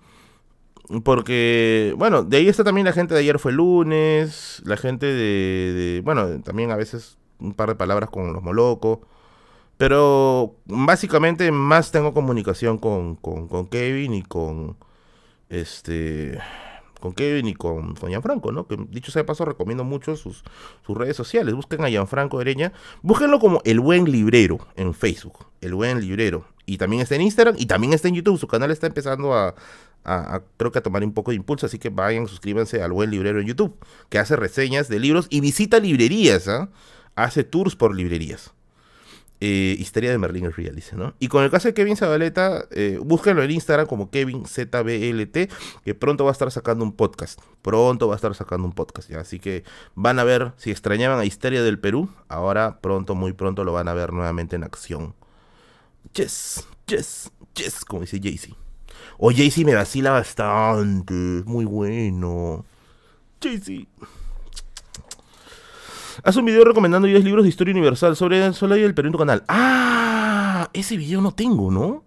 Speaker 1: Porque, bueno, de ahí está también la gente de ayer fue lunes, la gente de, bueno, también a veces un par de palabras con los molocos. Pero básicamente más tengo comunicación con, con, con Kevin y con este con Kevin y con, con Gianfranco, ¿no? Que dicho sea de paso, recomiendo mucho sus, sus redes sociales. Busquen a Gianfranco Ereña. Búsquenlo como El Buen Librero en Facebook. El Buen Librero. Y también está en Instagram y también está en YouTube. Su canal está empezando a, creo que a tomar un poco de impulso, así que vayan, suscríbanse al Buen Librero en YouTube, que hace reseñas de libros y visita librerías, ¿ah? Hace tours por librerías. Eh, Histeria de Merlin es real, dice, ¿no? Y con el caso de Kevin Zabaleta, eh, búsquenlo en Instagram como Kevin ZBLT, que pronto va a estar sacando un podcast. Pronto va a estar sacando un podcast. Así que van a ver, si extrañaban a Histeria del Perú, ahora pronto, muy pronto lo van a ver nuevamente en acción. Yes, yes, yes, como dice Jaycee. O Jaycee me vacila bastante, muy bueno. Jaycee. Haz un video recomendando 10 libros de historia universal sobre Soleil y el Perú en tu canal. ¡Ah! Ese video no tengo, ¿no?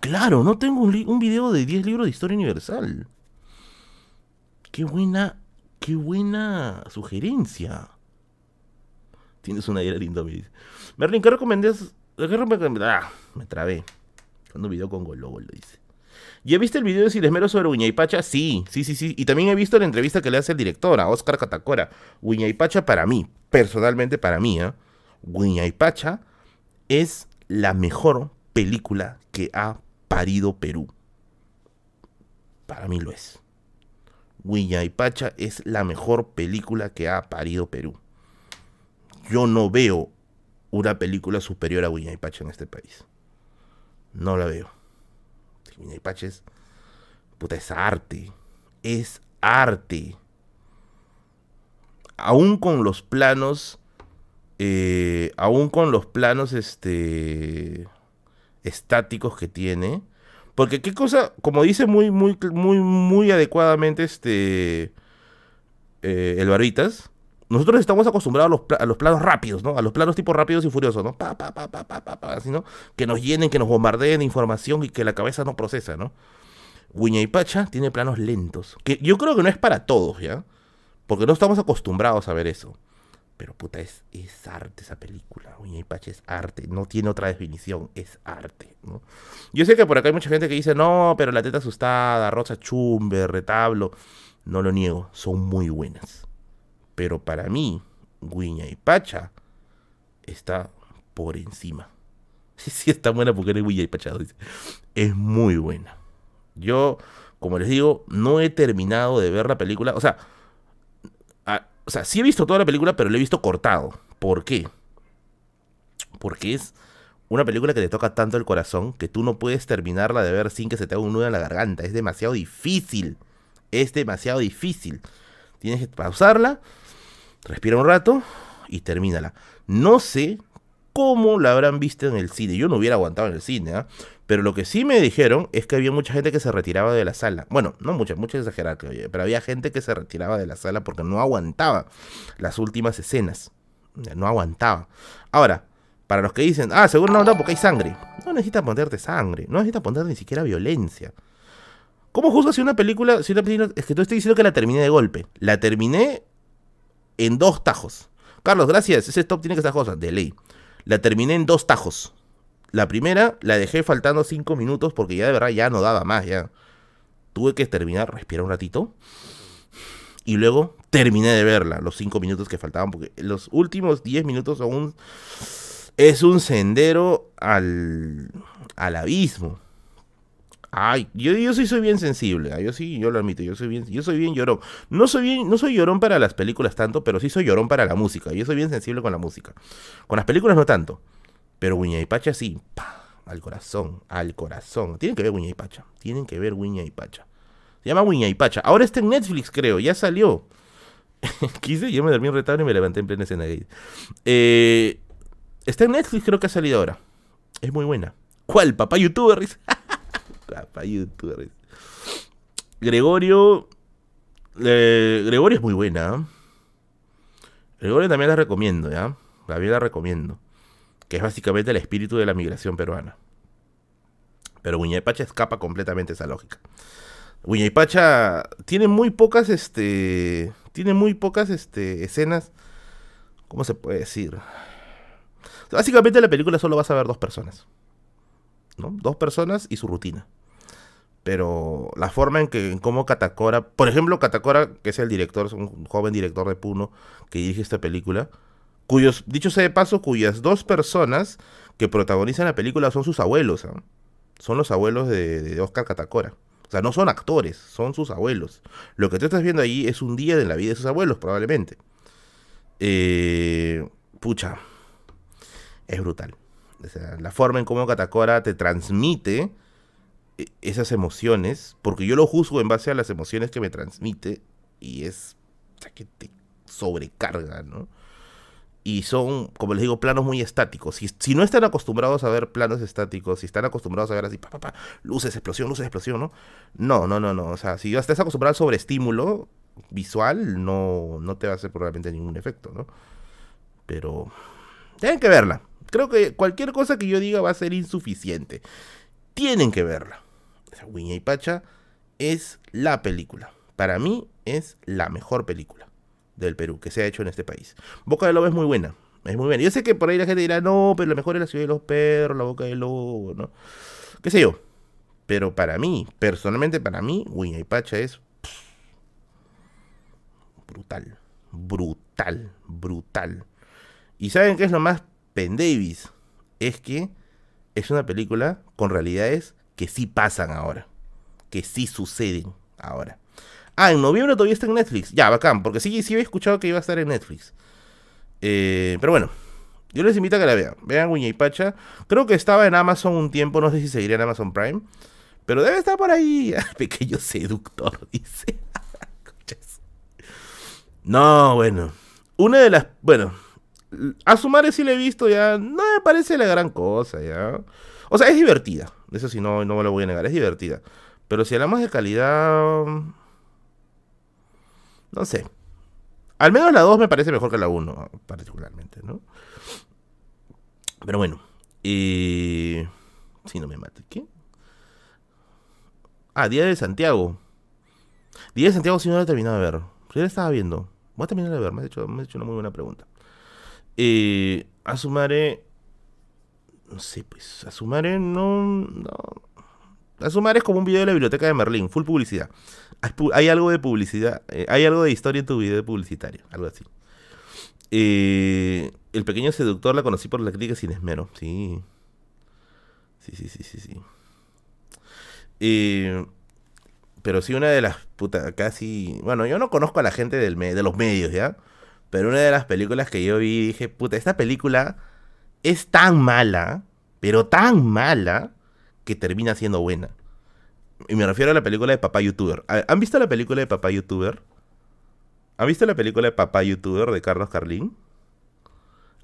Speaker 1: Claro, no tengo un, video de 10 libros de historia universal. Qué buena, qué buena sugerencia. Tienes una idea linda, me dice. Merlin, ¿qué recomendás? ¿Qué recomendás? Ah, me trabé. Un video con Golobo, lo dice. ¿Ya viste el video de Silesmero sobre Huñaypacha? Sí, sí, sí, sí. Y también he visto la entrevista que le hace el director a Oscar Catacora. Huñaypacha para mí, personalmente para mí, ¿eh? Huñaypacha es la mejor película que ha parido Perú. Para mí lo es. Huñaypacha es la mejor película que ha parido Perú. Yo no veo una película superior a Huñaypacha en este país. No la veo. Huñaypacha es. Puta, es arte. Es arte. Aún con los planos. Eh, aún con los planos este estáticos que tiene porque qué cosa como dice muy muy muy muy adecuadamente este eh, el barbitas nosotros estamos acostumbrados a los, a los planos rápidos, ¿no? A los planos tipo rápidos y furiosos, ¿no? Pa, pa, pa, pa, pa, pa, pa, así, ¿no? Que nos llenen, que nos bombardeen de información y que la cabeza no procesa, ¿no? Wiña y Pacha tiene planos lentos. Que yo creo que no es para todos, ¿ya? Porque no estamos acostumbrados a ver eso. Pero puta, es, es arte esa película. Wiña y Pacha es arte. No tiene otra definición. Es arte, ¿no? Yo sé que por acá hay mucha gente que dice, no, pero la teta asustada, Rosa Chumbe, Retablo. No lo niego, son muy buenas. Pero para mí, Guiña y Pacha está por encima. Sí, sí, está buena porque eres Guiña y Pacha. Es muy buena. Yo, como les digo, no he terminado de ver la película. O sea, o sea, sí he visto toda la película, pero la he visto cortado. ¿Por qué? Porque es una película que te toca tanto el corazón que tú no puedes terminarla de ver sin que se te haga un nudo en la garganta. Es demasiado difícil. Es demasiado difícil. Tienes que pausarla, respira un rato y termínala. No sé cómo la habrán visto en el cine. Yo no hubiera aguantado en el cine, ¿ah? Pero lo que sí me dijeron es que había mucha gente que se retiraba de la sala. Bueno, no mucha, mucha yo, pero había gente que se retiraba de la sala porque no aguantaba las últimas escenas. No aguantaba. Ahora, para los que dicen, ah, seguro no aguantaba porque hay sangre. No necesitas ponerte sangre, no necesitas poner ni siquiera violencia. ¿Cómo juzgas si una película, si una película, es que tú estoy diciendo que la terminé de golpe? La terminé en dos tajos. Carlos, gracias, ese stop tiene que estar cosa, de ley. La terminé en dos tajos. La primera la dejé faltando cinco minutos porque ya de verdad ya no daba más, ya. Tuve que terminar, respirar un ratito. Y luego terminé de verla, los cinco minutos que faltaban, porque los últimos 10 minutos son. Es un sendero al, al abismo. Ay, yo, yo sí soy bien sensible, ah, yo sí, yo lo admito, yo soy bien, yo soy bien llorón. No soy bien, no soy llorón para las películas tanto, pero sí soy llorón para la música. Yo soy bien sensible con la música. Con las películas no tanto. Pero Wiña y Pacha sí, al corazón, al corazón. Tienen que ver Wiña y Pacha. Tienen que ver Wiña y Pacha. Se llama Wiña y Pacha. Ahora está en Netflix, creo, ya salió. Quise, yo me dormí un retablo y me levanté en plena escena. Eh, está en Netflix, creo que ha salido ahora. Es muy buena. ¿Cuál? Papá youtuber. dice. Papá youtuber. Gregorio. eh, Gregorio es muy buena. ¿eh? Gregorio también la recomiendo, ¿ya? También la recomiendo. Que es básicamente el espíritu de la migración peruana. Pero Pacha escapa completamente esa lógica. Pacha tiene muy pocas, este. Tiene muy pocas este, escenas. ¿Cómo se puede decir? Básicamente en la película solo vas a ver dos personas. Dos personas y su rutina. Pero la forma en que, en cómo Catacora, por ejemplo, Catacora, que es el director, es un joven director de Puno que dirige esta película, cuyos, dicho sea de paso, cuyas dos personas que protagonizan la película son sus abuelos, ¿ah? son los abuelos de, de Oscar Catacora. O sea, no son actores, son sus abuelos. Lo que tú estás viendo ahí es un día de la vida de sus abuelos, probablemente. Eh, pucha. es brutal. O sea, la forma en cómo Katakora te transmite e, esas emociones, porque yo lo juzgo en base a las emociones que me transmite, y es, o sea, que te sobrecarga, ¿no? y son, como les digo, planos muy estáticos. Si, si no están acostumbrados a ver planos estáticos, si están acostumbrados a ver así, pa, pa, pa, luces, explosión, luces, explosión, ¿no? No, no, no, no. O sea, si estás acostumbrado al sobreestímulo visual, no, no te va a hacer probablemente ningún efecto, ¿no? Pero tienen que verla. Creo que cualquier cosa que yo diga va a ser insuficiente. Tienen que verla. Sea, y Pacha es la película. Para mí es la mejor película del Perú que se ha hecho en este país. Boca del Lobo es muy buena, es muy buena. Yo sé que por ahí la gente dirá, no, pero lo mejor es la ciudad de los perros, la Boca del Lobo, ¿no? ¿Qué sé yo? Pero para mí, personalmente para mí, y Pacha es brutal, brutal, brutal. ¿Y saben qué es lo más pendavis? Es que es una película con realidades que sí pasan ahora, que sí suceden ahora. Ah, en noviembre todavía está en Netflix. Ya, bacán, porque sí, sí había escuchado que iba a estar en Netflix. Eh, pero bueno, yo les invito a que la vean. Vean Guña y Pacha. Creo que estaba en Amazon un tiempo, no sé si seguiría en Amazon Prime. Pero debe estar por ahí. Pequeño seductor, dice. no, bueno. Una de las. Bueno. A su madre sí la he visto ya. No me parece la gran cosa ya. O sea, es divertida. Eso sí, no, no me lo voy a negar. Es divertida. Pero si hablamos de calidad. No sé. Al menos la 2 me parece mejor que la 1, particularmente, ¿no? Pero bueno. Y... Si no me mate. ¿Qué? Ah, Día de Santiago. Día de Santiago si no lo he terminado de ver. Si la estaba viendo. Voy a terminar de ver. Me has hecho, me has hecho una muy buena pregunta. Eh, Asumare... No sé, pues. Asumare no... no a sumar es como un video de la biblioteca de Merlín, full publicidad. Hay, algo de publicidad, eh, hay algo de historia en tu video publicitario, algo así. Eh, el pequeño seductor la conocí por la crítica sin esmero, sí. Sí, sí, sí, sí, sí. Eh, pero sí, una de las putas, casi. Bueno, yo no conozco a la gente del de los medios, ¿ya? Pero una de las películas que yo vi, dije, puta, esta película es tan mala, pero tan mala, que termina siendo buena. Y me refiero a la película de Papá Youtuber. ¿Han visto la película de Papá Youtuber? ¿Han visto la película de Papá Youtuber de Carlos Carlín?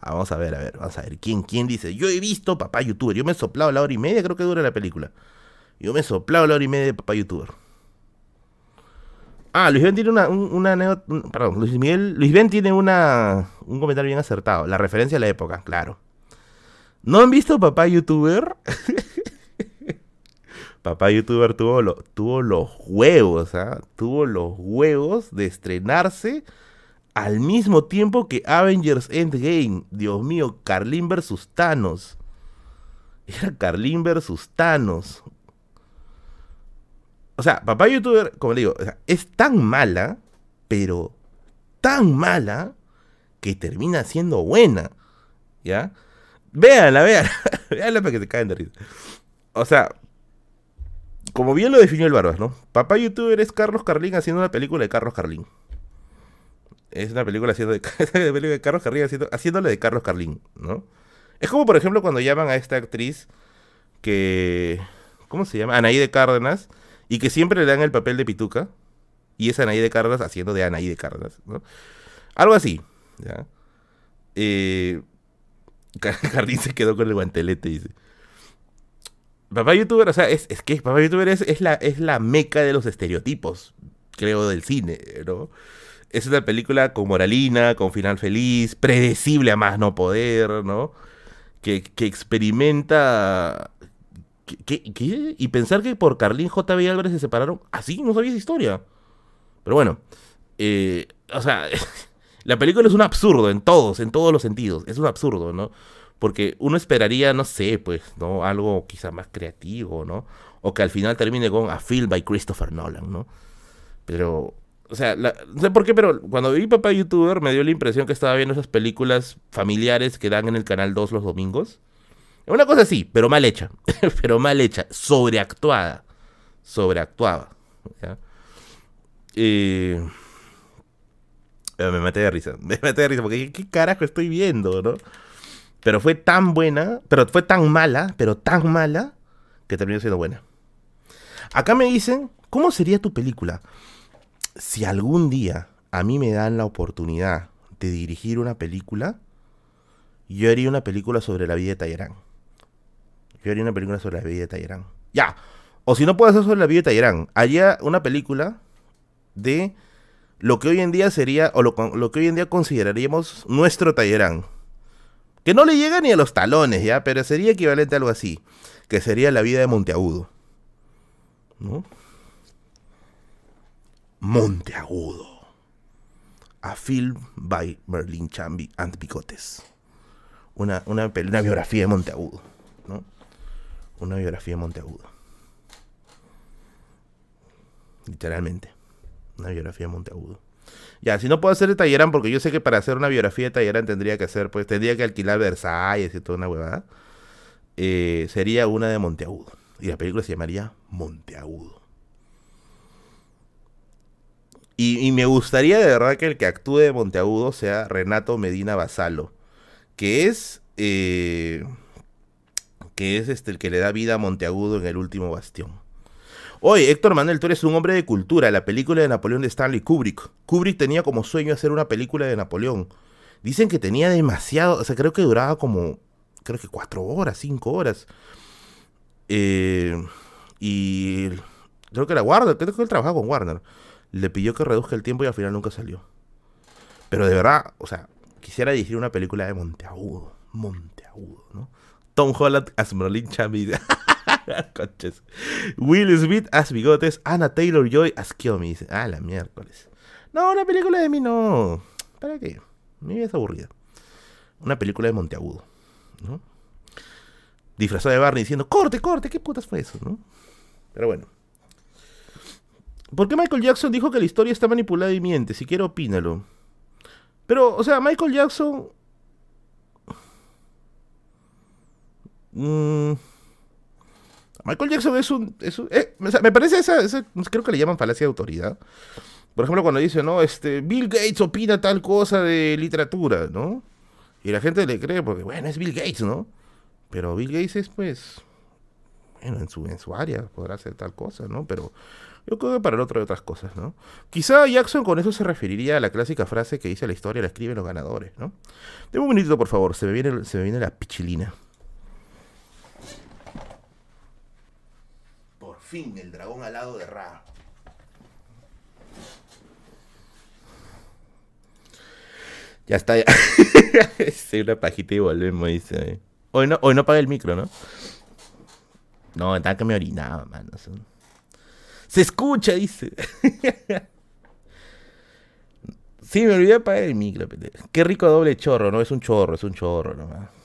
Speaker 1: Ah, vamos a ver, a ver, vamos a ver. ¿Quién, ¿Quién dice? Yo he visto Papá Youtuber. Yo me he soplado la hora y media, creo que dura la película. Yo me he soplado la hora y media de Papá Youtuber. Ah, Luis Ben tiene una, una, perdón, Luis Miguel, Luis Ben tiene una, un comentario bien acertado. La referencia a la época, claro. ¿No han visto Papá Youtuber? papá youtuber tuvo, tuvo los huevos, ¿ah? Tuvo los huevos de estrenarse al mismo tiempo que Avengers Endgame. Dios mío, Carlin versus Thanos. Era Carlin versus Thanos. O sea, papá youtuber, como le digo, es tan mala, pero tan mala que termina siendo buena. ¿Ya? Véanla, véanla. véanla para que se caen de risa. O sea, como bien lo definió el Barbas, ¿no? Papá youtuber es Carlos Carlín haciendo una película de Carlos Carlín. Es una película haciendo de, de Carlos Carlín haciendo, haciéndole de Carlos Carlín, ¿no? Es como, por ejemplo, cuando llaman a esta actriz que... ¿Cómo se llama? Anaí de Cárdenas. Y que siempre le dan el papel de Pituca. Y es Anaí de Cárdenas haciendo de Anaí de Cárdenas, ¿no? Algo así, ¿ya? Eh, Carlín se quedó con el guantelete, dice. Papá Youtuber, o sea, es, que Papá Youtuber es, la, es la meca de los estereotipos, creo, del cine, ¿no? Es una película con moralina, con final feliz, predecible a más no poder, ¿no? Que, experimenta... ¿Qué, Y pensar que por Carlín J.B. Álvarez se separaron, así no sabía esa historia. Pero bueno, eh, o sea, la película es un absurdo en todos, en todos los sentidos. Es un absurdo, ¿no? Porque uno esperaría, no sé, pues, ¿no? Algo quizá más creativo, ¿no? O que al final termine con A Film by Christopher Nolan, ¿no? Pero, o sea, no sé por qué, pero cuando vi Papá YouTuber me dio la impresión que estaba viendo esas películas familiares que dan en el Canal 2 los domingos. Una cosa así, pero mal hecha. pero mal hecha. Sobreactuada. Sobreactuada. ¿ya? Eh, me maté de risa. Me maté de risa porque ¿qué carajo estoy viendo, no? Pero fue tan buena, pero fue tan mala, pero tan mala, que terminó siendo buena. Acá me dicen, ¿cómo sería tu película? Si algún día a mí me dan la oportunidad de dirigir una película, yo haría una película sobre la vida de Tallerán. Yo haría una película sobre la vida de Tallerán. Ya. O si no puedo hacer sobre la vida de Tallerán, haría una película de lo que hoy en día sería, o lo, que hoy en día consideraríamos nuestro Tallerán. Que no le llega ni a los talones, ¿ya? Pero sería equivalente a algo así. Que sería la vida de Monteagudo. ¿No? Monteagudo. A film by Merlin Chambi and Bigotes. Una, una, una biografía de Monteagudo. Una biografía de Monteagudo. Literalmente. Una biografía de Monteagudo. Ya, si no puedo hacer de Tallerán, porque yo sé que para hacer una biografía de Tallerán tendría que hacer, pues tendría que alquilar Versalles y toda una huevada. Eh, sería una de Monteagudo. Y la película se llamaría Monteagudo. Y, me gustaría de verdad que el que actúe de Monteagudo sea Renato Medina Basalo, que es eh, que es este el que le da vida a Monteagudo en el último bastión. Oye, Héctor Manuel, tú eres un hombre de cultura. La película de Napoleón de Stanley Kubrick. Kubrick tenía como sueño hacer una película de Napoleón. Dicen que tenía demasiado, o sea, creo que duraba como, creo que cuatro horas, cinco horas. Eh, y creo que era Warner, creo que él trabajaba con Warner le pidió que reduzca el tiempo y al final nunca salió. Pero de verdad, o sea, quisiera dirigir una película de Monteagudo. Monteagudo, ¿no? Tom Holland as Merlin Chambi. Will Smith as Bigotes. Anna Taylor Joy as Kiomi. Ah, la miércoles. No, una película de mí no. ¿Para qué? Mi vida es aburrida. Una película de Monteagudo, ¿no? Disfrazado de Barney diciendo, corte, corte, ¿qué putas fue eso, no? Pero bueno. ¿Por qué Michael Jackson dijo que la historia está manipulada y miente? Si quiere, opínalo. Pero, o sea, Michael Jackson. Mm, Michael Jackson es un. Eh, me parece esa, Creo que le llaman falacia de autoridad. Por ejemplo, cuando dice, ¿no? Este, Bill Gates opina tal cosa de literatura, ¿no? Y la gente le cree porque, bueno, es Bill Gates, ¿no? Pero Bill Gates es, pues. Bueno, en su, en su área podrá hacer tal cosa, ¿no? Pero yo creo que para el otro hay otras cosas, ¿no? Quizá Jackson con eso se referiría a la clásica frase que dice la historia la escriben los ganadores, ¿no? Deme un minutito, por favor, se me viene, se me viene la pichilina. Fin, el dragón alado de Ra. Ya está, ya. una pajita y volvemos, dice. Hoy no, hoy no paga el micro, ¿no? No, está que me orinaba, mano. Se escucha, dice. sí, me olvidé de apagar el micro. Qué rico doble chorro, ¿no? Es un chorro, es un chorro nomás.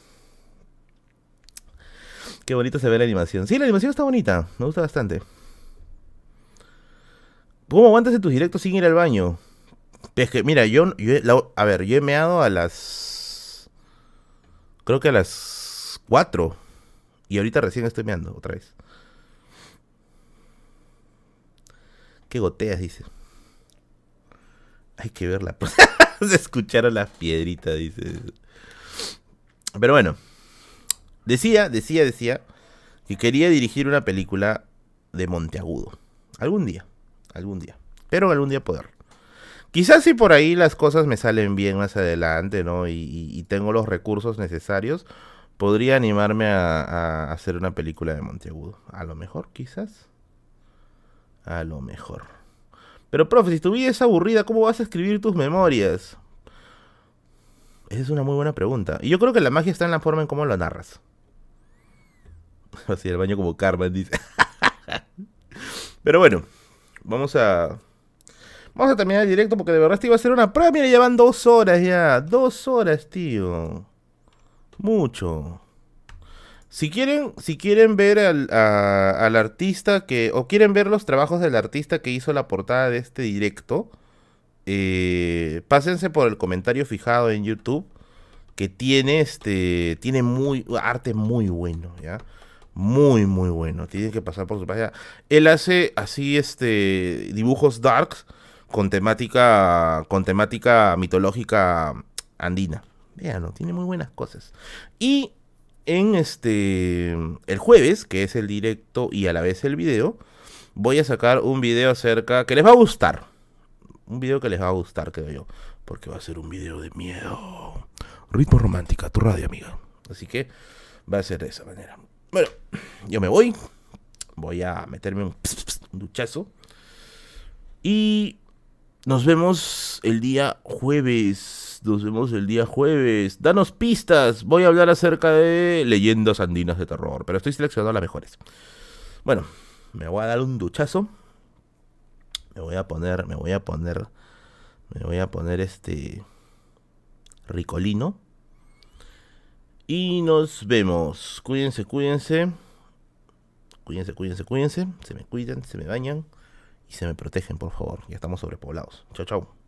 Speaker 1: Qué bonito se ve la animación. Sí, la animación está bonita. Me gusta bastante. ¿Cómo aguantas en tus directos sin ir al baño? Es que, mira, yo, a ver, yo he meado a las. Creo que a las 4. Y ahorita recién estoy meando otra vez. Qué goteas, dice. Hay que verla. Se escucharon las piedritas, dice. Pero bueno. Decía, decía, decía que quería dirigir una película de Monteagudo. Algún día. Algún día. Pero algún día poder. Quizás si por ahí las cosas me salen bien más adelante, ¿no? Y, tengo los recursos necesarios, podría animarme a hacer una película de Monteagudo. A lo mejor, quizás. A lo mejor. Pero, profe, si tu vida es aburrida, ¿cómo vas a escribir tus memorias? Esa es una muy buena pregunta. Y yo creo que la magia está en la forma en cómo lo narras. Así el baño como Carmen dice. Pero bueno, vamos a. Vamos a terminar el directo porque de verdad esto iba a ser una prueba. Mira, ya van dos horas ya. Dos horas, tío. Mucho. Si quieren, si quieren ver al, al, artista que. o quieren ver los trabajos del artista que hizo la portada de este directo. Eh, pásense por el comentario fijado en YouTube. Que tiene este. Tiene muy. arte muy bueno, ¿ya? Muy, muy bueno. Tienen que pasar por su página. Él hace así este. dibujos darks. Con temática. con temática mitológica andina. Véanlo, tiene muy buenas cosas. Y en este el jueves, que es el directo y a la vez el video, voy a sacar un video acerca que les va a gustar. Un video que les va a gustar, creo yo, porque va a ser un video de miedo. Ritmo romántica, tu radio, amiga. Así que va a ser de esa manera. Bueno, yo me voy. Voy a meterme un, duchazo. Y nos vemos el día jueves. Nos vemos el día jueves. Danos pistas. Voy a hablar acerca de leyendas andinas de terror. Pero estoy seleccionando las mejores. Bueno, me voy a dar un duchazo. Me voy a poner, me voy a poner, me voy a poner este ricolino. Y nos vemos. Cuídense, cuídense. Cuídense, cuídense, cuídense. Se me cuidan, se me bañan y se me protegen, por favor. Ya estamos sobrepoblados. Chao, chao.